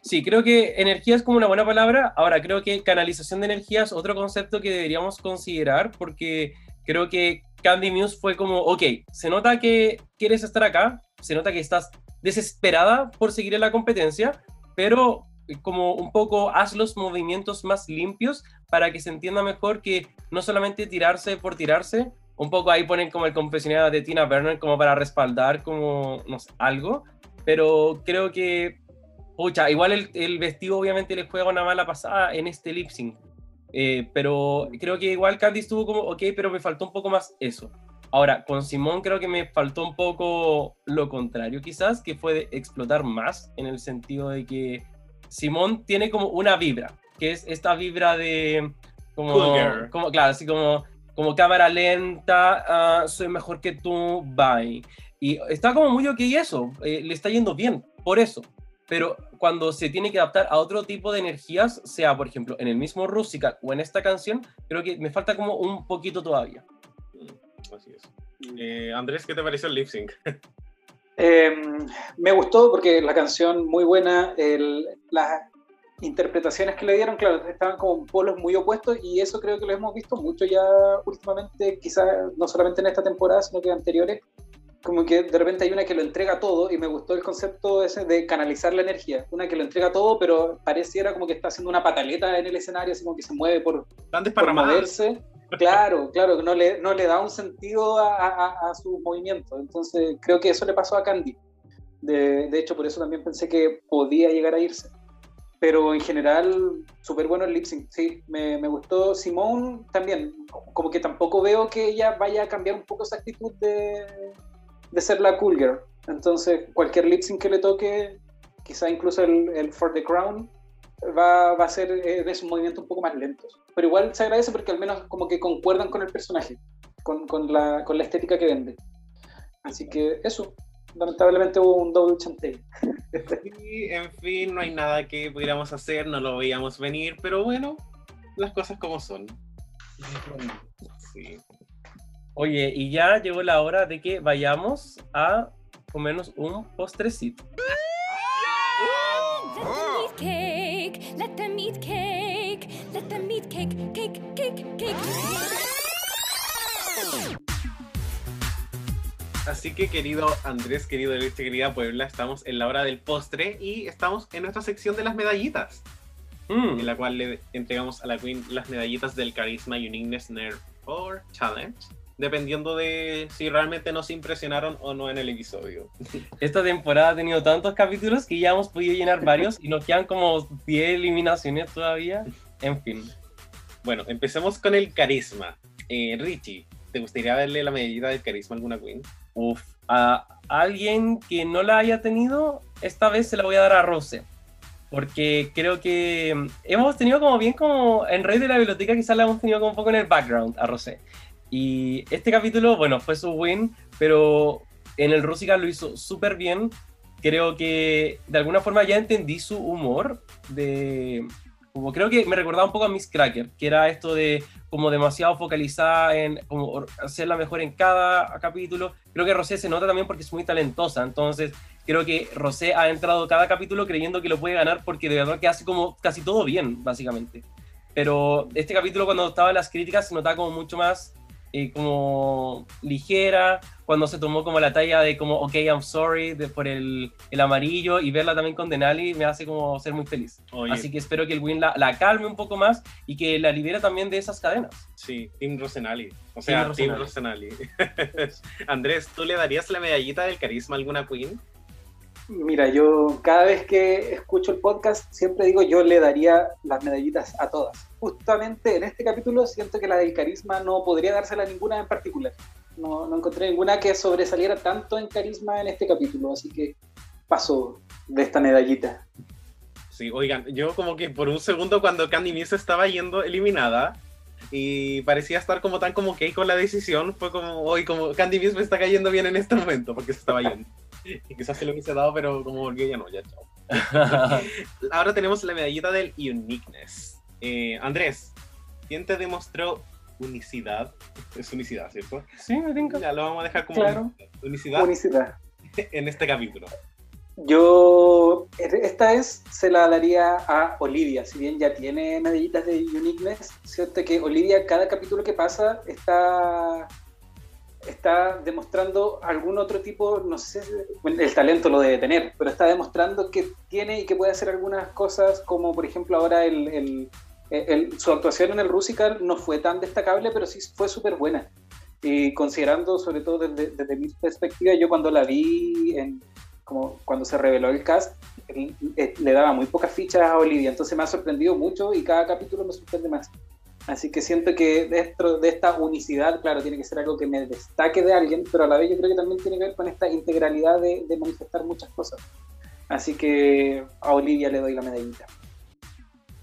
Sí, creo que energía es como una buena palabra. Ahora, creo que canalización de energía es otro concepto que deberíamos considerar porque creo que Candy Muse fue como, ok, se nota que quieres estar acá, se nota que estás desesperada por seguir en la competencia, pero como un poco haz los movimientos más limpios para que se entienda mejor que no solamente tirarse por tirarse, un poco ahí ponen como el confesionario de Tina Burner como para respaldar como, no sé, algo, pero creo que Pucha, igual el, el vestido obviamente le juega una mala pasada en este lip sync. Eh, pero creo que igual Candy estuvo como, ok, pero me faltó un poco más eso. Ahora, con Simón creo que me faltó un poco lo contrario quizás, que fue de explotar más en el sentido de que Simón tiene como una vibra, que es esta vibra de como, Cool como claro, así como, como cámara lenta, ah, soy mejor que tú, bye. Y está como muy ok eso, eh, le está yendo bien, por eso pero cuando se tiene que adaptar a otro tipo de energías, sea por ejemplo en el mismo Rusical o en esta canción, creo que me falta como un poquito todavía. Mm, Así es. Eh, Andrés, ¿qué te pareció el lip sync? Eh, me gustó porque la canción muy buena, el- las interpretaciones que le dieron, claro, estaban como polos muy opuestos y eso creo que lo hemos visto mucho ya últimamente, quizás no solamente en esta temporada, sino que anteriores, como que de repente hay una que lo entrega todo y me gustó el concepto ese de canalizar la energía, una que lo entrega todo, pero pareciera como que está haciendo una pataleta en el escenario, así como que se mueve por, por moverse. Claro, claro, no le, no le da un sentido a, a, a sus movimientos. Entonces, creo que eso le pasó a Candy. De, de hecho, por eso también pensé que podía llegar a irse. Pero en general, súper bueno el lip sync. Sí, me, me gustó. Simone también, como que tampoco veo que ella vaya a cambiar un poco esa actitud de, de ser la cool girl. Entonces, cualquier lip sync que le toque, quizá incluso el, el For the Crown, va, va a ser eh, de esos movimientos un poco más lentos. Pero igual se agradece porque al menos como que concuerdan con el personaje, con, con, la, con la estética que vende. Así que eso, lamentablemente hubo un double chantey. Y, en fin, no hay nada que pudiéramos hacer, no lo veíamos venir, pero bueno, las cosas como son. Sí. Oye, y ya llegó la hora de que vayamos a comernos un postrecito. Let them eat cake. Let them eat cake. Let them eat cake. Cake, cake, cake. Así que querido Andrés, querido Leche, querida Puebla, estamos en la hora del postre y estamos en nuestra sección de las medallitas, Mm, en la cual le entregamos a la Queen las medallitas del Carisma, Uniqueness, Nerve or Challenge, dependiendo de si realmente nos impresionaron o no en el episodio. Esta temporada ha tenido tantos capítulos que ya hemos podido llenar varios y nos quedan como 10 eliminaciones todavía. En fin. Bueno, empecemos con el Carisma. Eh, Richie, ¿te gustaría darle la medallita del Carisma a alguna Queen? Uf, a alguien que no la haya tenido, esta vez se la voy a dar a Rose. Porque creo que hemos tenido como bien como en Rey de la Biblioteca quizás la hemos tenido como un poco en el background a Rosé. Y este capítulo, bueno, fue su win, pero en el Rusical lo hizo súper bien. Creo que de alguna forma ya entendí su humor de... Como creo que me recordaba un poco a Miss Cracker, que era esto de como demasiado focalizada en como hacerla mejor en cada capítulo. Creo que Rosé se nota también porque es muy talentosa, entonces creo que Rosé ha entrado cada capítulo creyendo que lo puede ganar porque de verdad que hace como casi todo bien, básicamente. Pero este capítulo cuando estaba en las críticas se notaba como mucho más eh, como ligera, cuando se tomó como la talla de como, ok, I'm sorry de, por el, el amarillo y verla también con Denali me hace como ser muy feliz. Oye, Así que espero que el win la, la calme un poco más y que la libere también de esas cadenas. sí, Team Rosenali. O sea, Team Rosenali. Andrés, ¿tú le darías la medallita del Carisma a alguna Queen? Mira, yo cada vez que escucho el podcast siempre digo yo le daría las medallitas a todas. Justamente en este capítulo siento que la del carisma no podría dársela a ninguna en particular. No, no encontré ninguna que sobresaliera tanto en carisma en este capítulo, así que paso de esta medallita. Sí, oigan, yo como que por un segundo cuando Candy Muse estaba yendo eliminada y parecía estar como tan como que con la decisión, fue como, hoy como Candy Muse me está cayendo bien en este momento porque se estaba yendo. Y quizás se lo hubiese dado, pero como volvió ya no, ya chao. Ahora tenemos la medallita del Uniqueness. Eh, Andrés, ¿quién te demostró unicidad? Es unicidad, ¿cierto? sí, me tinca. Ya lo vamos a dejar como Claro. unicidad Unicidad. en este capítulo. Yo esta vez se la daría a Olivia, si bien ya tiene medallitas de uniqueness, cierto que Olivia cada capítulo que pasa está está demostrando algún otro tipo, no sé, bueno, el talento lo debe tener, pero está demostrando que tiene y que puede hacer algunas cosas, como por ejemplo ahora el, el- el- su actuación en el Rusical no fue tan destacable, pero sí fue súper buena. Y considerando, sobre todo desde, desde mi perspectiva, yo cuando la vi, en, como cuando se reveló el cast, eh, le daba muy pocas fichas a Olivia, entonces me ha sorprendido mucho y cada capítulo me sorprende más. Así que siento que dentro de esta unicidad, claro, tiene que ser algo que me destaque de alguien, pero a la vez yo creo que también tiene que ver con esta integralidad de, de manifestar muchas cosas. Así que a Olivia le doy la medallita.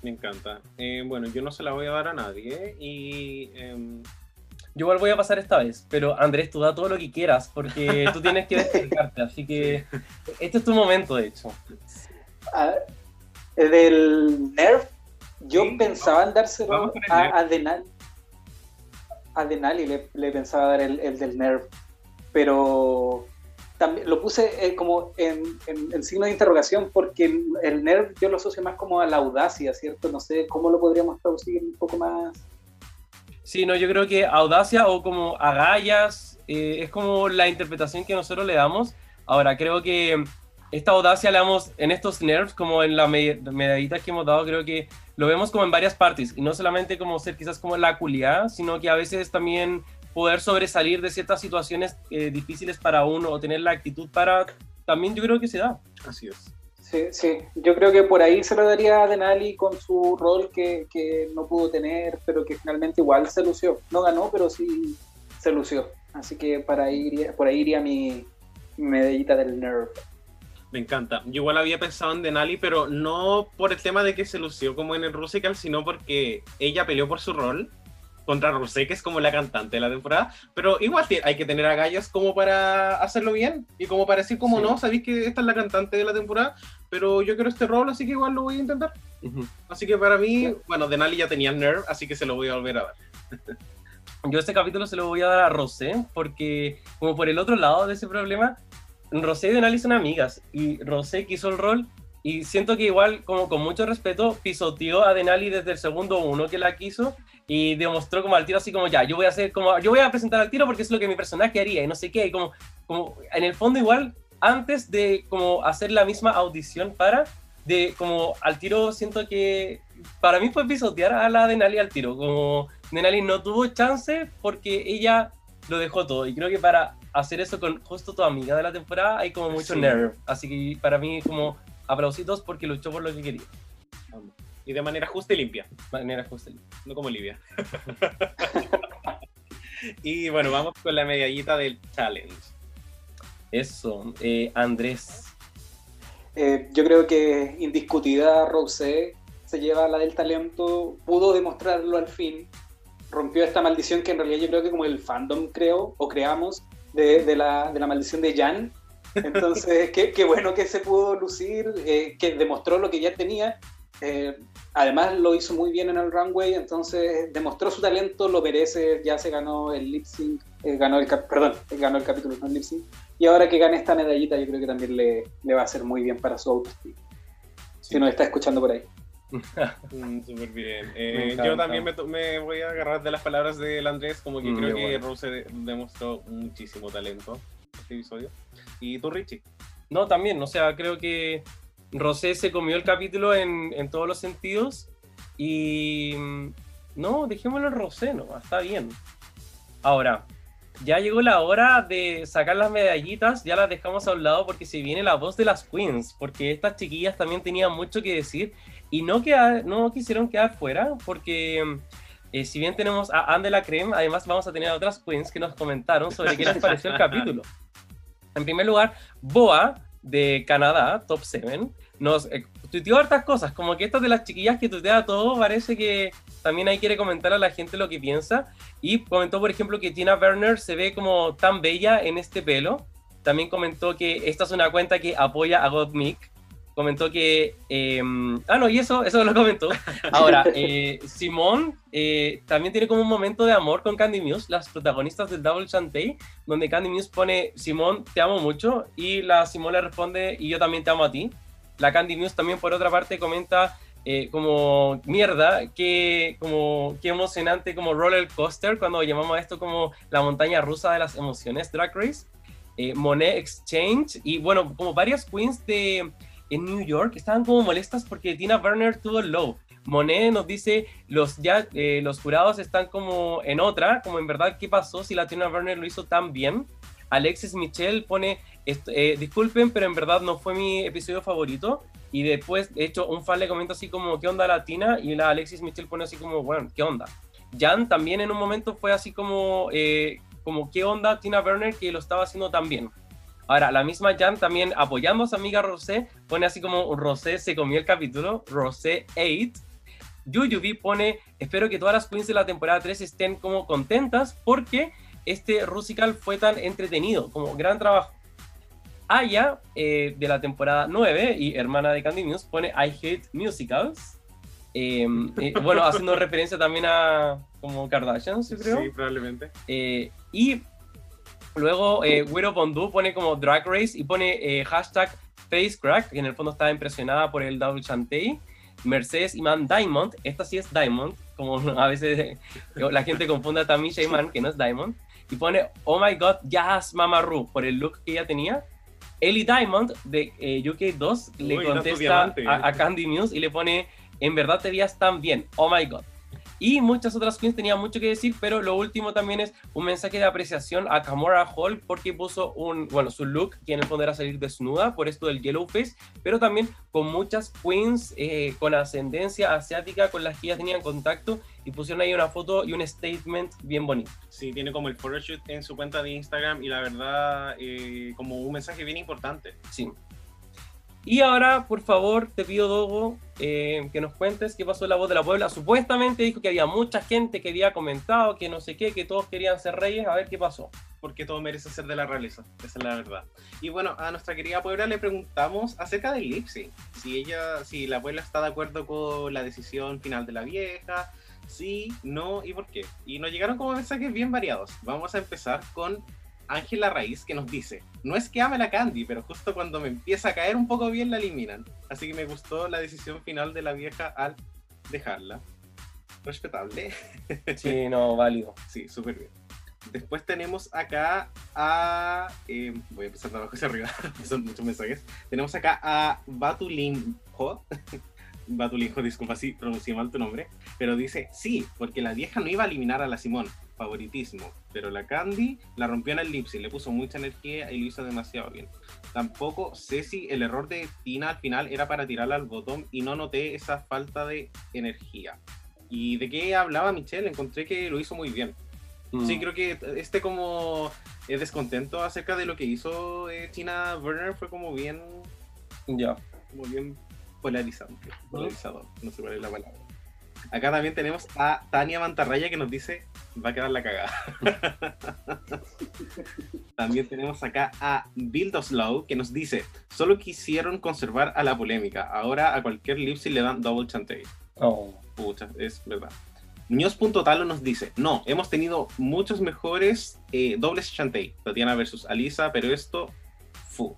Me encanta. Eh, bueno, yo no se la voy a dar a nadie y em, Yo igual voy a pasar esta vez, pero Andrés, tú da todo lo que quieras, porque tú tienes que despegarte, así que este es tu momento, de hecho. Del Nerf, yo Sí, pensaba en dárselo vamos con el a, a Denali. A Denali le, le pensaba dar el, el del Nerf, pero también lo puse eh, como en, en- en signo de interrogación porque el, el Nerf yo lo asocio más como a la audacia, ¿cierto? No sé cómo lo podríamos traducir un poco más. Sí, no, yo creo que audacia o como agallas eh, es como la interpretación que nosotros le damos. Ahora, creo que esta audacia la damos en estos nerfs, como en la me- medallitas que hemos dado, creo que lo vemos como en varias partes, y no solamente como ser quizás como la culiada, sino que a veces también poder sobresalir de ciertas situaciones eh, difíciles para uno o tener la actitud para, también yo creo que se da. así es. Sí, sí, yo creo que por ahí se lo daría a Denali con su rol que, que no pudo tener, pero que finalmente igual se lució. No ganó, pero sí se lució. Así que para ahí iría- por ahí iría mi mi medallita del Nerf. Me encanta. Yo igual había pensado en Denali, pero no por el tema de que se lució como en el Rusical, sino porque ella peleó por su rol contra Rosé, que es como la cantante de la temporada, pero igual hay que tener a gallas como para hacerlo bien y como para decir como Sí. no, sabéis que esta es la cantante de la temporada, pero yo quiero este rol, así que igual lo voy a intentar. Ujú. Así que para mí, bueno, Denali ya tenía Nerve, así que se lo voy a volver a dar. Yo este capítulo se lo voy a dar a Rosé, porque como por el otro lado de ese problema, Rosé y Denali son amigas, y Rosé quiso el rol, y siento que igual, como con mucho respeto, pisoteó a Denali desde el segundo uno que la quiso, y demostró como al tiro así como, ya, yo voy a hacer como, yo voy a presentar al tiro porque es lo que mi personaje haría, y no sé qué, como, como en el fondo igual, antes de como hacer la misma audición para, de como al tiro siento que para mí fue pisotear a la Denali al tiro, como Denali no tuvo chance porque ella lo dejó todo. Y creo que para hacer eso con justo tu amiga de la temporada hay como mucho Sí. nerve. Así que para mí como aplausitos porque luchó por lo que quería. Y de manera justa y limpia, De manera justa. no como Olivia. y bueno, vamos con la medallita del challenge. Eso, eh, Andrés. Eh, yo creo que indiscutida Rosé se lleva la del talento, pudo demostrarlo al fin, rompió esta maldición que en realidad yo creo que como el fandom creo o creamos de, de la, de la maldición de Jan. Entonces, qué, qué bueno que se pudo lucir, eh, que demostró lo que ya tenía. Eh, además lo hizo muy bien en el runway, entonces demostró su talento, lo merece, ya se ganó el lip sync, eh, ganó el perdón, ganó el capítulo, no el lip sync. Y ahora que gane esta medallita, yo creo que también le, le va a hacer muy bien para su autoestima. Si nos está escuchando por ahí. Mm, Súper bien. Eh, yo también me, me voy a agarrar de las palabras del Andrés, como que Mm, creo que bueno. Rose de- demostró muchísimo talento este episodio. ¿Y tú, Richie? No, también, o sea, creo que Rosé se comió el capítulo en, en todos los sentidos y mm, no, dejémoslo en Rosé, no, está bien. Ahora, ya llegó la hora de sacar las medallitas, ya las dejamos a un lado porque se viene la voz de las queens, porque estas chiquillas también tenían mucho que decir y no, quedar, no quisieron quedar fuera porque... eh, si bien tenemos a Anne de la Creme, además vamos a tener a otras queens que nos comentaron sobre qué les pareció el capítulo. En primer lugar, Boa de Canadá, Top 7, nos eh, tuiteó hartas cosas, como que esta de las chiquillas que tuitea todo, parece que también ahí quiere comentar a la gente lo que piensa. Y comentó, por ejemplo, que Tina Werner se ve como tan bella en este pelo. También comentó que esta es una cuenta que apoya a Gottmik. Comentó que... eh, ah, no, y eso, eso lo comentó. Ahora, eh, Simón eh, también tiene como un momento de amor con Candy Muse, las protagonistas del Double Chantey, donde Candy Muse pone, Simón, te amo mucho, y la Simón le responde, y yo también te amo a ti. La Candy Muse también, por otra parte, comenta eh, como, mierda, que como, qué emocionante como roller coaster, cuando llamamos a esto como la montaña rusa de las emociones, Drag Race. Eh, Monet Exchange, y bueno, como varias queens de en New York estaban como molestas porque Tina Burner tuvo el low. Monet nos dice, los, ya, eh, los jurados están como en otra, como en verdad, ¿qué pasó si la Tina Burner lo hizo tan bien? Alexis Michel pone, eh, disculpen, pero en verdad no fue mi episodio favorito. Y después, de hecho, un fan le comenta así como, ¿qué onda la Tina? Y la Alexis Michel pone así como, bueno, ¿qué onda? Jan también en un momento fue así como, eh, como ¿qué onda Tina Burner que lo estaba haciendo tan bien? Ahora, la misma Jan también apoyando a amiga Rosé, pone así como Rosé se comió el capítulo, Rosé 8. Yuyubi pone, espero que todas las queens de la temporada 3 estén como contentas porque este Rusical fue tan entretenido, como gran trabajo. Aya, eh, de la temporada 9 y hermana de Candy News, pone I hate musicals. Eh, eh, bueno, haciendo referencia también a como Kardashians, yo creo. Sí, probablemente. Eh, y luego eh, Bondu pone como Drag Race y pone eh, hashtag FaceCrack, que en el fondo estaba impresionada por el Double Chantey. Mercedes Iman Diamond, esta sí es Diamond, como a veces eh, la gente confunde a Tamisha Iman, que no es Diamond, y pone Oh my god, yes, Mama Ru, por el look que ella tenía. Ellie Diamond de eh, UK2 le Uy, contesta a, a Candy Muse y le pone En verdad te veías tan bien, oh my god. Y muchas otras queens tenían mucho que decir, pero lo último también es un mensaje de apreciación a Kamora Hall porque puso un, bueno, su look, que en el fondo era salir desnuda por esto del yellow face, pero también con muchas queens eh, con ascendencia asiática con las que ya tenían contacto y pusieron ahí una foto y un statement bien bonito. Sí, tiene como el photoshoot en su cuenta de Instagram y la verdad, eh, como un mensaje bien importante. Sí. Y ahora, por favor, te pido, Dogo, eh, que nos cuentes qué pasó en la voz de la Puebla. Supuestamente dijo que había mucha gente que había comentado que no sé qué, que todos querían ser reyes. A ver qué pasó. porque todo merece ser de la realeza, esa es la verdad. Y bueno, a nuestra querida Puebla le preguntamos acerca del lip sync, si ella, si la Puebla está de acuerdo con la decisión final de la vieja, sí, no y por qué. Y nos llegaron como mensajes bien variados. Vamos a empezar con Ángela Raíz que nos dice, no es que ame la Candy, pero justo cuando me empieza a caer un poco bien la eliminan. Así que me gustó la decisión final de la vieja al dejarla. Respetable. Sí, no, válido. Sí, súper bien. Después tenemos acá a. eh, voy a empezar de abajo hacia arriba, son muchos mensajes. Tenemos acá a Batulinjo. Batulinjo, disculpa si pronuncié mal tu nombre. Pero dice: Sí, porque la vieja no iba a eliminar a la Simón. Favoritismo. Pero la Candy la rompió en el lipsy, le puso mucha energía y lo hizo demasiado bien. Tampoco sé si el error de Tina al final era para tirarla al botón y no noté esa falta de energía. ¿Y de qué hablaba Michelle? Encontré que lo hizo muy bien. Mm. Sí, creo que este como eh, descontento acerca de lo que hizo eh, Tina Burner fue como bien, Ya. como bien polarizante, polarizador, no sé cuál es la palabra. Acá también tenemos a Tania Mantarraya que nos dice, va a quedar la cagada. también tenemos acá a Buildoslow que nos dice, solo quisieron conservar a la polémica, ahora a cualquier lipsy le dan double chantey. Oh. Pucha, es verdad. Muñoz.talo nos dice, no, hemos tenido muchos mejores eh, dobles Shantae, Tatiana versus Alisa, pero esto, fu.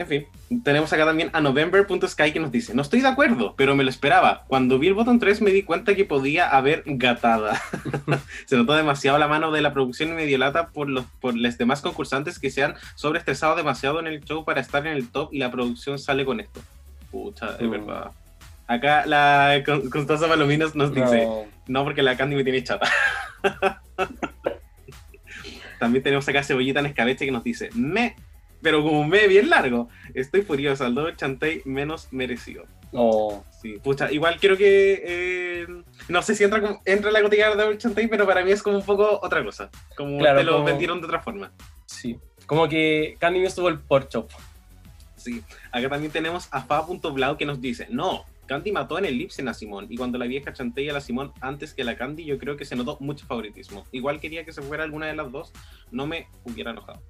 En fin, tenemos acá también a November.sky que nos dice, no estoy de acuerdo, pero me lo esperaba. Cuando vi el botón 3 me di cuenta que podía haber gatada. se notó demasiado la mano de la producción inmediata por los, por los demás concursantes que se han sobreestresado demasiado en el show para estar en el top y la producción sale con esto. Pucha, es Mm. verdad. Acá la Con- Constanza Palominos nos dice, No. no, porque la Candy me tiene chata. También tenemos acá Cebollita en escabeche que nos dice, me, pero como un me bien largo, estoy furiosa, al doble chantey menos merecido. No. Sí, pucha, igual creo que, eh, no sé si entra, en la cotidiana de doble chantey, pero para mí es como un poco otra cosa, como Claro, te lo como- vendieron de otra forma. Sí. Como que Candy me estuvo el porcho. Sí, acá también tenemos a fa.blau que nos dice, no, Candy mató en el Lipsen a Simón y cuando la vieja chantea a la Simón antes que la Candy yo creo que se notó mucho favoritismo. Igual quería que se fuera alguna de las dos, no me hubiera enojado.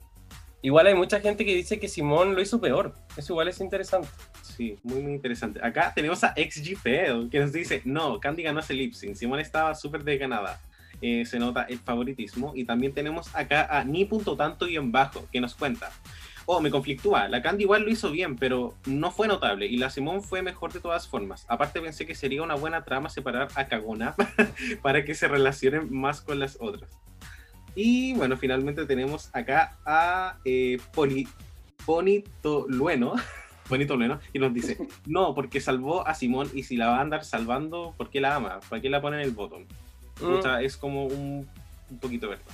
Igual hay mucha gente que dice que Simón lo hizo peor. Eso igual es interesante. Sí, muy muy interesante. Acá tenemos a XG que nos dice, no, Candy ganó ese lip Simón estaba súper desganada. Eh, se nota el favoritismo. Y también tenemos acá a ni.tanto-bajo que nos cuenta. Oh, me conflictúa. La Candy igual lo hizo bien, pero no fue notable. Y la Simón fue mejor de todas formas. Aparte pensé que sería una buena trama separar a Cagona para que se relacionen más con las otras. Y bueno, finalmente tenemos acá a eh, Poli, Ponito Lueno. Bonito Lueno, y nos dice, no, porque salvó a Simón y si la va a andar salvando, ¿por qué la ama? ¿Para qué la pone en el botón? Mm. O sea, es como un, un poquito verdad.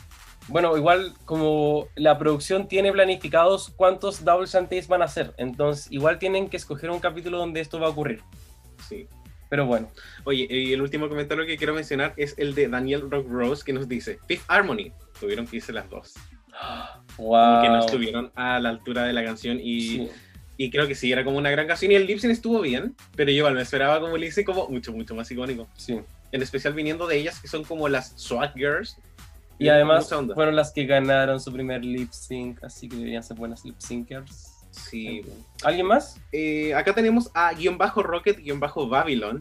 Bueno, igual como la producción tiene planificados cuántos double shantays van a hacer, entonces igual tienen que escoger un capítulo donde esto va a ocurrir. Sí. Pero bueno, Oye, y el último comentario que quiero mencionar es el de Daniel Rock Rose que nos dice, Fifth Harmony, tuvieron que irse las dos. wow. Que no estuvieron a la altura de la canción y, Sí. y creo que sí, era como una gran canción y el lip sync estuvo bien, pero yo igual me esperaba como el lip sync como mucho, mucho más icónico. sí. En especial viniendo de ellas que son como las swag girls. Y además fueron las que ganaron su primer lip sync, así que deberían ser buenas lip syncers. Sí, ¿Alguien más? Eh, acá tenemos a guion bajo Rocket guion bajo Babylon,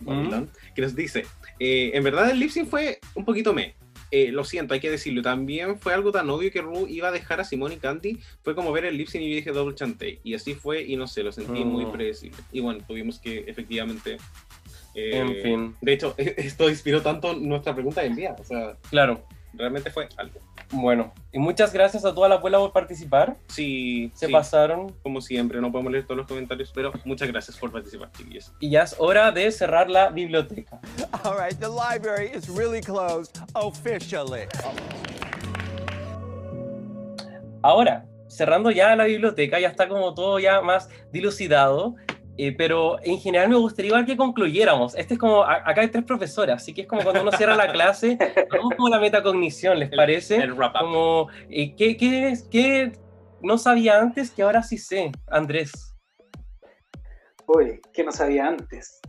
Babylon, que nos dice, eh, en verdad el lip sync fue un poquito me. Eh, lo siento, hay que decirlo. También fue algo tan obvio que Ru iba a dejar a Simone y Candy. Fue como ver el lip sync y yo dije double chantey. Y así fue y no sé, lo sentí muy predecible. Y bueno, tuvimos que efectivamente... eh, En fin. De hecho, esto inspiró tanto nuestra pregunta del día. O sea, Claro. Realmente fue algo. Bueno, y muchas gracias a toda la abuela por participar. Sí, Se sí, pasaron. como siempre, no podemos leer todos los comentarios, pero muchas gracias por participar, chiquillos. Y ya es hora de cerrar la biblioteca. All right, the library is really closed officially. Ahora, cerrando ya la biblioteca, ya está como todo ya más dilucidado, eh, pero en general me gustaría igual que concluyéramos. Este es como, a- acá hay tres profesoras, así que es como cuando uno cierra la clase, vamos como la metacognición, ¿les El- parece? el wrap up. Como, eh, ¿qué, qué, qué no sabía antes que ahora sí sé, Andrés? Uy, que no sabía antes.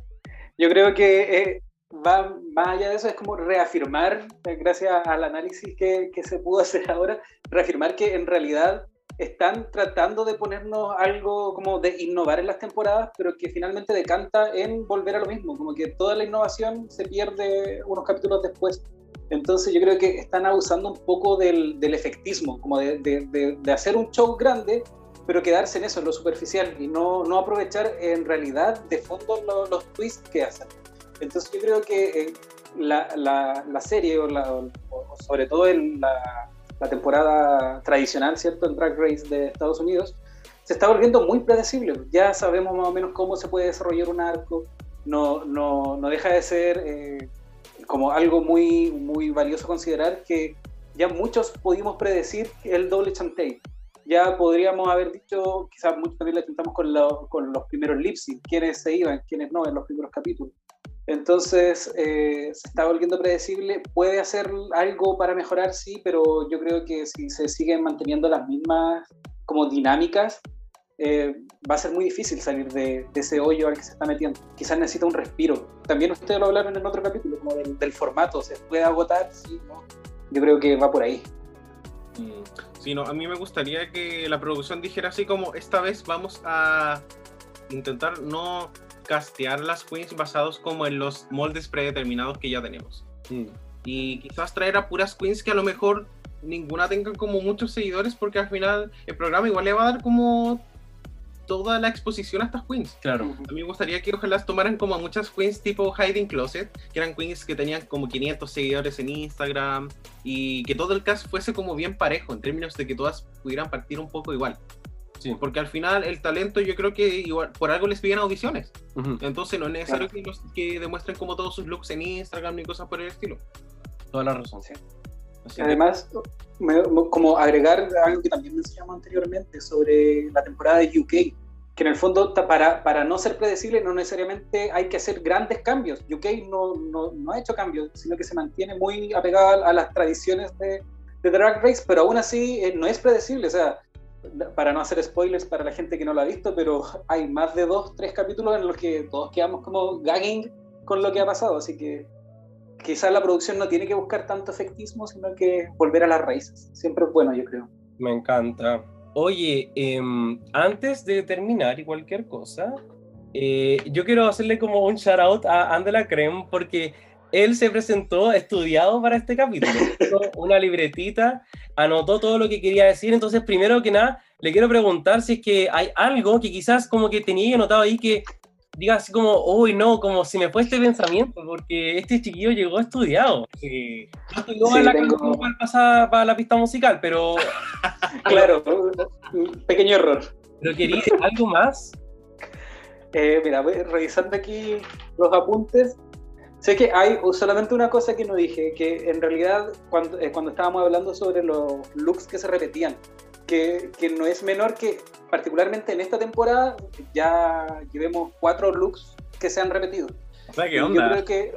Yo creo que eh, va más allá de eso, es como reafirmar, eh, gracias al análisis que, que se pudo hacer ahora, reafirmar que en realidad están tratando de ponernos algo como de innovar en las temporadas, pero que finalmente decanta en volver a lo mismo, como que toda la innovación se pierde unos capítulos después. Entonces yo creo que están abusando un poco del, del efectismo, como de, de- de- de hacer un show grande, pero quedarse en eso, en lo superficial, y no, no aprovechar en realidad de fondo lo- los twists que hacen. Entonces yo creo que eh, la, la- la serie, o, la- o- o sobre todo en la, la temporada tradicional, ¿cierto? El Drag Race de Estados Unidos, se está volviendo muy predecible. Ya sabemos más o menos cómo se puede desarrollar un arco, no, no, no deja de ser eh, como algo muy, muy valioso considerar que ya muchos pudimos predecir el doble chantey. Ya podríamos haber dicho, quizás muchos también lo intentamos con, lo- con los primeros lip sync, quiénes se iban, quiénes no en los primeros capítulos. Entonces, eh, se está volviendo predecible. Puede hacer algo para mejorar, sí, pero yo creo que si se siguen manteniendo las mismas como dinámicas, eh, va a ser muy difícil salir de, ese hoyo al que se está metiendo. Quizás necesita un respiro. También ustedes lo hablaron en otro capítulo, como del, del formato. ¿Se puede agotar? Sí, no. Yo creo que va por ahí. Mm, Sí, a mí me gustaría que la producción dijera así como esta vez vamos a intentar no castear las queens basados como en los moldes predeterminados que ya tenemos. Y quizás traer a puras queens que a lo mejor ninguna tenga como muchos seguidores porque al final el programa igual le va a dar como toda la exposición a estas queens. Claro. A mí me gustaría que ojalá tomaran como a muchas queens tipo Hiding Closet, que eran queens que tenían como 500 seguidores en Instagram y que todo el cast fuese como bien parejo en términos de que todas pudieran partir un poco igual. Sí. Porque al final el talento yo creo que igual por algo les piden audiciones. Ujú. Entonces no es necesario que, los- que demuestren como todos sus looks en Instagram ni cosas por el estilo. Toda la razón. Sí. Así que- Además, me- como agregar algo que también mencionamos anteriormente sobre la temporada de UK, que en el fondo para, para no ser predecible no necesariamente hay que hacer grandes cambios. UK no, no, no ha hecho cambios, sino que se mantiene muy apegada a, a las tradiciones de, de Drag Race, pero aún así eh, no es predecible. O sea, para no hacer spoilers para la gente que no lo ha visto, pero hay más de dos, tres capítulos en los que todos quedamos como gagging con lo que ha pasado, así que quizás la producción no tiene que buscar tanto efectismo, sino que volver a las raíces. Siempre es bueno, yo creo. Me encanta. Oye, em, antes de terminar y cualquier cosa, eh, yo quiero hacerle como un shout out a Andela Creme porque él se presentó estudiado para este capítulo. Una libretita, anotó todo lo que quería decir. Entonces, primero que nada, le quiero preguntar si es que hay algo que quizás como que tenía anotado ahí que diga así como, uy, no, como si me fue este pensamiento, porque este chiquillo llegó estudiado. Sí. No estudió Sí, la tengo- para, pasar para la pista musical, pero Claro, pequeño error. Pero quería algo más. Eh, mira, voy revisando aquí los apuntes. Sé que hay solamente una cosa que no dije, que en realidad cuando, eh, cuando estábamos hablando sobre los looks que se repetían, que, que no es menor que particularmente en esta temporada ya llevemos cuatro looks que se han repetido. O sea, ¿qué Yo onda? creo que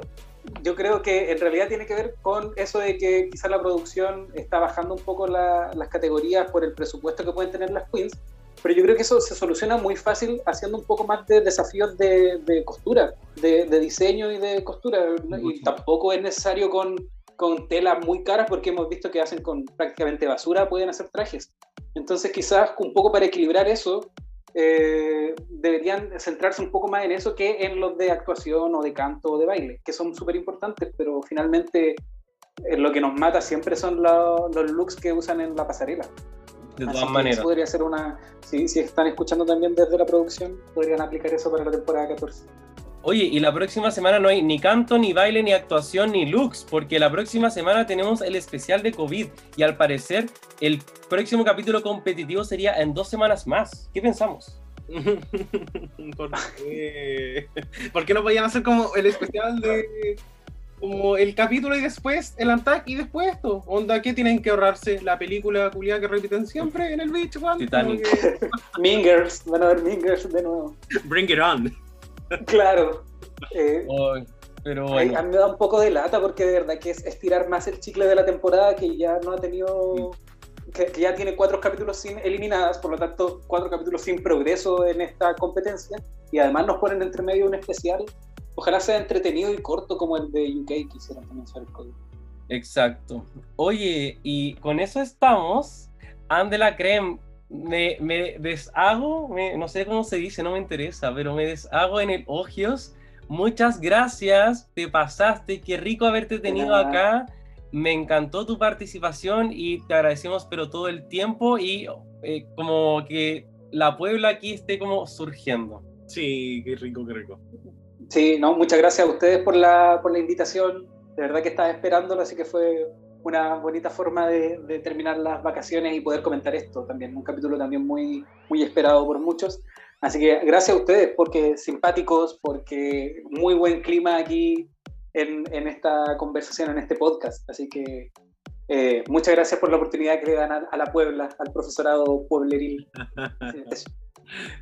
yo creo que en realidad tiene que ver con eso de que quizás la producción está bajando un poco la- las categorías por el presupuesto que pueden tener las queens, pero yo creo que eso se soluciona muy fácil haciendo un poco más de desafíos de, de costura, de, de diseño y de costura. ¿no? Y tampoco es necesario con, con telas muy caras porque hemos visto que hacen con prácticamente basura, pueden hacer trajes. Entonces quizás un poco para equilibrar eso, eh, deberían centrarse un poco más en eso que en los de actuación o de canto o de baile, que son súper importantes, pero finalmente eh, lo que nos mata siempre son lo- los looks que usan en la pasarela. De todas maneras. eso podría ser una, si, si están escuchando también desde la producción, podrían aplicar eso para la temporada 14. Oye, y la próxima semana no hay ni canto, ni baile, ni actuación, ni looks, porque la próxima semana tenemos el especial de COVID y al parecer el próximo capítulo competitivo sería en dos semanas más. ¿Qué pensamos? ¿Por qué? ¿Por qué no podían hacer como el especial de como el capítulo y después el Antac y después esto? Onda, ¿qué tienen que ahorrarse? La película culiada que repiten siempre en el beach? Titanic. Que- Mingers, van a ver Mingers de nuevo. Bring it on. Claro. Eh, Ay, pero Ay, a mí me da un poco de lata porque de verdad que es estirar más el chicle de la temporada que ya no ha tenido que, que ya tiene cuatro capítulos sin eliminadas, por lo tanto, cuatro capítulos sin progreso en esta competencia. Y además nos ponen entre medio un especial. Ojalá sea entretenido y corto como el de UK que hicieron también sobre el código. Exacto. Oye, y con eso estamos. Ande la creme. Me, me deshago, me- no sé cómo se dice, no me interesa, pero me deshago en el Ogios. Muchas gracias, te pasaste, qué rico haberte tenido acá. Me encantó tu participación y te agradecemos pero todo el tiempo y eh, como que la Puebla aquí esté como surgiendo. Sí, qué rico, qué rico. Sí, no, muchas gracias a ustedes por la, por la invitación. De verdad que estaba esperándolo, así que fue una bonita forma de, de terminar las vacaciones y poder comentar esto también. Un capítulo también muy, muy esperado por muchos. Así que gracias a ustedes, porque simpáticos, porque muy buen clima aquí en, en esta conversación, en este podcast. Así que eh, muchas gracias por la oportunidad que le dan a, a la Puebla, al profesorado puebleril. Eso.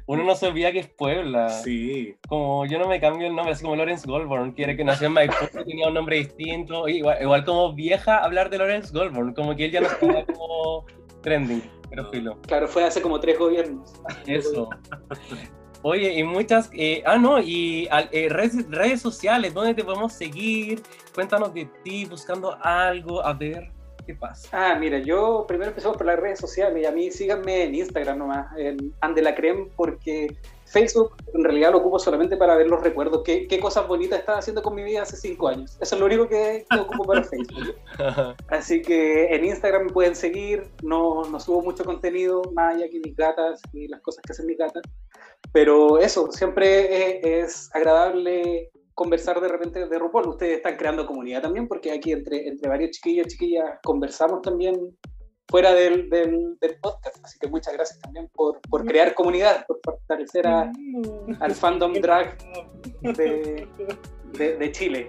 Uno no se olvida que es Puebla. Sí. como yo no me cambio el nombre, así como Lawrence Goldborn, quiere que nació en Maipú tenía un nombre distinto, igual, igual como vieja hablar de Lawrence Goldborn, como que él ya no estaba como trending, pero filo, Claro, fue hace como tres gobiernos. eso. Oye, y muchas, eh, ah no, y al- eh, redes, redes sociales, ¿dónde te podemos seguir? Cuéntanos de ti, buscando algo, a ver qué pasa. Ah, mira, yo primero empezamos por las redes sociales y a mí síganme en Instagram nomás, en Andelacrem, porque Facebook en realidad lo ocupo solamente para ver los recuerdos, qué, qué cosas bonitas estaba haciendo con mi vida hace cinco años. Eso es lo único que, que ocupo para Facebook. Así que en Instagram me pueden seguir, no, no subo mucho contenido, más allá que mis gatas y las cosas que hacen mis gatas. Pero eso, siempre es, es agradable conversar de repente de RuPaul. Ustedes están creando comunidad también, porque aquí entre, entre varios chiquillos y chiquillas conversamos también fuera del, del, del podcast. Así que muchas gracias también por, por crear comunidad, por fortalecer a- al fandom drag de, de- de Chile.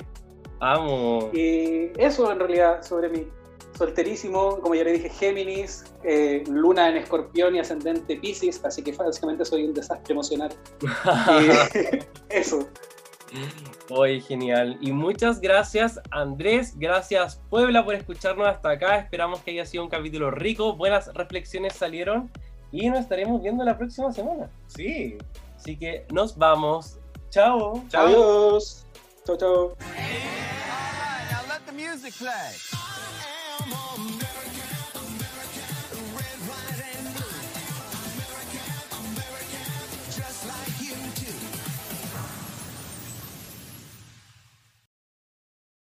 Amo. Y eso en realidad sobre mí. Solterísimo, como ya le dije, Géminis, eh, Luna en Escorpión y ascendente Pisces, así que básicamente soy un desastre emocional. Y eso. Oye, genial. Y muchas gracias, Andrés. Gracias, Puebla, por escucharnos hasta acá. Esperamos que haya sido un capítulo rico. Buenas reflexiones salieron. Y nos estaremos viendo la próxima semana. Sí. Así que nos vamos. Chao. Chao. Adiós. Chao, chao.